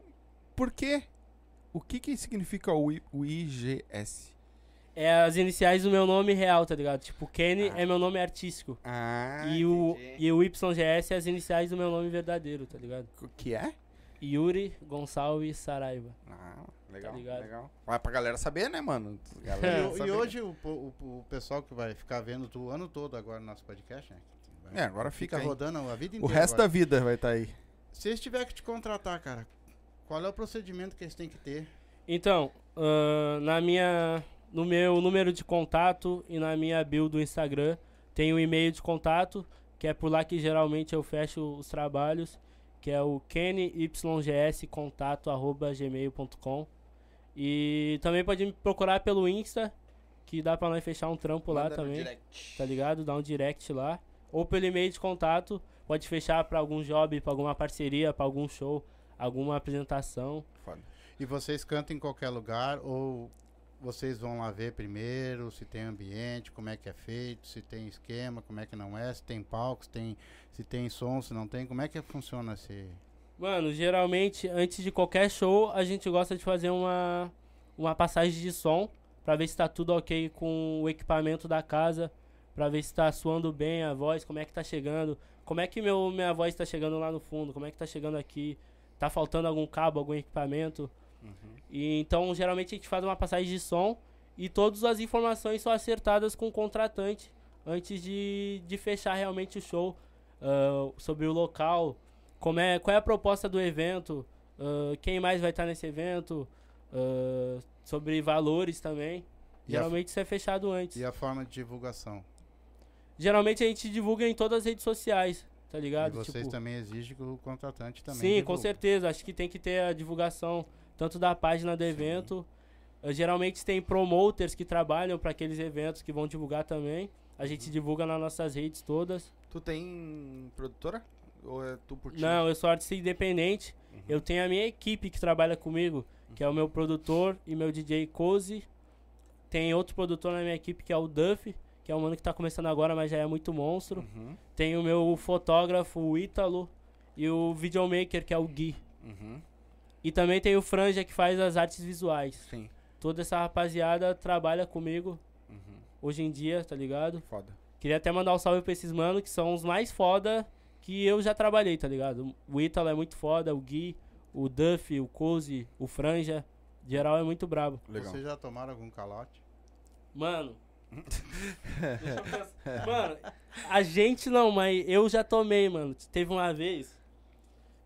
Speaker 1: Por quê? O que que significa o, I- o IGS?
Speaker 3: É as iniciais do meu nome real, tá ligado? Tipo, Kenny
Speaker 1: Ah.
Speaker 3: é meu nome artístico.
Speaker 1: Ah,
Speaker 3: e, o,
Speaker 1: entendi.
Speaker 3: e o YGS é as iniciais do meu nome verdadeiro, tá ligado?
Speaker 1: O que é?
Speaker 3: Yuri Gonçalves Saraiva.
Speaker 1: Ah, legal,
Speaker 3: Tá ligado?
Speaker 1: legal. Vai pra galera saber, né, mano?
Speaker 2: E,
Speaker 1: Galera
Speaker 2: o- e
Speaker 1: saber.
Speaker 2: hoje o, o, o pessoal que vai ficar vendo tu o ano todo agora no nosso podcast, né? Vai-
Speaker 1: É, agora fica aí.
Speaker 2: rodando a vida
Speaker 1: O
Speaker 2: inteira.
Speaker 1: resto
Speaker 2: agora.
Speaker 1: da vida vai estar aí.
Speaker 2: Se eles tiverem que te contratar, cara, qual é o procedimento que eles têm que ter?
Speaker 3: Então, ahn, na minha, no meu número de contato e na minha bio do Instagram tem um e-mail de contato, que é por lá que geralmente eu fecho os trabalhos, que é o kennyysgscontato@gmail.com. E também pode me procurar pelo Insta, que dá pra nós fechar um trampo lá
Speaker 1: Manda no
Speaker 3: também.
Speaker 1: direct.
Speaker 3: tá ligado? Dá um direct lá. Ou pelo e-mail de contato, pode fechar pra algum job, pra alguma parceria, pra algum show, alguma apresentação.
Speaker 1: Foda.
Speaker 2: E vocês cantam em qualquer lugar ou vocês vão lá ver primeiro se tem ambiente, como é que é feito, se tem esquema, como é que não é, se tem palco, se tem, se tem som, se não tem, como é que funciona esse...
Speaker 3: Mano, geralmente, antes de qualquer show, a gente gosta de fazer uma, uma passagem de som, pra ver se tá tudo ok com o equipamento da casa, pra ver se tá suando bem a voz, como é que tá chegando, como é que meu, minha voz tá chegando lá no fundo, como é que tá chegando aqui, tá faltando algum cabo, algum equipamento. E então, geralmente a gente faz uma passagem de som e todas as informações são acertadas com o contratante antes de, de fechar realmente o show ah, sobre o local, como é, qual é a proposta do evento, ah, quem mais vai estar nesse evento, ah, sobre valores também.
Speaker 2: E a-
Speaker 3: Geralmente isso é fechado antes.
Speaker 2: E a forma de divulgação?
Speaker 3: Geralmente a gente divulga em todas as redes sociais, tá ligado?
Speaker 2: e vocês
Speaker 3: Tipo,
Speaker 2: também exigem que o contratante também
Speaker 3: Sim, com certeza. Acho que tem que ter a divulgação tanto da página do evento. eh, geralmente tem promoters que trabalham para aqueles eventos que vão divulgar também. A gente
Speaker 2: Uhum.
Speaker 3: divulga nas nossas redes todas.
Speaker 1: Tu tem produtora? Ou é tu por ti?
Speaker 3: Não, eu sou artista independente.
Speaker 2: Uhum.
Speaker 3: Eu tenho a minha equipe que trabalha comigo, que é o meu produtor e meu DJ Cozy. Tem outro produtor na minha equipe que é o Duff, que é um mano que tá começando agora, mas já é muito monstro.
Speaker 1: Uhum,
Speaker 3: Tem o meu fotógrafo, o Ítalo, e o videomaker, que é o Gui.
Speaker 1: uhum,
Speaker 3: E também tem o Franja, que faz as artes visuais.
Speaker 1: sim.
Speaker 3: Toda essa rapaziada trabalha comigo
Speaker 1: Uhum,
Speaker 3: hoje em dia, tá ligado?
Speaker 1: foda.
Speaker 3: Queria até mandar um salve pra esses mano, que são os mais foda que eu já trabalhei, tá ligado? O Ítalo é muito foda, o Gui, o Duff, o Cozy, o Franja. Geral é muito brabo.
Speaker 1: Legal.
Speaker 2: Vocês já tomaram algum calote?
Speaker 3: Mano. deixa eu pensar. mano, a gente não, mas eu já tomei, mano. Teve uma vez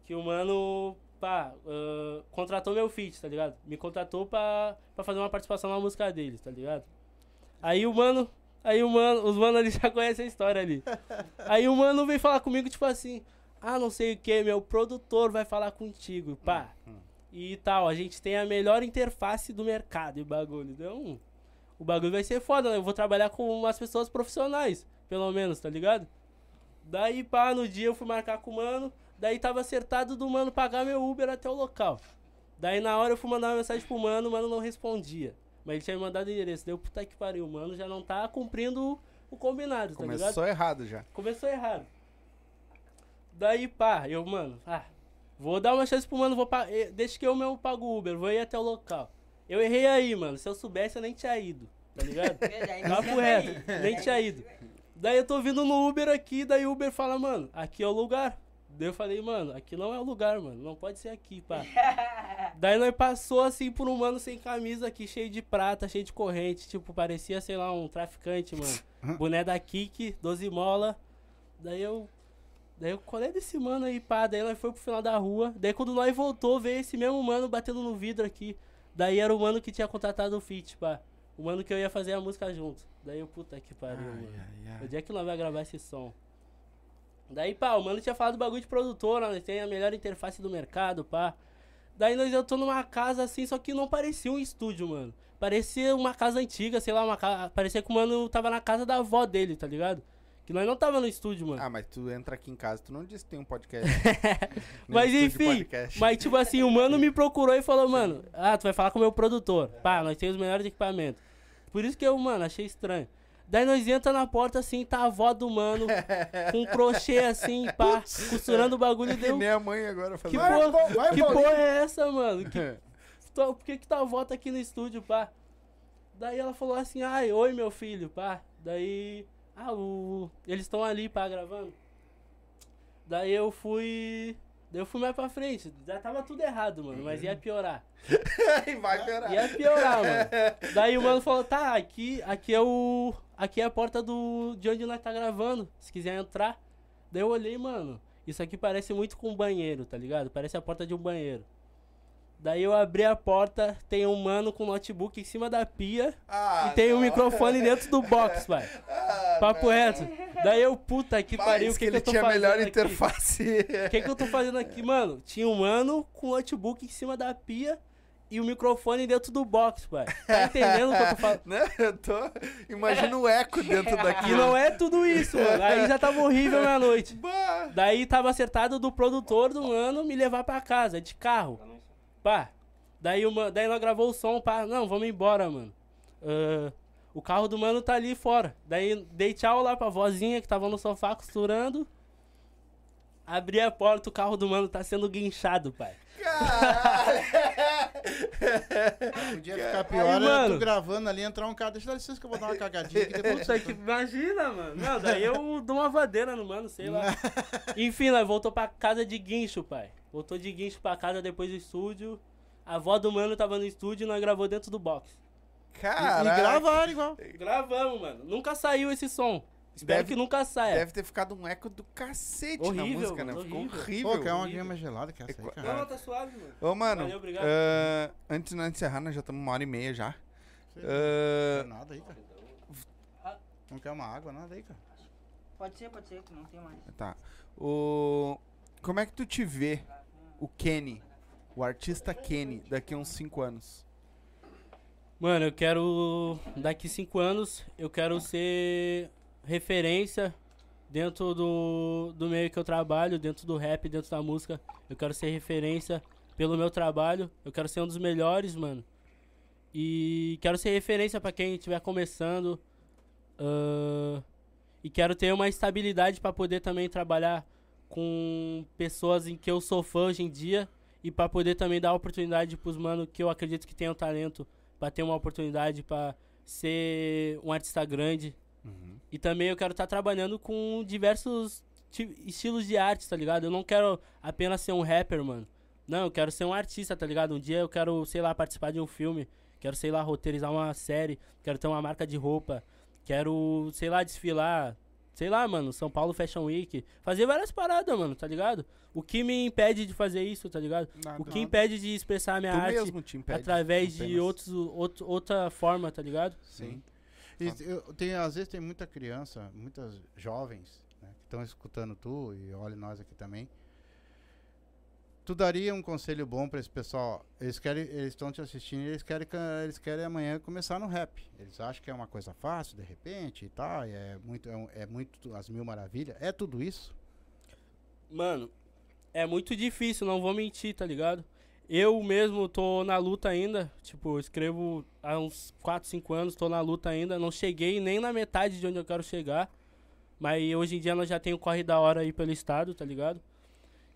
Speaker 3: que o mano, pá, ah, contratou meu feat, tá ligado? Me contratou pra, pra fazer uma participação na música deles, tá ligado? Aí o mano, aí o mano, os mano ali já conhecem a história ali. Aí o mano veio falar comigo, tipo assim, ah, não sei o que, meu produtor vai falar contigo, pá. E tal, a gente tem a melhor interface do mercado e o bagulho. Então, o bagulho vai ser foda, né? Eu vou trabalhar com umas pessoas profissionais, pelo menos, tá ligado? Daí, pá, no dia eu fui marcar com o mano, daí tava acertado do mano pagar meu Uber até o local. Daí na hora eu fui mandar uma mensagem pro mano, o mano não respondia. Mas ele tinha me mandado o endereço. Deu puta que pariu, o mano já não tá cumprindo o, combinado, tá ligado?
Speaker 1: Começou errado já.
Speaker 3: Começou errado. Daí, pá, eu, mano, ah, vou dar uma chance pro mano, vou pa- eh, deixa que eu mesmo pago o Uber, vou ir até o local. Eu errei aí, mano. Se eu soubesse, eu nem tinha ido, tá ligado? Papo reto, nem tinha ido. Daí eu tô vindo no Uber aqui, daí o Uber fala, mano, aqui é o lugar. Daí eu falei, mano, aqui não é o lugar, mano. Não pode ser aqui, pá. Daí nós passou assim por um mano sem camisa aqui, cheio de prata, cheio de corrente. Tipo, parecia, sei lá, um traficante, mano. Boné da Kik, 12 mola. Daí eu. Daí eu colei desse mano aí, pá. Daí nós foi pro final da rua. Daí quando nós voltou, veio esse mesmo mano batendo no vidro aqui. Daí era o mano que tinha contratado o feat, pá. O mano que eu ia fazer a música junto. Daí eu, puta que pariu, mano. Onde é que nós vai gravar esse som? Daí, pá, o mano tinha falado do bagulho de produtora, nós tem a melhor interface do mercado, pá. Daí nós eu tô numa casa assim, só que não parecia um estúdio, mano. Parecia uma casa antiga, sei lá, uma casa. Parecia que o mano tava na casa da avó dele, tá ligado? Que nós não tava no estúdio, mano.
Speaker 1: Ah, mas tu entra aqui em casa, tu não disse que tem um podcast.
Speaker 3: Mas enfim,
Speaker 1: podcast.
Speaker 3: mas tipo assim, o mano me procurou e falou, mano, ah, tu vai falar com o meu produtor. Pá, nós temos os melhores equipamentos. Por isso que eu, mano, achei estranho. Daí nós entra na porta assim, tá a avó do mano, com um crochê assim, pá, costurando o bagulho e
Speaker 1: Que
Speaker 3: deu.
Speaker 1: nem a mãe agora
Speaker 3: Que
Speaker 1: fazendo.
Speaker 3: porra,
Speaker 2: vai,
Speaker 3: que porra é essa, mano? Que, tô- por que que tua avó tá aqui no estúdio, pá? Daí ela falou assim, ai, oi meu filho, pá. Daí, ah, o, eles estão ali, pá, gravando. Daí eu fui, daí eu fui mais pra frente. Já tava tudo errado, mano, mas ia piorar.
Speaker 1: vai piorar.
Speaker 3: Ia piorar, mano. Daí o mano falou, tá, aqui, aqui é o. Aqui é a porta do. de onde nós tá gravando. Se quiser entrar. Daí eu olhei, mano. Isso aqui parece muito com um banheiro, tá ligado? Parece a porta de um banheiro. Daí eu abri a porta, tem um mano com notebook em cima da pia
Speaker 1: Ah,
Speaker 3: e tem um
Speaker 1: não.
Speaker 3: microfone dentro do box, pai.
Speaker 1: Ah,
Speaker 3: Papo
Speaker 1: não.
Speaker 3: reto. Daí eu, puta que
Speaker 1: Mas
Speaker 3: pariu, o
Speaker 1: que,
Speaker 3: que, que
Speaker 1: ele
Speaker 3: eu tô
Speaker 1: tinha a
Speaker 3: fazendo
Speaker 1: melhor
Speaker 3: aqui?
Speaker 1: interface.
Speaker 3: O que, que eu tô fazendo aqui, mano? Tinha um mano com notebook em cima da pia e o microfone dentro do box, pai. Tá entendendo o que eu tô falando?
Speaker 1: Né? Eu tô. Imagina o eco dentro
Speaker 3: E
Speaker 1: daquilo.
Speaker 3: não é tudo isso, mano. Aí já tava horrível minha noite.
Speaker 1: Bah.
Speaker 3: Daí tava acertado do produtor do mano me levar pra casa, de carro. Pá. Daí, o ma- daí nós gravou o som, pá. Não, vamos embora, mano. Ah, o carro do mano tá ali fora. Daí dei tchau lá pra vozinha que tava no sofá costurando. Abri a porta, o carro do mano tá sendo guinchado, pai.
Speaker 2: Podia ficar pior,
Speaker 3: Aí,
Speaker 2: é
Speaker 3: mano.
Speaker 2: tu gravando ali, entrar um cara, deixa eu dar licença que eu vou dar uma cagadinha aqui depois.
Speaker 3: Puta que imagina, mano. Não, daí eu dou uma vadeira no mano, sei lá. Enfim, nós voltou pra casa de guincho, pai. Voltou de guincho pra casa depois do estúdio. A avó do mano tava no estúdio e nós gravou dentro do box.
Speaker 2: E,
Speaker 1: Cara.
Speaker 2: e gravaram igual.
Speaker 3: Gravamos, mano. Nunca saiu esse som. Espero
Speaker 1: Deve-
Speaker 3: que nunca saia.
Speaker 1: Deve ter ficado um eco do cacete na
Speaker 3: Horrível,
Speaker 1: música, né?
Speaker 3: mano,
Speaker 1: Ficou
Speaker 3: horrível.
Speaker 1: horrível.
Speaker 2: Pô, quer uma
Speaker 3: horrível.
Speaker 2: gelada que é essa aí,
Speaker 1: É
Speaker 2: cara.
Speaker 3: Não, não, tá suave, mano.
Speaker 1: Ô, mano,
Speaker 3: Valeu, obrigado.
Speaker 1: ah, antes de nós encerrar, nós já estamos uma hora e meia já.
Speaker 2: Não
Speaker 1: Ah,
Speaker 2: quer nada aí, cara.
Speaker 3: Ah.
Speaker 2: Não quer uma água, nada aí, cara.
Speaker 5: Pode ser, pode ser, que não tem mais.
Speaker 1: tá. O... Como é que tu te vê, o Kenny, o artista Kenny, daqui a uns 5 anos?
Speaker 3: Mano, eu quero. Daqui cinco anos, eu quero ser referência dentro do, do meio que eu trabalho, dentro do rap, dentro da música. Eu quero ser referência pelo meu trabalho. Eu quero ser um dos melhores, mano. E quero ser referência pra quem estiver começando. ahn, e quero ter uma estabilidade pra poder também trabalhar com pessoas em que eu sou fã hoje em dia. E pra poder também dar oportunidade pros mano que eu acredito que tenham talento pra ter uma oportunidade pra ser um artista grande. E também eu quero estar trabalhando com diversos ti- estilos de arte, tá ligado? Eu não quero apenas ser um rapper, mano. Não, eu quero ser um artista, tá ligado? Um dia eu quero, sei lá, participar de um filme. Quero, sei lá, roteirizar uma série. Quero ter uma marca de roupa. Quero, sei lá, desfilar. Sei lá, mano, São Paulo Fashion Week. Fazer várias paradas, mano, tá ligado? O que me impede de fazer isso, tá ligado?
Speaker 1: Nada.
Speaker 3: O que impede de expressar a minha
Speaker 1: tu
Speaker 3: arte
Speaker 1: mesmo te impede.
Speaker 3: através de outros, outro, outra forma, tá ligado?
Speaker 1: Sim.
Speaker 2: E eu, tem, às vezes tem muita criança, muitas jovens, né, que estão escutando tu e olha nós aqui também. Tu daria um conselho bom pra esse pessoal? Eles querem, eles estão te assistindo, eles querem, eles querem amanhã começar no rap. Eles acham que é uma coisa fácil, de repente, e tal, e é muito, é, é muito as mil maravilhas. É tudo isso?
Speaker 3: Mano, é muito difícil, não vou mentir, tá ligado? Eu mesmo tô na luta ainda, tipo, escrevo há uns 4, 5 anos, tô na luta ainda, não cheguei nem na metade de onde eu quero chegar. Mas hoje em dia nós já tem o corre da hora aí pelo estado, tá ligado?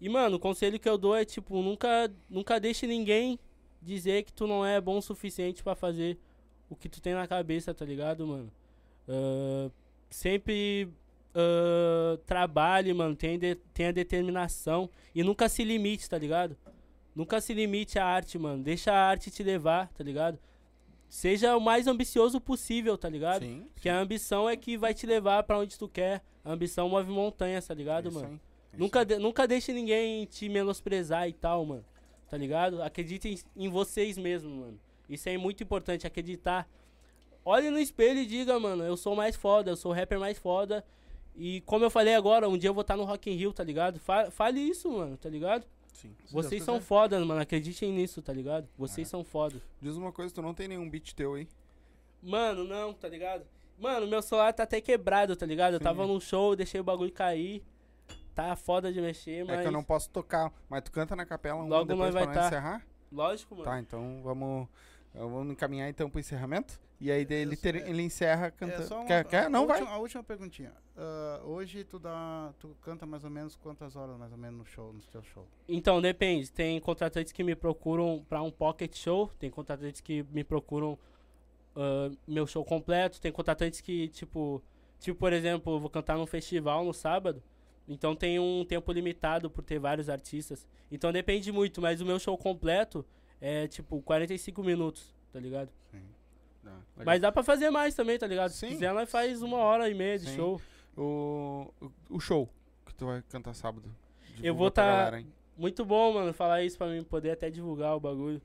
Speaker 3: E, mano, o conselho que eu dou é, tipo, nunca, nunca deixe ninguém dizer que tu não é bom o suficiente pra fazer o que tu tem na cabeça, tá ligado, mano? Ah, sempre ah, trabalhe, mano, tenha, de- tenha determinação e nunca se limite, tá ligado? Nunca se limite à arte, mano. Deixa a arte te levar, tá ligado? Seja o mais ambicioso possível, tá ligado?
Speaker 1: Sim.
Speaker 3: Porque a ambição é que vai te levar pra onde tu quer. A ambição move montanhas, tá ligado,
Speaker 1: Isso
Speaker 3: mano?
Speaker 1: aí.
Speaker 3: Nunca, de- nunca deixe ninguém te menosprezar e tal, mano. Tá ligado? Acreditem em vocês mesmos, mano. Isso é muito importante, acreditar. Olhe no espelho e diga, mano, eu sou mais foda, eu sou o rapper mais foda. E como eu falei agora, um dia eu vou estar no Rock in Rio, tá ligado? Fa- Fale isso, mano, tá ligado?
Speaker 1: Sim.
Speaker 3: Vocês são foda, mano. Acreditem nisso, tá ligado? Vocês
Speaker 1: É.
Speaker 3: são foda.
Speaker 1: Diz uma coisa, tu não tem nenhum beat teu aí.
Speaker 3: Mano, não, tá ligado? Mano, meu celular tá até quebrado, tá ligado? Eu
Speaker 1: Sim.
Speaker 3: tava num show, deixei o bagulho cair. Tá foda de mexer, mas.
Speaker 1: É que eu não posso tocar, mas tu canta na capela um
Speaker 3: Logo
Speaker 1: depois
Speaker 3: nós vai
Speaker 1: pra nós
Speaker 3: tá.
Speaker 1: encerrar?
Speaker 3: Lógico, mano.
Speaker 1: Tá, então vamos, vamos encaminhar então pro encerramento. E aí ele, ter-
Speaker 2: É-
Speaker 1: ele encerra
Speaker 2: É
Speaker 1: cantando.
Speaker 2: só uma-
Speaker 1: quer, quer?
Speaker 2: a
Speaker 1: Não, vai.
Speaker 2: última- A última perguntinha. Ah, hoje tu dá. Tu canta mais ou menos quantas horas mais ou menos no show, no teu show?
Speaker 3: Então, depende. Tem contratantes que me procuram pra um pocket show, tem contratantes que me procuram ah, meu show completo, tem contratantes que, tipo, tipo, por exemplo, eu vou cantar num festival no sábado, então tem um tempo limitado por ter vários artistas. Então depende muito, mas o meu show completo é tipo 45 minutos, tá ligado? Mas dá pra fazer mais também, tá ligado? Se
Speaker 1: Sim.
Speaker 3: quiser, nós faz uma hora e meia de
Speaker 1: Sim.
Speaker 3: show.
Speaker 1: O, o- show que tu vai cantar sábado. Divulga
Speaker 3: vou tá-
Speaker 1: hein?
Speaker 3: Muito bom, mano, falar isso pra mim poder até divulgar o bagulho.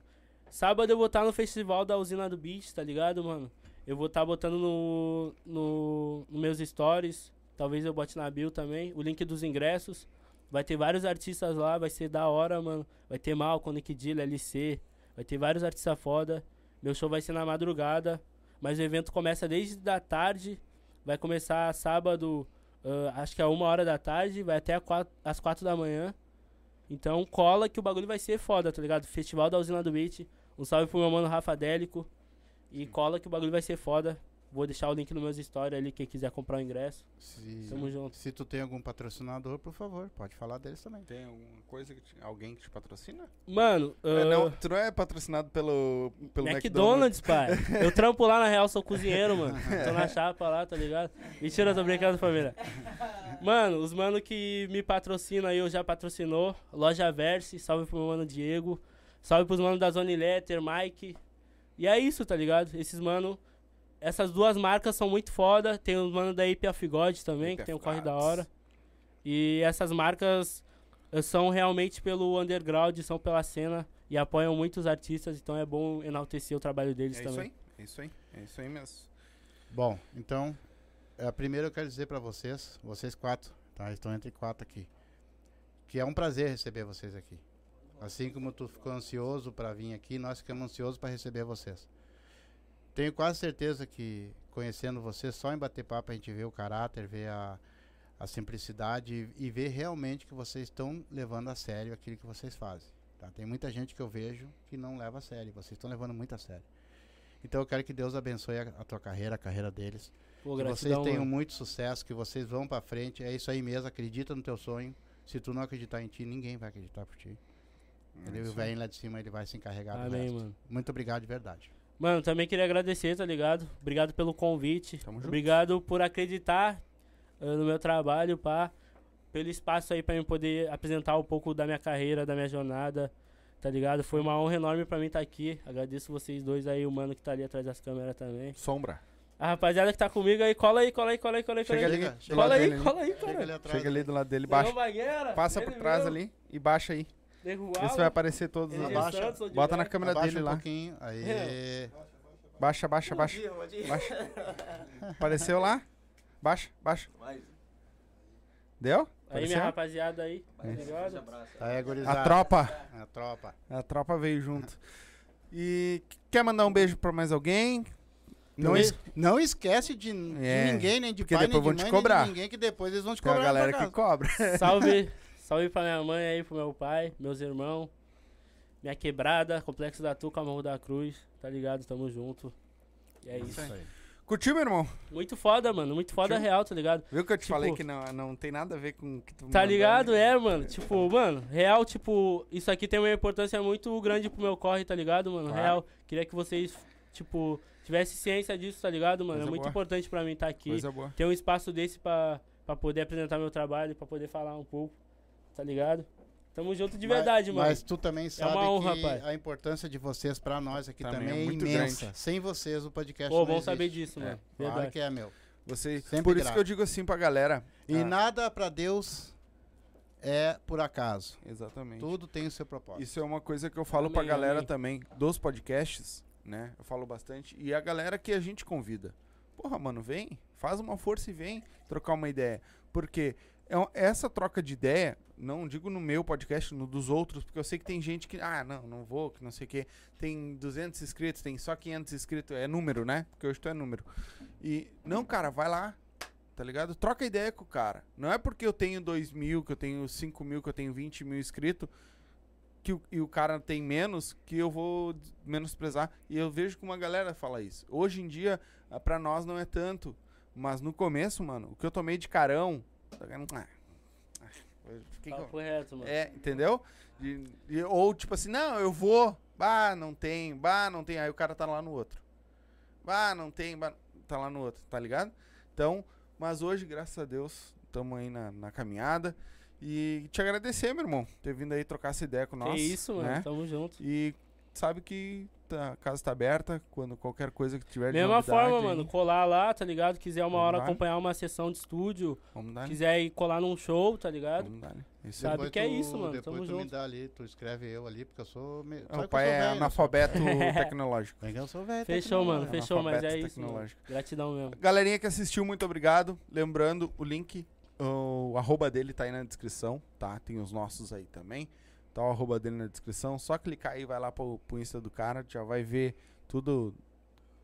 Speaker 3: Sábado eu vou estar no festival da Usina do Beat, tá ligado, mano? Eu vou estar botando no, no, no meus stories. Talvez eu bote na bio também. O link dos ingressos. Vai ter vários artistas lá, vai ser da hora, mano. Vai ter Malcolm, Nick Dill, LC. Vai ter vários artistas foda. Meu show vai ser na madrugada. Mas o evento começa desde da tarde. Vai começar sábado, ah, acho que é uma hora da tarde. Vai até quatro, às quatro da manhã. Então cola que o bagulho vai ser foda, tá ligado? Festival da Usina do Beat. Um salve pro meu mano Rafa Délico. E cola que o bagulho vai ser foda. Vou deixar o link nos meus stories ali, quem quiser comprar o ingresso.
Speaker 2: Se,
Speaker 3: Tamo junto.
Speaker 2: se tu tem algum patrocinador, por favor, pode falar deles também.
Speaker 1: Tem alguma coisa que te- alguém que te patrocina?
Speaker 3: Mano,
Speaker 1: É,
Speaker 3: ah,
Speaker 1: não, tu não é patrocínado pelo, pelo
Speaker 3: McDonald's, pai. Eu trampo lá na real, sou cozinheiro, mano. Tô na chapa lá, tá ligado? Mentira, tô brincando, família. Mano, os mano que me patrocinam aí, eu já patrocinou. Loja Verse, salve pro meu mano Diego. Salve pros mano da Zone Letter, Mike. E é isso, tá ligado? Esses mano. Essas duas marcas são muito foda. Tem os mano da IP of God também,
Speaker 1: IP
Speaker 3: que tem um corre da hora. E essas marcas eh, são realmente pelo underground, são pela cena e apoiam muitos artistas, então é bom enaltecer o trabalho deles
Speaker 1: É isso
Speaker 3: também.
Speaker 1: aí, é isso aí, é isso aí mesmo.
Speaker 2: Bom, então, é, primeiro eu quero dizer pra vocês, vocês quatro, tá? Estão entre quatro aqui. Que é um prazer receber vocês aqui. Assim como tu ficou ansioso pra vir aqui, nós ficamos ansiosos pra receber vocês. Tenho quase certeza que conhecendo vocês, só em bater papo a gente vê o caráter, vê a, a simplicidade e, e vê realmente que vocês estão levando a sério aquilo que vocês fazem. Tá? Tem muita gente que eu vejo que não leva a sério, vocês estão levando muito a sério. Então eu quero que Deus abençoe a, a tua carreira, a carreira deles.
Speaker 3: Pô,
Speaker 2: Que vocês tenham
Speaker 3: mano.
Speaker 2: muito sucesso, que vocês vão pra frente. É isso aí mesmo, acredita no teu sonho. Se tu não acreditar em ti, ninguém vai acreditar por ti.
Speaker 1: É
Speaker 2: Ele, o velho lá de cima, ele vai se encarregar do
Speaker 3: Amém,
Speaker 2: resto.
Speaker 3: mano.
Speaker 2: Muito obrigado de verdade.
Speaker 3: Mano, também queria agradecer, tá ligado? Obrigado pelo convite.
Speaker 1: Tamo junto.
Speaker 3: Obrigado por acreditar ah, no meu trabalho, pá. Pelo espaço aí pra eu poder apresentar um pouco da minha carreira, da minha jornada, tá ligado? Foi uma honra enorme pra mim estar aqui. Agradeço vocês dois aí, o mano que tá ali atrás das câmeras também.
Speaker 1: Sombra.
Speaker 3: A rapaziada que tá comigo aí, cola aí, cola aí, cola aí, cola aí. Cola
Speaker 1: Chega
Speaker 3: aí,
Speaker 1: ali,
Speaker 3: cola aí, cola aí,
Speaker 2: Chega ali
Speaker 3: cara.
Speaker 1: Chega ali do lado dele,
Speaker 3: Leão
Speaker 1: baixa. Passa por trás ali e baixa aí. Se
Speaker 3: Alves,
Speaker 1: vai aparecer todos.
Speaker 2: Abaixa.
Speaker 3: Santos,
Speaker 1: Bota
Speaker 3: vai.
Speaker 1: na câmera
Speaker 2: Abaixa
Speaker 1: dele
Speaker 2: um
Speaker 1: lá.
Speaker 2: pouquinho. Aí.
Speaker 1: Baixa, baixa, baixa. Baixa. Apareceu lá? Baixa, baixa. Deu?
Speaker 3: Aí minha rapaziada aí, tá ligado?
Speaker 2: Aí, gurizada.
Speaker 1: A tropa.
Speaker 2: A tropa.
Speaker 1: A tropa veio junto. E quer mandar um beijo pra mais alguém?
Speaker 2: Não, es- não esquece de, de
Speaker 1: É,
Speaker 2: ninguém, nem de
Speaker 1: porque
Speaker 2: pai, nem
Speaker 1: depois
Speaker 2: de
Speaker 1: vão
Speaker 2: mãe,
Speaker 1: te
Speaker 2: nem
Speaker 1: cobrar.
Speaker 2: de ninguém, que depois eles vão te
Speaker 1: Tem a
Speaker 2: cobrar. na
Speaker 1: galera
Speaker 2: tua
Speaker 1: que cobra.
Speaker 3: Salve, salve pra minha mãe aí, pro meu pai, meus irmãos, minha quebrada, Complexo da Tuca, Morro da Cruz, tá ligado? Tamo junto. E é isso.
Speaker 2: Isso aí.
Speaker 1: Curtiu, meu irmão?
Speaker 3: Muito foda, mano, muito foda
Speaker 1: Curtiu?
Speaker 3: real, tá ligado?
Speaker 1: Viu que eu te
Speaker 3: Tipo-
Speaker 1: falei que não, não tem nada a ver com o que tu
Speaker 3: Tá ligado?
Speaker 1: né?
Speaker 3: É, mano. Tipo, mano, real, tipo, isso aqui tem uma importância muito grande pro meu corre, tá ligado, mano?
Speaker 1: Claro.
Speaker 3: Real. Queria que vocês, tipo, tivessem ciência disso, tá ligado, mano?
Speaker 1: Coisa
Speaker 3: é muito
Speaker 1: boa.
Speaker 3: importante pra mim estar aqui.
Speaker 1: Coisa boa.
Speaker 3: Ter um espaço desse pra, pra poder apresentar meu trabalho, pra poder falar um pouco, tá ligado? Tamo junto de
Speaker 2: Mas-
Speaker 3: verdade, mano.
Speaker 2: Mas tu também sabe
Speaker 3: uma honra,
Speaker 2: que
Speaker 3: pai.
Speaker 2: a importância de vocês pra nós aqui
Speaker 1: Também
Speaker 2: também,
Speaker 1: é
Speaker 2: é,
Speaker 1: muito
Speaker 2: imensa.
Speaker 1: grande.
Speaker 2: Sem vocês o podcast
Speaker 3: Pô,
Speaker 2: não
Speaker 3: bom
Speaker 2: existe.
Speaker 3: saber disso,
Speaker 1: É,
Speaker 3: mano.
Speaker 2: Claro
Speaker 3: Verdade.
Speaker 2: que é, meu.
Speaker 1: Você,
Speaker 2: Sempre
Speaker 1: por isso
Speaker 2: grato.
Speaker 1: que eu digo assim pra galera.
Speaker 2: E
Speaker 1: Ah,
Speaker 2: nada pra Deus é por acaso.
Speaker 1: Exatamente.
Speaker 2: Tudo tem o seu propósito.
Speaker 1: Isso é uma coisa que eu falo pra
Speaker 3: Amém,
Speaker 1: galera
Speaker 3: amém.
Speaker 1: também, dos podcasts, né? Eu falo bastante. E a galera que a gente convida. Porra, mano, vem, faz uma força e vem trocar uma ideia. Porque é um- essa troca de ideia, não digo no meu podcast, no dos outros, porque eu sei que tem gente que, ah, não, não vou, que não sei o quê. Tem 200 inscritos, tem só 500 inscritos, é número, né? Porque hoje tu é número. E, não, cara, vai lá, tá ligado? Troca ideia com o cara. Não é porque eu tenho 2 mil, que eu tenho 5 mil, que eu tenho 20 mil inscritos, que o, e o cara tem menos, que eu vou menosprezar. E eu vejo que uma galera fala isso. Hoje em dia, pra nós não é tanto. Mas no começo, mano, o que eu tomei de carão. Fiquei com-
Speaker 3: Papo reto, mano.
Speaker 1: é, entendeu? De- de- ou tipo assim, não, eu vou. Bah, não tem. Bah, não tem. Aí o cara tá lá no outro. Bah, não tem. Bah, tá lá no outro, tá ligado? Então, mas hoje, graças a Deus, estamos aí na, na caminhada. E te agradecer, meu irmão, ter vindo aí trocar essa ideia com nós.
Speaker 3: que isso, mano.
Speaker 1: né?
Speaker 3: Tamo junto.
Speaker 1: E sabe que tá- a casa tá aberta. Quando qualquer coisa que tiver de
Speaker 3: Mesma
Speaker 1: novidade
Speaker 3: forma,
Speaker 1: aí,
Speaker 3: mano. Colar lá, tá ligado? Quiser uma
Speaker 1: Vamos
Speaker 3: hora
Speaker 1: lá.
Speaker 3: acompanhar uma sessão de estúdio,
Speaker 1: Vamos dar.
Speaker 3: quiser ir colar num show, tá ligado?
Speaker 1: Vamos dar. Isso
Speaker 3: Sabe
Speaker 2: Depois
Speaker 3: que é
Speaker 2: tu-
Speaker 3: isso, mano,
Speaker 2: Depois
Speaker 3: tamo
Speaker 2: tu me
Speaker 3: junto.
Speaker 2: dá ali, tu escreve eu ali, porque eu sou meio.
Speaker 1: é. O pai é analfabeto tecnológico.
Speaker 2: Porque eu sou velho.
Speaker 3: Fechou, mano. Fechou, mas é
Speaker 1: analfabeto
Speaker 3: isso. Mano.
Speaker 1: tecnológico.
Speaker 3: Gratidão mesmo.
Speaker 1: Galerinha que assistiu, muito obrigado. Lembrando, o link, o arroba dele tá aí na descrição, tá? Tem os nossos aí também. Tá o arroba dele na descrição. Só clicar aí, vai lá pro, pro Insta do cara, já vai ver tudo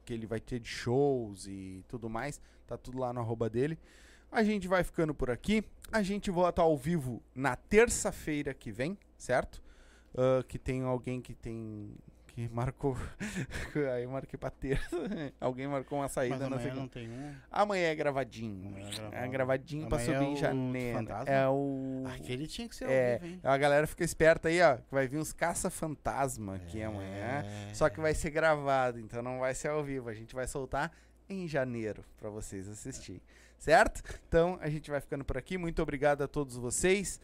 Speaker 1: que ele vai ter de shows e tudo mais. Tá tudo lá no arroba dele. A gente vai ficando por aqui. A gente volta ao vivo na terça-feira que vem, certo? Ah, que tem alguém que tem. Que marcou. aí eu marquei pra terça. alguém marcou uma saída,
Speaker 2: Mas amanhã não tem um.
Speaker 1: Amanhã é gravadinho.
Speaker 2: Amanhã é
Speaker 1: É gravadinho pra
Speaker 2: Amanhã
Speaker 1: subir
Speaker 2: é
Speaker 1: em janeiro.
Speaker 2: Fantasma?
Speaker 1: É o.
Speaker 2: Aquele tinha que ser
Speaker 1: É,
Speaker 2: ao vivo,
Speaker 1: a galera fica esperta aí, ó. Que vai vir uns caça-fantasma aqui amanhã.
Speaker 2: É.
Speaker 1: Só que vai ser gravado, então não vai ser ao vivo. A gente vai soltar em janeiro pra vocês assistirem. Certo? Então a gente vai ficando por aqui. Muito obrigado a todos vocês.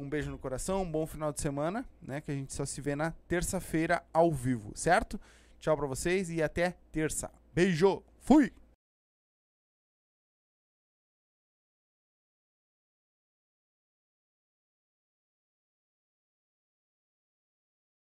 Speaker 1: Um beijo no coração, um bom final de semana, né? Que a gente só se vê na terça-feira ao vivo, certo? Tchau pra vocês e até terça. Beijo. Fui.